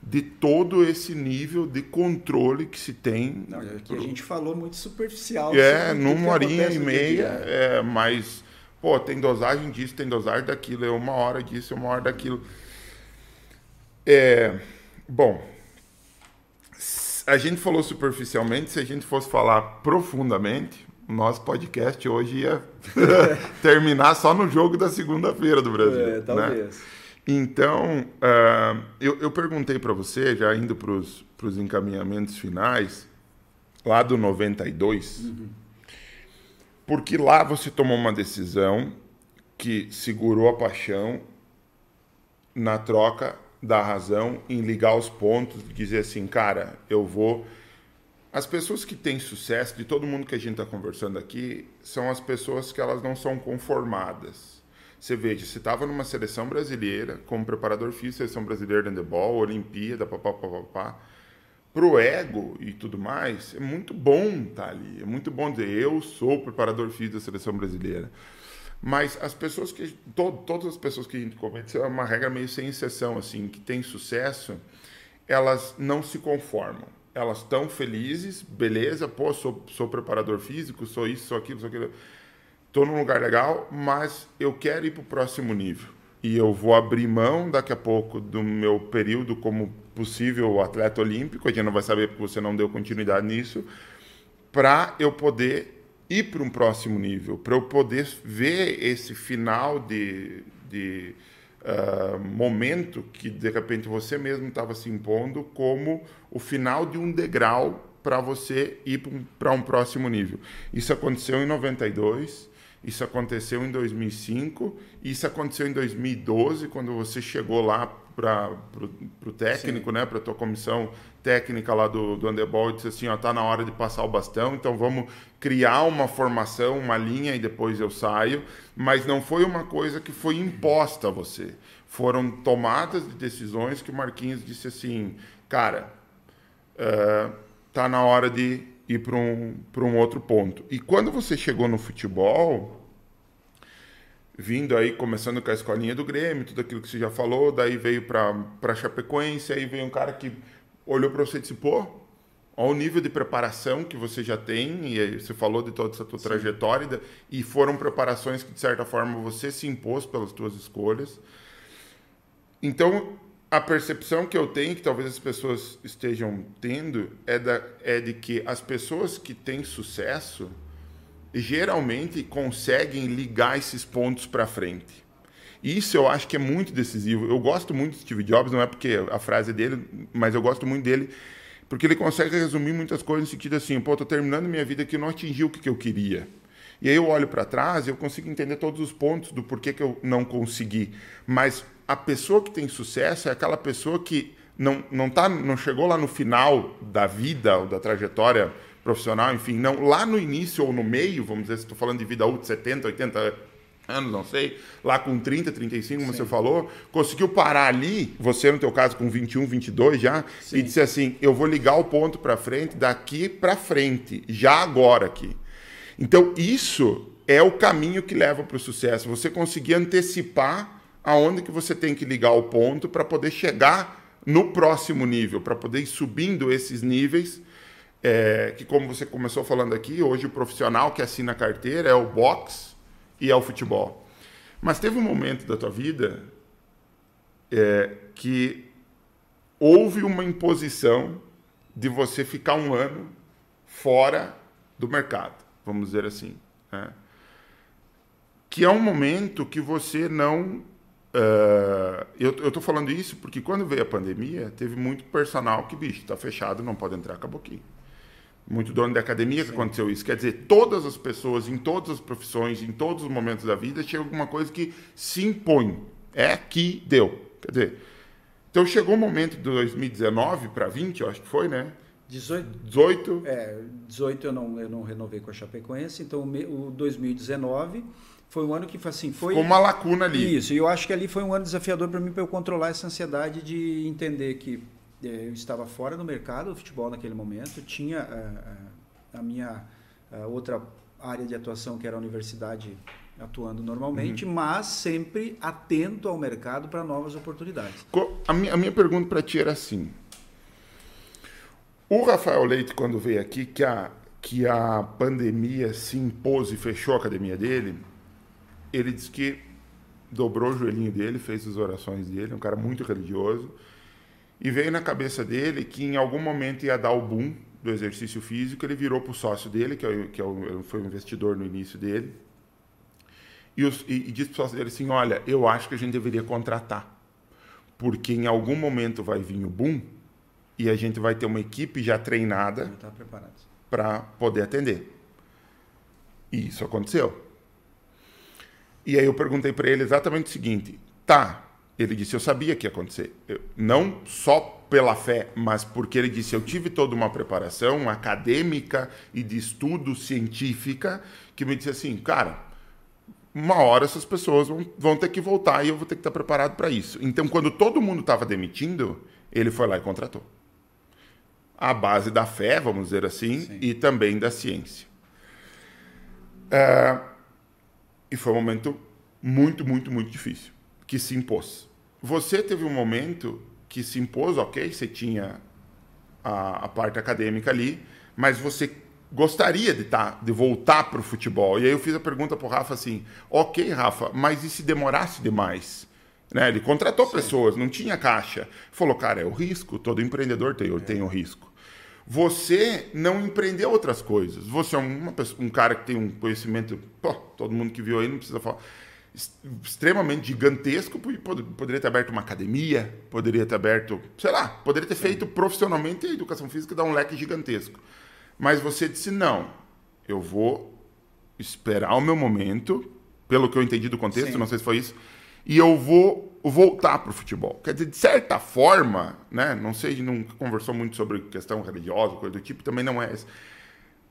de todo esse nível de controle que se tem. Não, que a gente falou muito superficial. É, numa horinha e meia, é, mas, pô, tem dosagem disso, tem dosagem daquilo, é uma hora disso, é uma hora daquilo. É, bom, a gente falou superficialmente, se a gente fosse falar profundamente, o nosso podcast hoje ia terminar só no jogo da segunda-feira do Brasil. É, talvez. Né? Então, uh, eu, eu, perguntei para você, já indo para os encaminhamentos finais, lá do 92, uhum. porque lá você tomou uma decisão que segurou a paixão na troca da razão em ligar os pontos, dizer assim, cara, eu vou. As pessoas que têm sucesso, de todo mundo que a gente está conversando aqui, são as pessoas que elas não são conformadas você veja, você estava numa seleção brasileira, como preparador físico, seleção brasileira de handebol, Olimpíada, papapá. Para o ego e tudo mais, é muito bom estar tá ali. É muito bom dizer, eu sou preparador físico da seleção brasileira. Mas as pessoas que. To, todas as pessoas que a gente comete, é uma regra meio sem exceção, assim, que tem sucesso, elas não se conformam. Elas estão felizes, beleza, pô, sou, sou preparador físico, sou isso, sou aquilo, sou aquilo estou num lugar legal, mas eu quero ir para o próximo nível. E eu vou abrir mão daqui a pouco do meu período como possível atleta olímpico, a gente não vai saber porque você não deu continuidade nisso, para eu poder ir para um próximo nível, para eu poder ver esse final de, de uh, momento que de repente você mesmo estava se impondo como o final de um degrau para você ir para um próximo nível. Isso aconteceu em 92 isso aconteceu em 2005, isso aconteceu em 2012, quando você chegou lá para o técnico, né, para a tua comissão técnica lá do, do Underball e disse assim, ó, tá na hora de passar o bastão, então vamos criar uma formação, uma linha e depois eu saio, mas não foi uma coisa que foi imposta a você. Foram tomadas de decisões que o Marquinhos disse assim, cara, uh, tá na hora de para um, um outro ponto. E quando você chegou no futebol, vindo aí, começando com a escolinha do Grêmio, tudo aquilo que você já falou, daí veio para Chapecoense, aí veio um cara que olhou para você e disse, pô, olha o nível de preparação que você já tem, e você falou de toda essa tua Sim. trajetória, e foram preparações que, de certa forma, você se impôs pelas tuas escolhas. Então, a percepção que eu tenho, que talvez as pessoas estejam tendo, é, da, é de que as pessoas que têm sucesso geralmente conseguem ligar esses pontos para frente. Isso eu acho que é muito decisivo. Eu gosto muito de Steve Jobs, não é porque a frase é dele, mas eu gosto muito dele porque ele consegue resumir muitas coisas no sentido assim, pô, tô terminando minha vida que não atingi o que, que eu queria. E aí eu olho para trás e eu consigo entender todos os pontos do porquê que eu não consegui. Mas a pessoa que tem sucesso é aquela pessoa que não, não, tá, não chegou lá no final da vida ou da trajetória profissional, enfim, não lá no início ou no meio, vamos dizer, se estou falando de vida útil, 70, 80 anos, não sei, lá com 30, 35, como Sim. você falou, conseguiu parar ali, você no teu caso com 21, 22 já, Sim. e disse assim, eu vou ligar o ponto para frente daqui para frente, já agora aqui. Então, isso é o caminho que leva para o sucesso, você conseguir antecipar aonde que você tem que ligar o ponto para poder chegar no próximo nível, para poder ir subindo esses níveis, é, que como você começou falando aqui, hoje o profissional que assina a carteira é o box, e ao futebol. Mas teve um momento da tua vida é, que houve uma imposição de você ficar um ano fora do mercado, vamos dizer assim. Né? Que é um momento que você não. Uh, eu estou falando isso porque quando veio a pandemia, teve muito personal que, bicho, está fechado, não pode entrar, acabou aqui muito dono da academia que Sim. aconteceu isso. Quer dizer, todas as pessoas, em todas as profissões, em todos os momentos da vida, chega alguma coisa que se impõe. É que deu. Quer dizer, então chegou o um momento de 2019 para 20, eu acho que foi, né? 18. 18. É, 18 eu não, eu não renovei com a Chapecoense, então o 2019 foi um ano que assim foi Ficou uma lacuna ali. Isso, e eu acho que ali foi um ano desafiador para mim para eu controlar essa ansiedade de entender que é, eu estava fora do mercado do futebol naquele momento, tinha a, é, a minha a outra área de atuação, que era a universidade, atuando normalmente, uhum. mas sempre atento ao mercado para novas oportunidades. A minha, a minha pergunta para ti era assim: o Rafael Leite, quando veio aqui, que a, que a pandemia se impôs e fechou a academia dele, ele disse que dobrou o joelhinho dele, fez as orações dele, um cara muito religioso e veio na cabeça dele que em algum momento ia dar o boom do exercício físico. Ele virou para o sócio dele, que, é, que é, foi o investidor no início dele, e, os, e, e disse para o sócio dele assim: Olha, eu acho que a gente deveria contratar, porque em algum momento vai vir o boom e a gente vai ter uma equipe já treinada tá para poder atender. E isso aconteceu. E aí eu perguntei para ele exatamente o seguinte: tá, ele disse: Eu sabia que ia acontecer. Eu, não só pela fé, mas porque ele disse: Eu tive toda uma preparação acadêmica e de estudo científica que me disse assim, cara. Uma hora essas pessoas vão, vão ter que voltar e eu vou ter que estar preparado para isso. Então, quando todo mundo estava demitindo, ele foi lá e contratou. A base da fé, vamos dizer assim, Sim. e também da ciência. É, e foi um momento muito, muito, muito difícil que se impôs. Você teve um momento que se impôs, ok, você tinha a, a parte acadêmica ali, mas você gostaria de, tá, de voltar para o futebol. E aí eu fiz a pergunta para o Rafa assim, ok, Rafa, mas e se demorasse demais? Né? Ele contratou Sim. pessoas, não tinha caixa. Falou, cara, é o risco, todo empreendedor tem, é. tem o risco. Você não empreendeu outras coisas. Você é uma, um cara que tem um conhecimento, pô, todo mundo que viu aí não precisa falar extremamente gigantesco, poderia ter aberto uma academia, poderia ter aberto, sei lá, poderia ter feito profissionalmente a educação física dar um leque gigantesco. Mas você disse não, eu vou esperar o meu momento, pelo que eu entendi do contexto, Sim. não sei se foi isso, e eu vou voltar para o futebol. Quer dizer, de certa forma, né, não sei, não conversou muito sobre questão religiosa, coisa do tipo, também não é essa.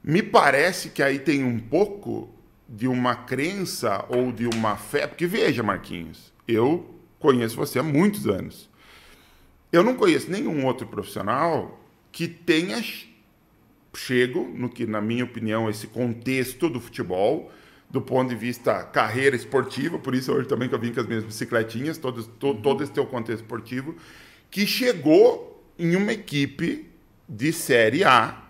Me parece que aí tem um pouco de uma crença ou de uma fé. Porque veja, Marquinhos, eu conheço você há muitos anos. Eu não conheço nenhum outro profissional que tenha chego no que, na minha opinião, esse contexto do futebol, do ponto de vista carreira esportiva, por isso hoje também que eu vim com as minhas bicicletinhas, todo, todo, todo esse teu contexto esportivo, que chegou em uma equipe de Série A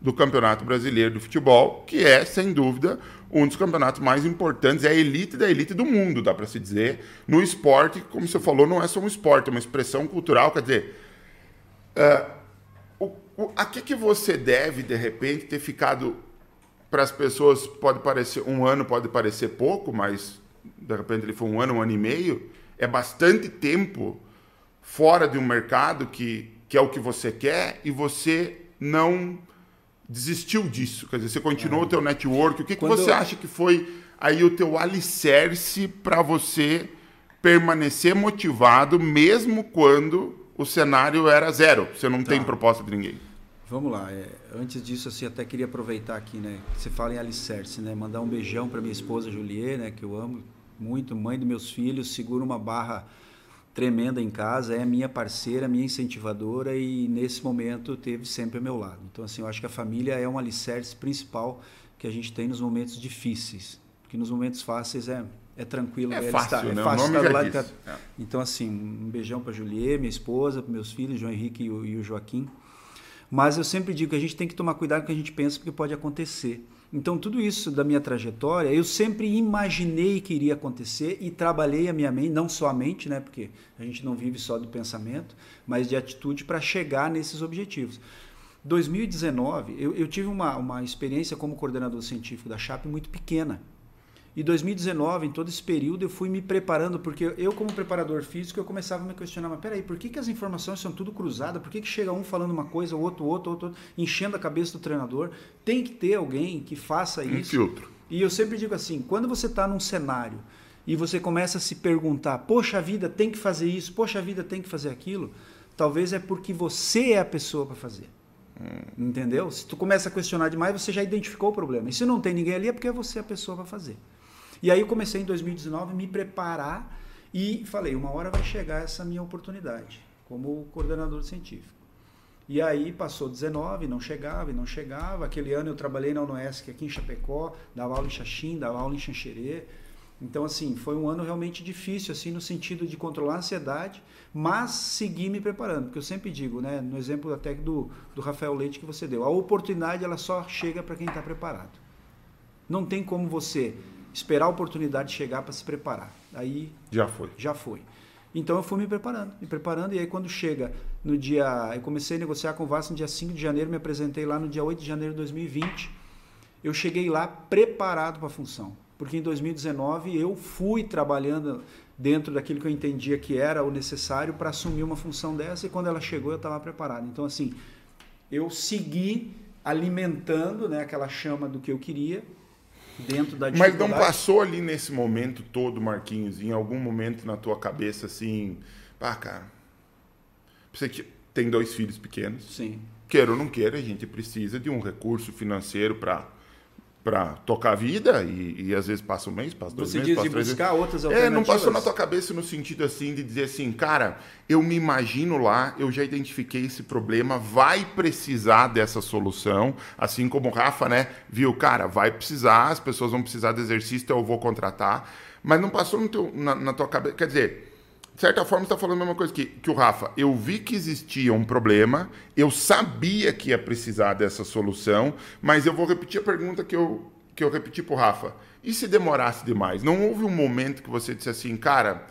do Campeonato Brasileiro de Futebol, que é, sem dúvida, um dos campeonatos mais importantes, é a elite da elite do mundo, dá para se dizer, no esporte, como você falou, não é só um esporte, é uma expressão cultural, quer dizer, uh, o, o, a que, que você deve, de repente, ter ficado, para as pessoas, pode parecer, um ano pode parecer pouco, mas de repente ele foi um ano, um ano e meio, é bastante tempo fora de um mercado que, que é o que você quer e você não desistiu disso. Quer dizer, você continuou é. o teu network. O que, Quando... que você acha que foi aí o teu alicerce para você permanecer motivado mesmo quando o cenário era zero, você não tá. tem proposta de ninguém. Vamos lá. É, antes disso, assim, até queria aproveitar aqui, né? Você fala em alicerce, né? Mandar um beijão para minha esposa Juliet, né? Que eu amo muito, mãe dos meus filhos, segura uma barra tremenda em casa, é minha parceira, minha incentivadora e nesse momento teve sempre ao meu lado. Então, assim, eu acho que a família é um alicerce principal que a gente tem nos momentos difíceis, porque nos momentos fáceis é é tranquilo. É fácil, estar, é né? É fácil estar do lado. É. Então, assim, um beijão para Juliet, minha esposa, para meus filhos, João Henrique e e o, Joaquim. Mas eu sempre digo que a gente tem que tomar cuidado com o que a gente pensa, porque pode acontecer. Então, tudo isso da minha trajetória, eu sempre imaginei que iria acontecer e trabalhei a minha mente, não só a mente, né? Porque a gente não vive só do pensamento, mas de atitude para chegar nesses objetivos. 2019, eu, eu tive uma, uma experiência como coordenador científico da CHAP muito pequena e 2019, em todo esse período, eu fui me preparando, porque eu, como preparador físico, eu começava a me questionar, mas peraí, por que, que as informações são tudo cruzadas? Por que, que chega um falando uma coisa, o outro, outro, outro, outro, enchendo a cabeça do treinador? Tem que ter alguém que faça isso. Um filtro. E eu sempre digo assim, quando você está num cenário e você começa a se perguntar, poxa vida, tem que fazer isso, poxa vida, tem que fazer aquilo, talvez é porque você é a pessoa para fazer. Hum. Entendeu? Se tu começa a questionar demais, você já identificou o problema. E se não tem ninguém ali, é porque você é a pessoa para fazer. E aí eu comecei em 2019 a me preparar e falei, uma hora vai chegar essa minha oportunidade como coordenador científico. E aí passou 19, não chegava e não chegava. Aquele ano eu trabalhei na UNOESC aqui em Chapecó, dava aula em Xaxim, dava aula em Xanxerê. Então, assim, foi um ano realmente difícil, assim, no sentido de controlar a ansiedade, mas seguir me preparando. Porque eu sempre digo, né, no exemplo até do, do Rafael Leite que você deu, a oportunidade ela só chega para quem está preparado. Não tem como você esperar a oportunidade chegar para se preparar. Aí já foi. Já foi. Então eu fui me preparando, me preparando, e aí quando chega no dia. Eu comecei a negociar com o Vasco no dia 5 de janeiro, me apresentei lá no dia 8 de janeiro de 2020. Eu cheguei lá preparado para a função, porque em 2019 eu fui trabalhando dentro daquilo que eu entendia que era o necessário para assumir uma função dessa, e quando ela chegou eu estava preparado. Então, assim, eu segui alimentando né, aquela chama do que eu queria dentro da Mas não passou ali nesse momento todo, Marquinhos, em algum momento na tua cabeça assim, pá, cara, você tem dois filhos pequenos. Sim. Queira ou não queira, a gente precisa de um recurso financeiro para para tocar a vida e, e, às vezes passa um mês, passa dois Você meses, passa três buscar meses. outras alternativas. É, não passou na tua cabeça no sentido assim de dizer assim, cara, eu me imagino lá, eu já identifiquei esse problema, vai precisar dessa solução, assim como o Rafa, né, viu, cara, vai precisar, as pessoas vão precisar de exercício, então eu vou contratar, mas não passou no teu, na, na tua cabeça, quer dizer, de certa forma, está falando a mesma coisa que, que o Rafa. Eu vi que existia um problema, eu sabia que ia precisar dessa solução, mas eu vou repetir a pergunta que eu, que eu repeti para o Rafa. E se demorasse demais? Não houve um momento que você disse assim, cara,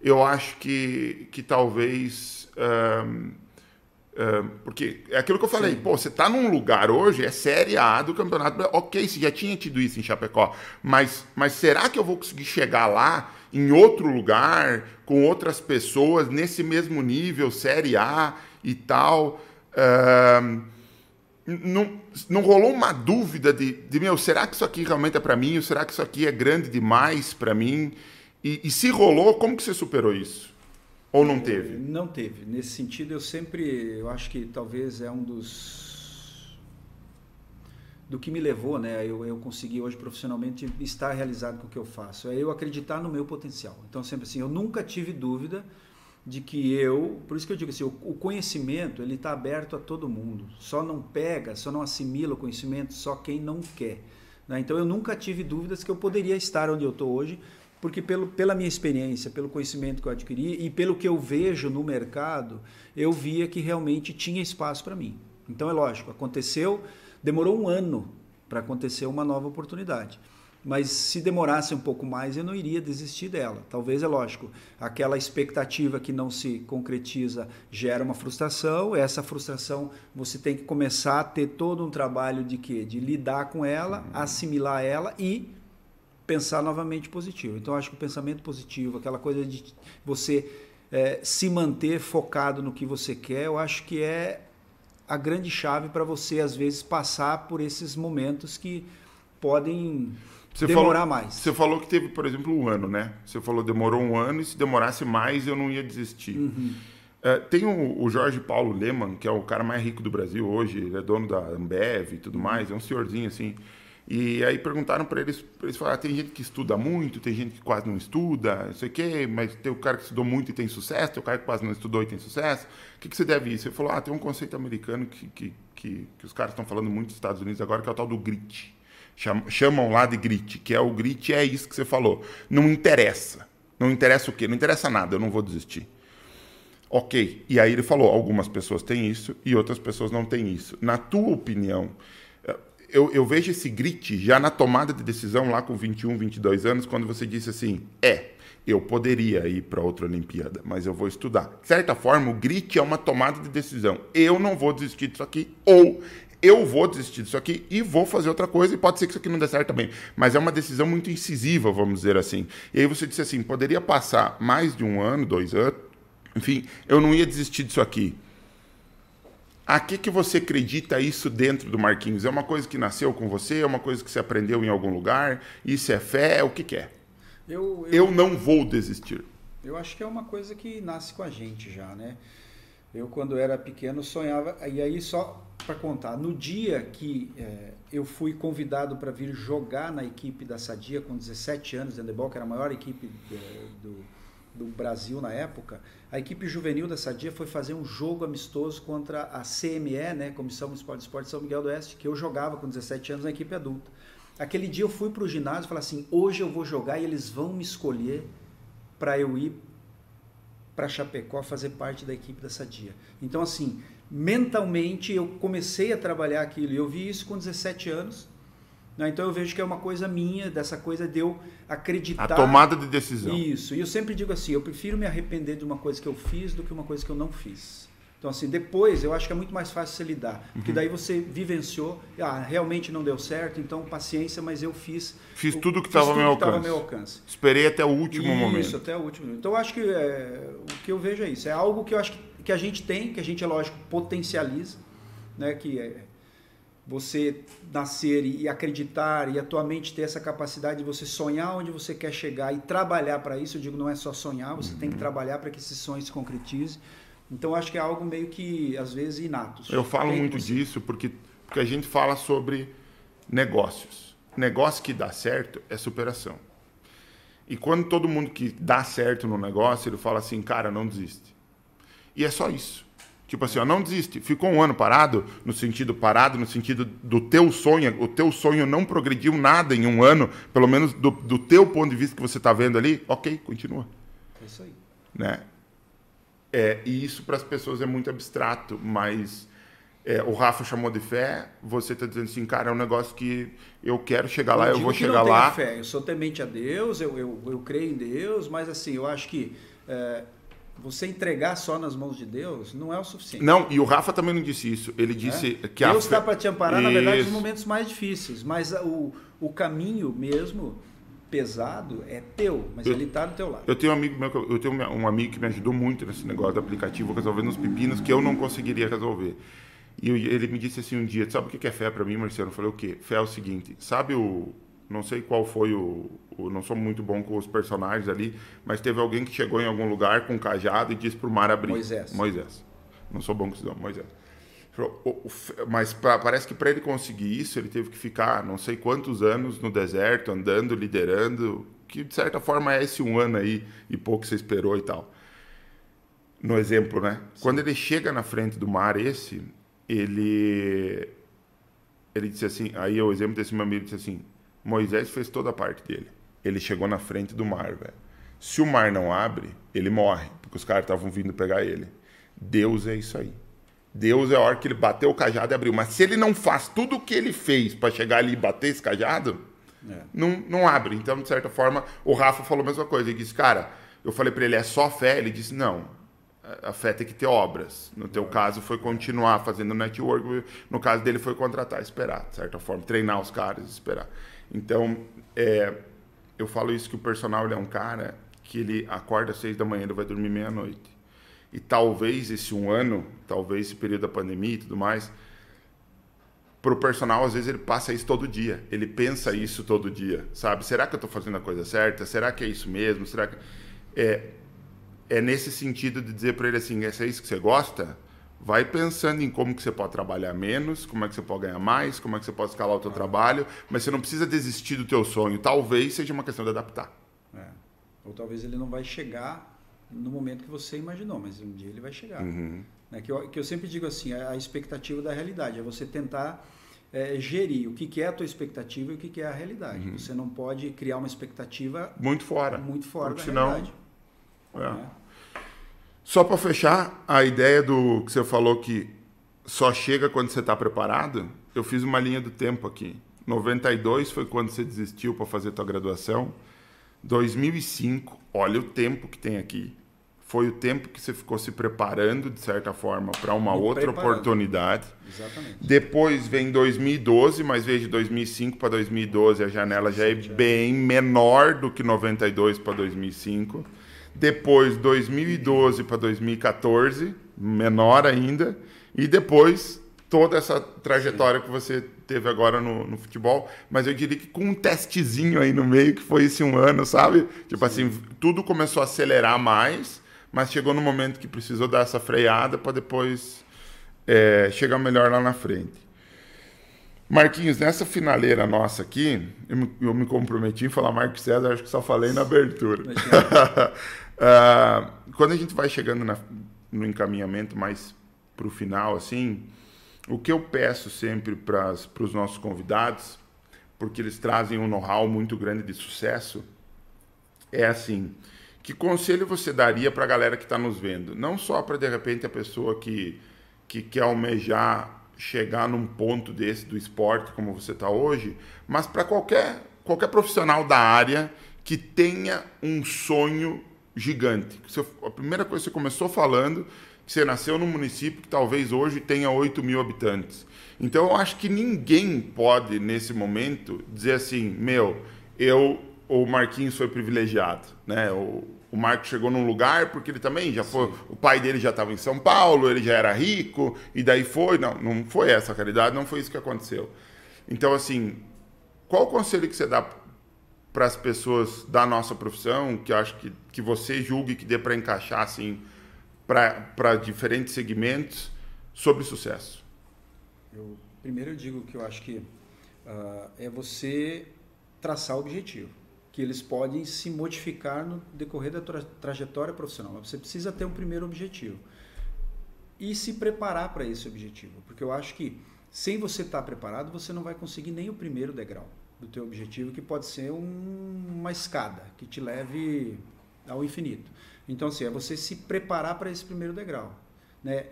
eu acho que, que talvez. Um, um, porque é aquilo que eu falei, Sim. pô, você está num lugar hoje, é Série A do campeonato. Ok, você já tinha tido isso em Chapecó, mas, mas será que eu vou conseguir chegar lá? Em outro lugar, com outras pessoas, nesse mesmo nível, Série A e tal. Uh, não, não rolou uma dúvida de, de, meu, será que isso aqui realmente é para mim? Ou será que isso aqui é grande demais para mim? E, e, se rolou, como que você superou isso? Ou não teve? Não teve. Nesse sentido, eu sempre, eu acho que talvez é um dos do que me levou, né, eu, eu consegui hoje profissionalmente estar realizado com o que eu faço, é eu acreditar no meu potencial. Então sempre assim, eu nunca tive dúvida de que eu, por isso que eu digo assim, o, o conhecimento ele está aberto a todo mundo. Só não pega, só não assimila o conhecimento só quem não quer. Né? Então eu nunca tive dúvidas que eu poderia estar onde eu estou hoje, porque pelo, pela minha experiência, pelo conhecimento que eu adquiri e pelo que eu vejo no mercado, eu via que realmente tinha espaço para mim. Então é lógico, aconteceu Demorou um ano para acontecer uma nova oportunidade. Mas se demorasse um pouco mais, eu não iria desistir dela. Talvez, é lógico, aquela expectativa que não se concretiza gera uma frustração. Essa frustração você tem que começar a ter todo um trabalho de quê? De lidar com ela, assimilar ela e pensar novamente positivo. Então, acho que o pensamento positivo, aquela coisa de você é, se manter focado no que você quer, eu acho que é a grande chave para você, às vezes, passar por esses momentos que podem você demorar falou, mais. Você falou que teve, por exemplo, um ano, né? Você falou demorou um ano e se demorasse mais eu não ia desistir. Uhum. Uh, tem o, o, Jorge Paulo Leman, que é o cara mais rico do Brasil hoje, ele é dono da Ambev e tudo uhum. mais, é um senhorzinho assim. E aí perguntaram para eles, eles falaram, ah, tem gente que estuda muito, tem gente que quase não estuda, não sei o quê, mas tem o cara que estudou muito e tem sucesso, tem o cara que quase não estudou e tem sucesso. O que, que você deve isso? Ele falou, ah, tem um conceito americano que, que, que, que os caras estão falando muito nos Estados Unidos agora, que é o tal do grit. Chamam lá de grit, que é o grit, é isso que você falou. Não interessa. Não interessa o quê? Não interessa nada, eu não vou desistir. Ok. E aí ele falou, algumas pessoas têm isso e outras pessoas não têm isso. Na tua opinião, eu, eu, vejo esse grit já na tomada de decisão lá com 21, 22 anos, quando você disse assim: é, eu poderia ir para outra Olimpíada, mas eu vou estudar. De certa forma, o grit é uma tomada de decisão. Eu não vou desistir disso aqui, ou eu vou desistir disso aqui e vou fazer outra coisa, e pode ser que isso aqui não dê certo também. Mas é uma decisão muito incisiva, vamos dizer assim. E aí você disse assim: poderia passar mais de um ano, dois anos, enfim, eu não ia desistir disso aqui. A que, que você acredita isso dentro do Marquinhos? É uma coisa que nasceu com você? É uma coisa que você aprendeu em algum lugar? Isso é fé? O que, que é? Eu, eu, eu não vou desistir. Eu acho que é uma coisa que nasce com a gente já, né? Eu, quando era pequeno, sonhava. E aí, só para contar, no dia que é, eu fui convidado para vir jogar na equipe da Sadia com 17 anos de handebol, que era a maior equipe é, do, do Brasil na época, a equipe juvenil da Sadia foi fazer um jogo amistoso contra a CME, né, Comissão Municipal de Esporte São Miguel do Oeste, que eu jogava com 17 anos na equipe adulta. Aquele dia eu fui para o ginásio e falei assim: hoje eu vou jogar e eles vão me escolher para eu ir para Chapecó fazer parte da equipe da Sadia. Então, assim, mentalmente eu comecei a trabalhar aquilo. E eu vi isso com 17 anos? Então eu vejo que é uma coisa minha, dessa coisa de eu acreditar. A tomada de decisão. Isso. E eu sempre digo assim: eu prefiro me arrepender de uma coisa que eu fiz do que uma coisa que eu não fiz. Então, assim, depois eu acho que é muito mais fácil você lidar. Porque uhum. daí você vivenciou, ah, realmente não deu certo, então paciência, mas eu fiz. Fiz tudo que estava ao meu, alcance. meu alcance. Esperei até o último isso, momento. Isso, até o último. Então, eu acho que é, o que eu vejo é isso. É algo que eu acho que, que a gente tem, que a gente, é lógico, potencializa, né? Que é, você nascer e acreditar e a tua mente ter essa capacidade de você sonhar onde você quer chegar e trabalhar para isso, eu digo, não é só sonhar, você uhum. tem que uhum. trabalhar para que esse sonho se concretize. Então acho que é algo meio que às vezes inato. Eu falo tem muito disso porque porque a gente fala sobre negócios. Negócio que dá certo é superação. E quando todo mundo que dá certo no negócio, ele fala assim, cara, não desiste. E é só isso. Tipo assim, ó, não desiste. Ficou um ano parado, no sentido parado, no sentido do teu sonho, o teu sonho não progrediu nada em um ano, pelo menos do, do teu ponto de vista que você está vendo ali, ok, continua. É isso aí. Né? É, e isso para as pessoas é muito abstrato, mas é, o Rafa chamou de fé, você está dizendo assim, cara, é um negócio que eu quero chegar lá, eu vou chegar não lá. Fé. Eu sou temente a Deus, eu, eu, eu creio em Deus, mas assim, eu acho que é, você entregar só nas mãos de Deus não é o suficiente. Não, e o Rafa também não disse isso. Ele disse é? que Deus está para te amparar, isso. na verdade, nos momentos mais difíceis. Mas o, o caminho mesmo pesado é teu, mas eu, ele está do teu lado. Eu tenho um amigo meu, eu tenho um amigo que me ajudou muito nesse negócio do aplicativo, resolvendo os pepinos que eu não conseguiria resolver. E ele me disse assim um dia, sabe o que é fé para mim, Marciano? Eu falei, o quê? Fé é o seguinte, sabe o... Não sei qual foi o, não sou muito bom com os personagens ali, mas teve alguém que chegou em algum lugar com um cajado e disse para o mar abrir. Moisés. Moisés. Não sou bom com esse nome, Moisés. Mas pra, parece que para ele conseguir isso, ele teve que ficar não sei quantos anos no deserto, andando, liderando, que de certa forma é esse um ano aí e pouco você esperou e tal. No exemplo, né? Sim. Quando ele chega na frente do mar esse, ele ele disse assim, aí o exemplo desse meu amigo disse assim, Moisés fez toda a parte dele ele chegou na frente do mar, velho. Se o mar não abre, ele morre, porque os caras estavam vindo pegar ele. Deus é isso aí. Deus é a hora que ele bateu o cajado e abriu. Mas se ele não faz tudo o que ele fez para chegar ali e bater esse cajado, é. não, não abre. Então, de certa forma, o Rafa falou a mesma coisa. Ele disse, cara, eu falei para ele, é só fé? Ele disse, não. A fé tem que ter obras. No teu é. caso, foi continuar fazendo network. No caso dele, foi contratar, esperar, de certa forma. Treinar os caras, esperar. Então, é, eu falo isso que o personal é um cara que ele acorda às seis da manhã, ele vai dormir meia-noite. E talvez esse um ano, talvez esse período da pandemia e tudo mais, para o personal, às vezes ele passa isso todo dia. Ele pensa isso todo dia, sabe? Será que eu estou fazendo a coisa certa? Será que é isso mesmo? Será que... É, é nesse sentido de dizer para ele assim, é isso que você gosta? Vai pensando em como que você pode trabalhar menos, como é que você pode ganhar mais, como é que você pode escalar o teu trabalho, mas você não precisa desistir do teu sonho. Talvez seja uma questão de adaptar. É. Ou talvez ele não vai chegar no momento que você imaginou, mas um dia ele vai chegar. Uhum. Né? Que, eu, que eu sempre digo assim, a expectativa da realidade é você tentar é, gerir o que, que é a tua expectativa e o que, que é a realidade. Uhum. Você não pode criar uma expectativa muito fora, muito fora Porque da senão... realidade. É. Né? Só para fechar, a ideia do que você falou que só chega quando você está preparado, eu fiz uma linha do tempo aqui. 92 foi quando você desistiu para fazer tua graduação. 2005, olha o tempo que tem aqui. Foi o tempo que você ficou se preparando, de certa forma, para uma Me outra preparando. oportunidade. Exatamente. Depois vem 2012, mas veja, de 2005 para 2012 a janela já é bem menor do que 92 para 2005. Depois 2012 para 2014, menor ainda. E depois toda essa trajetória que você teve agora no, no, futebol. Mas eu diria que com um testezinho aí no meio, que foi esse um ano, sabe? Tipo Sim. assim, tudo começou a acelerar mais, mas chegou no momento que precisou dar essa freada para depois é, chegar melhor lá na frente. Marquinhos, nessa finaleira nossa aqui, eu me, eu me comprometi em falar Marcos César, acho que só falei na abertura. uh, quando a gente vai chegando na, no encaminhamento mais para o final, assim, o que eu peço sempre para os nossos convidados, porque eles trazem um know-how muito grande de sucesso, é assim: que conselho você daria para a galera que está nos vendo? Não só para, de repente, a pessoa que, que quer almejar chegar num ponto desse do esporte como você está hoje, mas para qualquer, qualquer profissional da área que tenha um sonho gigante. Você, a primeira coisa que você começou falando, que você nasceu num município que talvez hoje tenha 8 mil habitantes. Então eu acho que ninguém pode, nesse momento, dizer assim, meu, eu, o Marquinhos foi privilegiado, né? O, o Marcos chegou num lugar porque ele também já foi, o pai dele já estava em São Paulo, ele já era rico e daí foi, não, não foi essa a realidade, não foi isso que aconteceu. Então assim, qual o conselho que você dá para as pessoas da nossa profissão, que acho que, que você julgue que dê para encaixar assim para diferentes segmentos sobre sucesso? Eu, primeiro eu digo que eu acho que uh, é você traçar o objetivo que eles podem se modificar no decorrer da tra trajetória profissional. Mas você precisa ter um primeiro objetivo e se preparar para esse objetivo, porque eu acho que sem você estar tá preparado, você não vai conseguir nem o primeiro degrau do teu objetivo, que pode ser um, uma escada que te leve ao infinito. Então, assim, é você se preparar para esse primeiro degrau, né?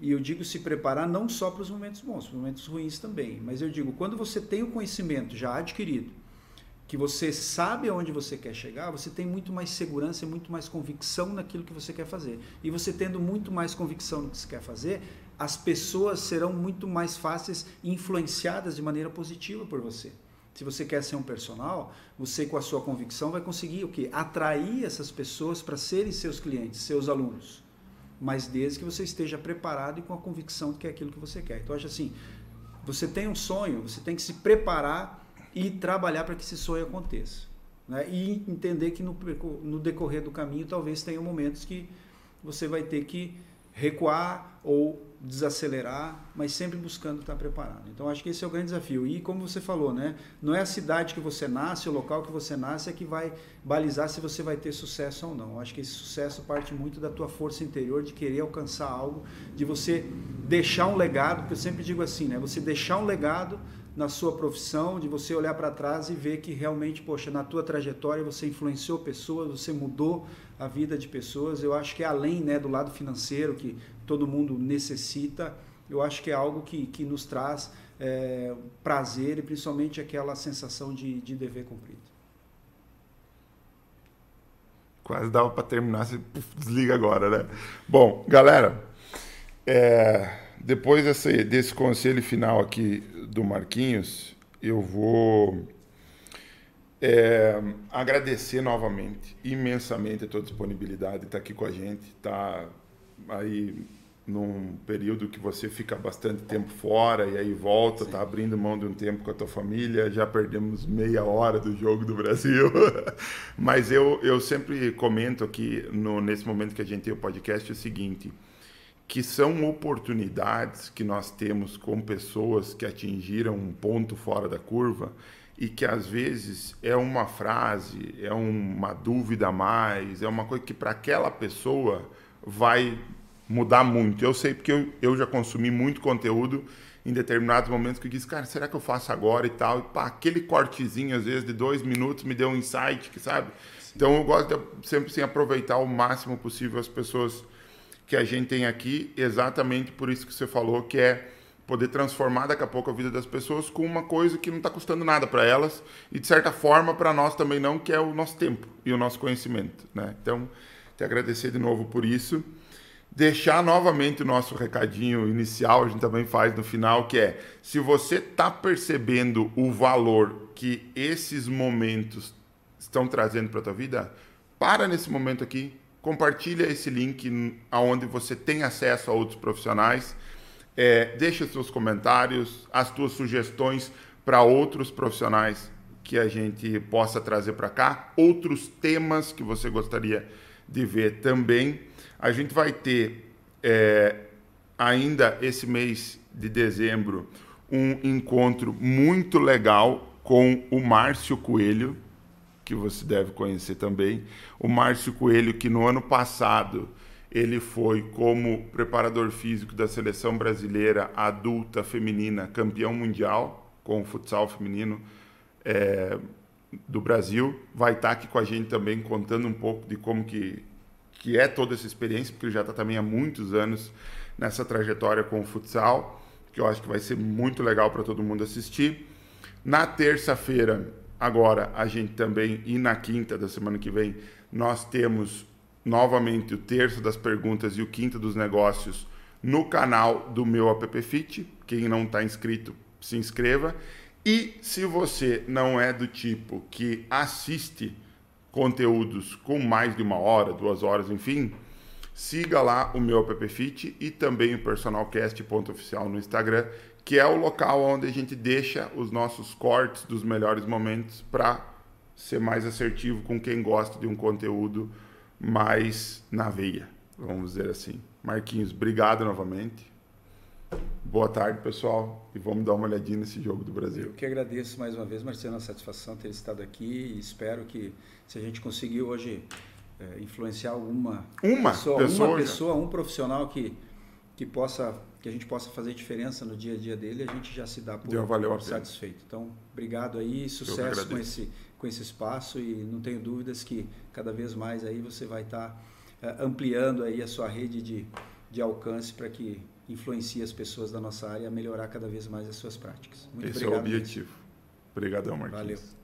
E eu digo se preparar não só para os momentos bons, para os momentos ruins também, mas eu digo, quando você tem o conhecimento já adquirido, que você sabe aonde você quer chegar, você tem muito mais segurança e muito mais convicção naquilo que você quer fazer. E você tendo muito mais convicção no que você quer fazer, as pessoas serão muito mais fáceis influenciadas de maneira positiva por você. Se você quer ser um personal, você com a sua convicção vai conseguir o quê? Atrair essas pessoas para serem seus clientes, seus alunos. Mas desde que você esteja preparado e com a convicção de que é aquilo que você quer. Então, acho assim, você tem um sonho, você tem que se preparar e trabalhar para que esse sonho aconteça. Né? E entender que no, no decorrer do caminho talvez tenha momentos que você vai ter que recuar ou desacelerar, mas sempre buscando estar preparado. Então acho que esse é o grande desafio. E como você falou, né, não é a cidade que você nasce, o local que você nasce é que vai balizar se você vai ter sucesso ou não. Acho que esse sucesso parte muito da tua força interior de querer alcançar algo, de você deixar um legado, que eu sempre digo assim, né, você deixar um legado na sua profissão, de você olhar para trás e ver que realmente, poxa, na tua trajetória você influenciou pessoas, você mudou a vida de pessoas. Eu acho que é além né, do lado financeiro que todo mundo necessita, eu acho que é algo que, que nos traz é, prazer e principalmente aquela sensação de, de dever cumprido. Quase dava para terminar, você desliga agora, né? Bom, galera, é, depois desse, desse conselho final aqui do Marquinhos, eu vou É, agradecer novamente, imensamente a tua disponibilidade, estar tá aqui com a gente, tá aí num período que você fica bastante tempo fora e aí volta, Sim. tá abrindo mão de um tempo com a tua família, já perdemos meia hora do jogo do Brasil. Mas eu, eu sempre comento aqui, no, nesse momento que a gente tem o podcast, o seguinte, que são oportunidades que nós temos com pessoas que atingiram um ponto fora da curva e que às vezes é uma frase, é uma dúvida a mais, é uma coisa que para aquela pessoa vai mudar muito. Eu sei porque eu, eu já consumi muito conteúdo em determinados momentos que eu disse, cara, será que eu faço agora e tal? E pá, aquele cortezinho, às vezes, de dois minutos me deu um insight, que sabe? Sim. Então eu gosto de sempre assim, aproveitar o máximo possível as pessoas que a gente tem aqui, exatamente por isso que você falou, que é poder transformar daqui a pouco a vida das pessoas com uma coisa que não está custando nada para elas e de certa forma para nós também não, que é o nosso tempo e o nosso conhecimento, né? Então, te agradecer de novo por isso deixar novamente o nosso recadinho inicial, a gente também faz no final, que é: se você está percebendo o valor que esses momentos estão trazendo para a tua vida, para nesse momento aqui, compartilha esse link aonde você tem acesso a outros profissionais, é, deixa seus comentários, as tuas sugestões para outros profissionais que a gente possa trazer para cá, outros temas que você gostaria de ver também. A gente vai ter é, ainda esse mês de dezembro um encontro muito legal com o Márcio Coelho, que você deve conhecer também. O Márcio Coelho, que no ano passado ele foi como preparador físico da seleção brasileira adulta feminina campeão mundial com o futsal feminino é, do Brasil. Vai estar aqui com a gente também contando um pouco de como que que é toda essa experiência, porque ele já está também há muitos anos nessa trajetória com o futsal, que eu acho que vai ser muito legal para todo mundo assistir. Na terça-feira, agora, a gente também, e na quinta da semana que vem, nós temos novamente o terço das perguntas e o quinto dos negócios no canal do meu App Fit. Quem não está inscrito, se inscreva. E se você não é do tipo que assiste conteúdos com mais de uma hora, duas horas, enfim, siga lá o meu app Fit e também o personalcast.oficial no Instagram, que é o local onde a gente deixa os nossos cortes dos melhores momentos para ser mais assertivo com quem gosta de um conteúdo mais na veia, vamos dizer assim. Marquinhos, obrigado novamente. Boa tarde, pessoal, e vamos dar uma olhadinha nesse jogo do Brasil. Eu que agradeço mais uma vez, Marcelo, a satisfação ter estado aqui e espero que se a gente conseguir hoje é, influenciar alguma uma pessoa, pessoa, uma pessoa, um profissional que que possa que a gente possa fazer diferença no dia a dia dele, a gente já se dá por, por satisfeito. Então, obrigado aí, sucesso com esse com esse espaço e não tenho dúvidas que cada vez mais aí você vai estar tá, é, ampliando aí a sua rede de, de alcance para que influencie as pessoas da nossa área a melhorar cada vez mais as suas práticas. Muito Esse obrigado. é o objetivo. Obrigadão, Marquinhos. Valeu.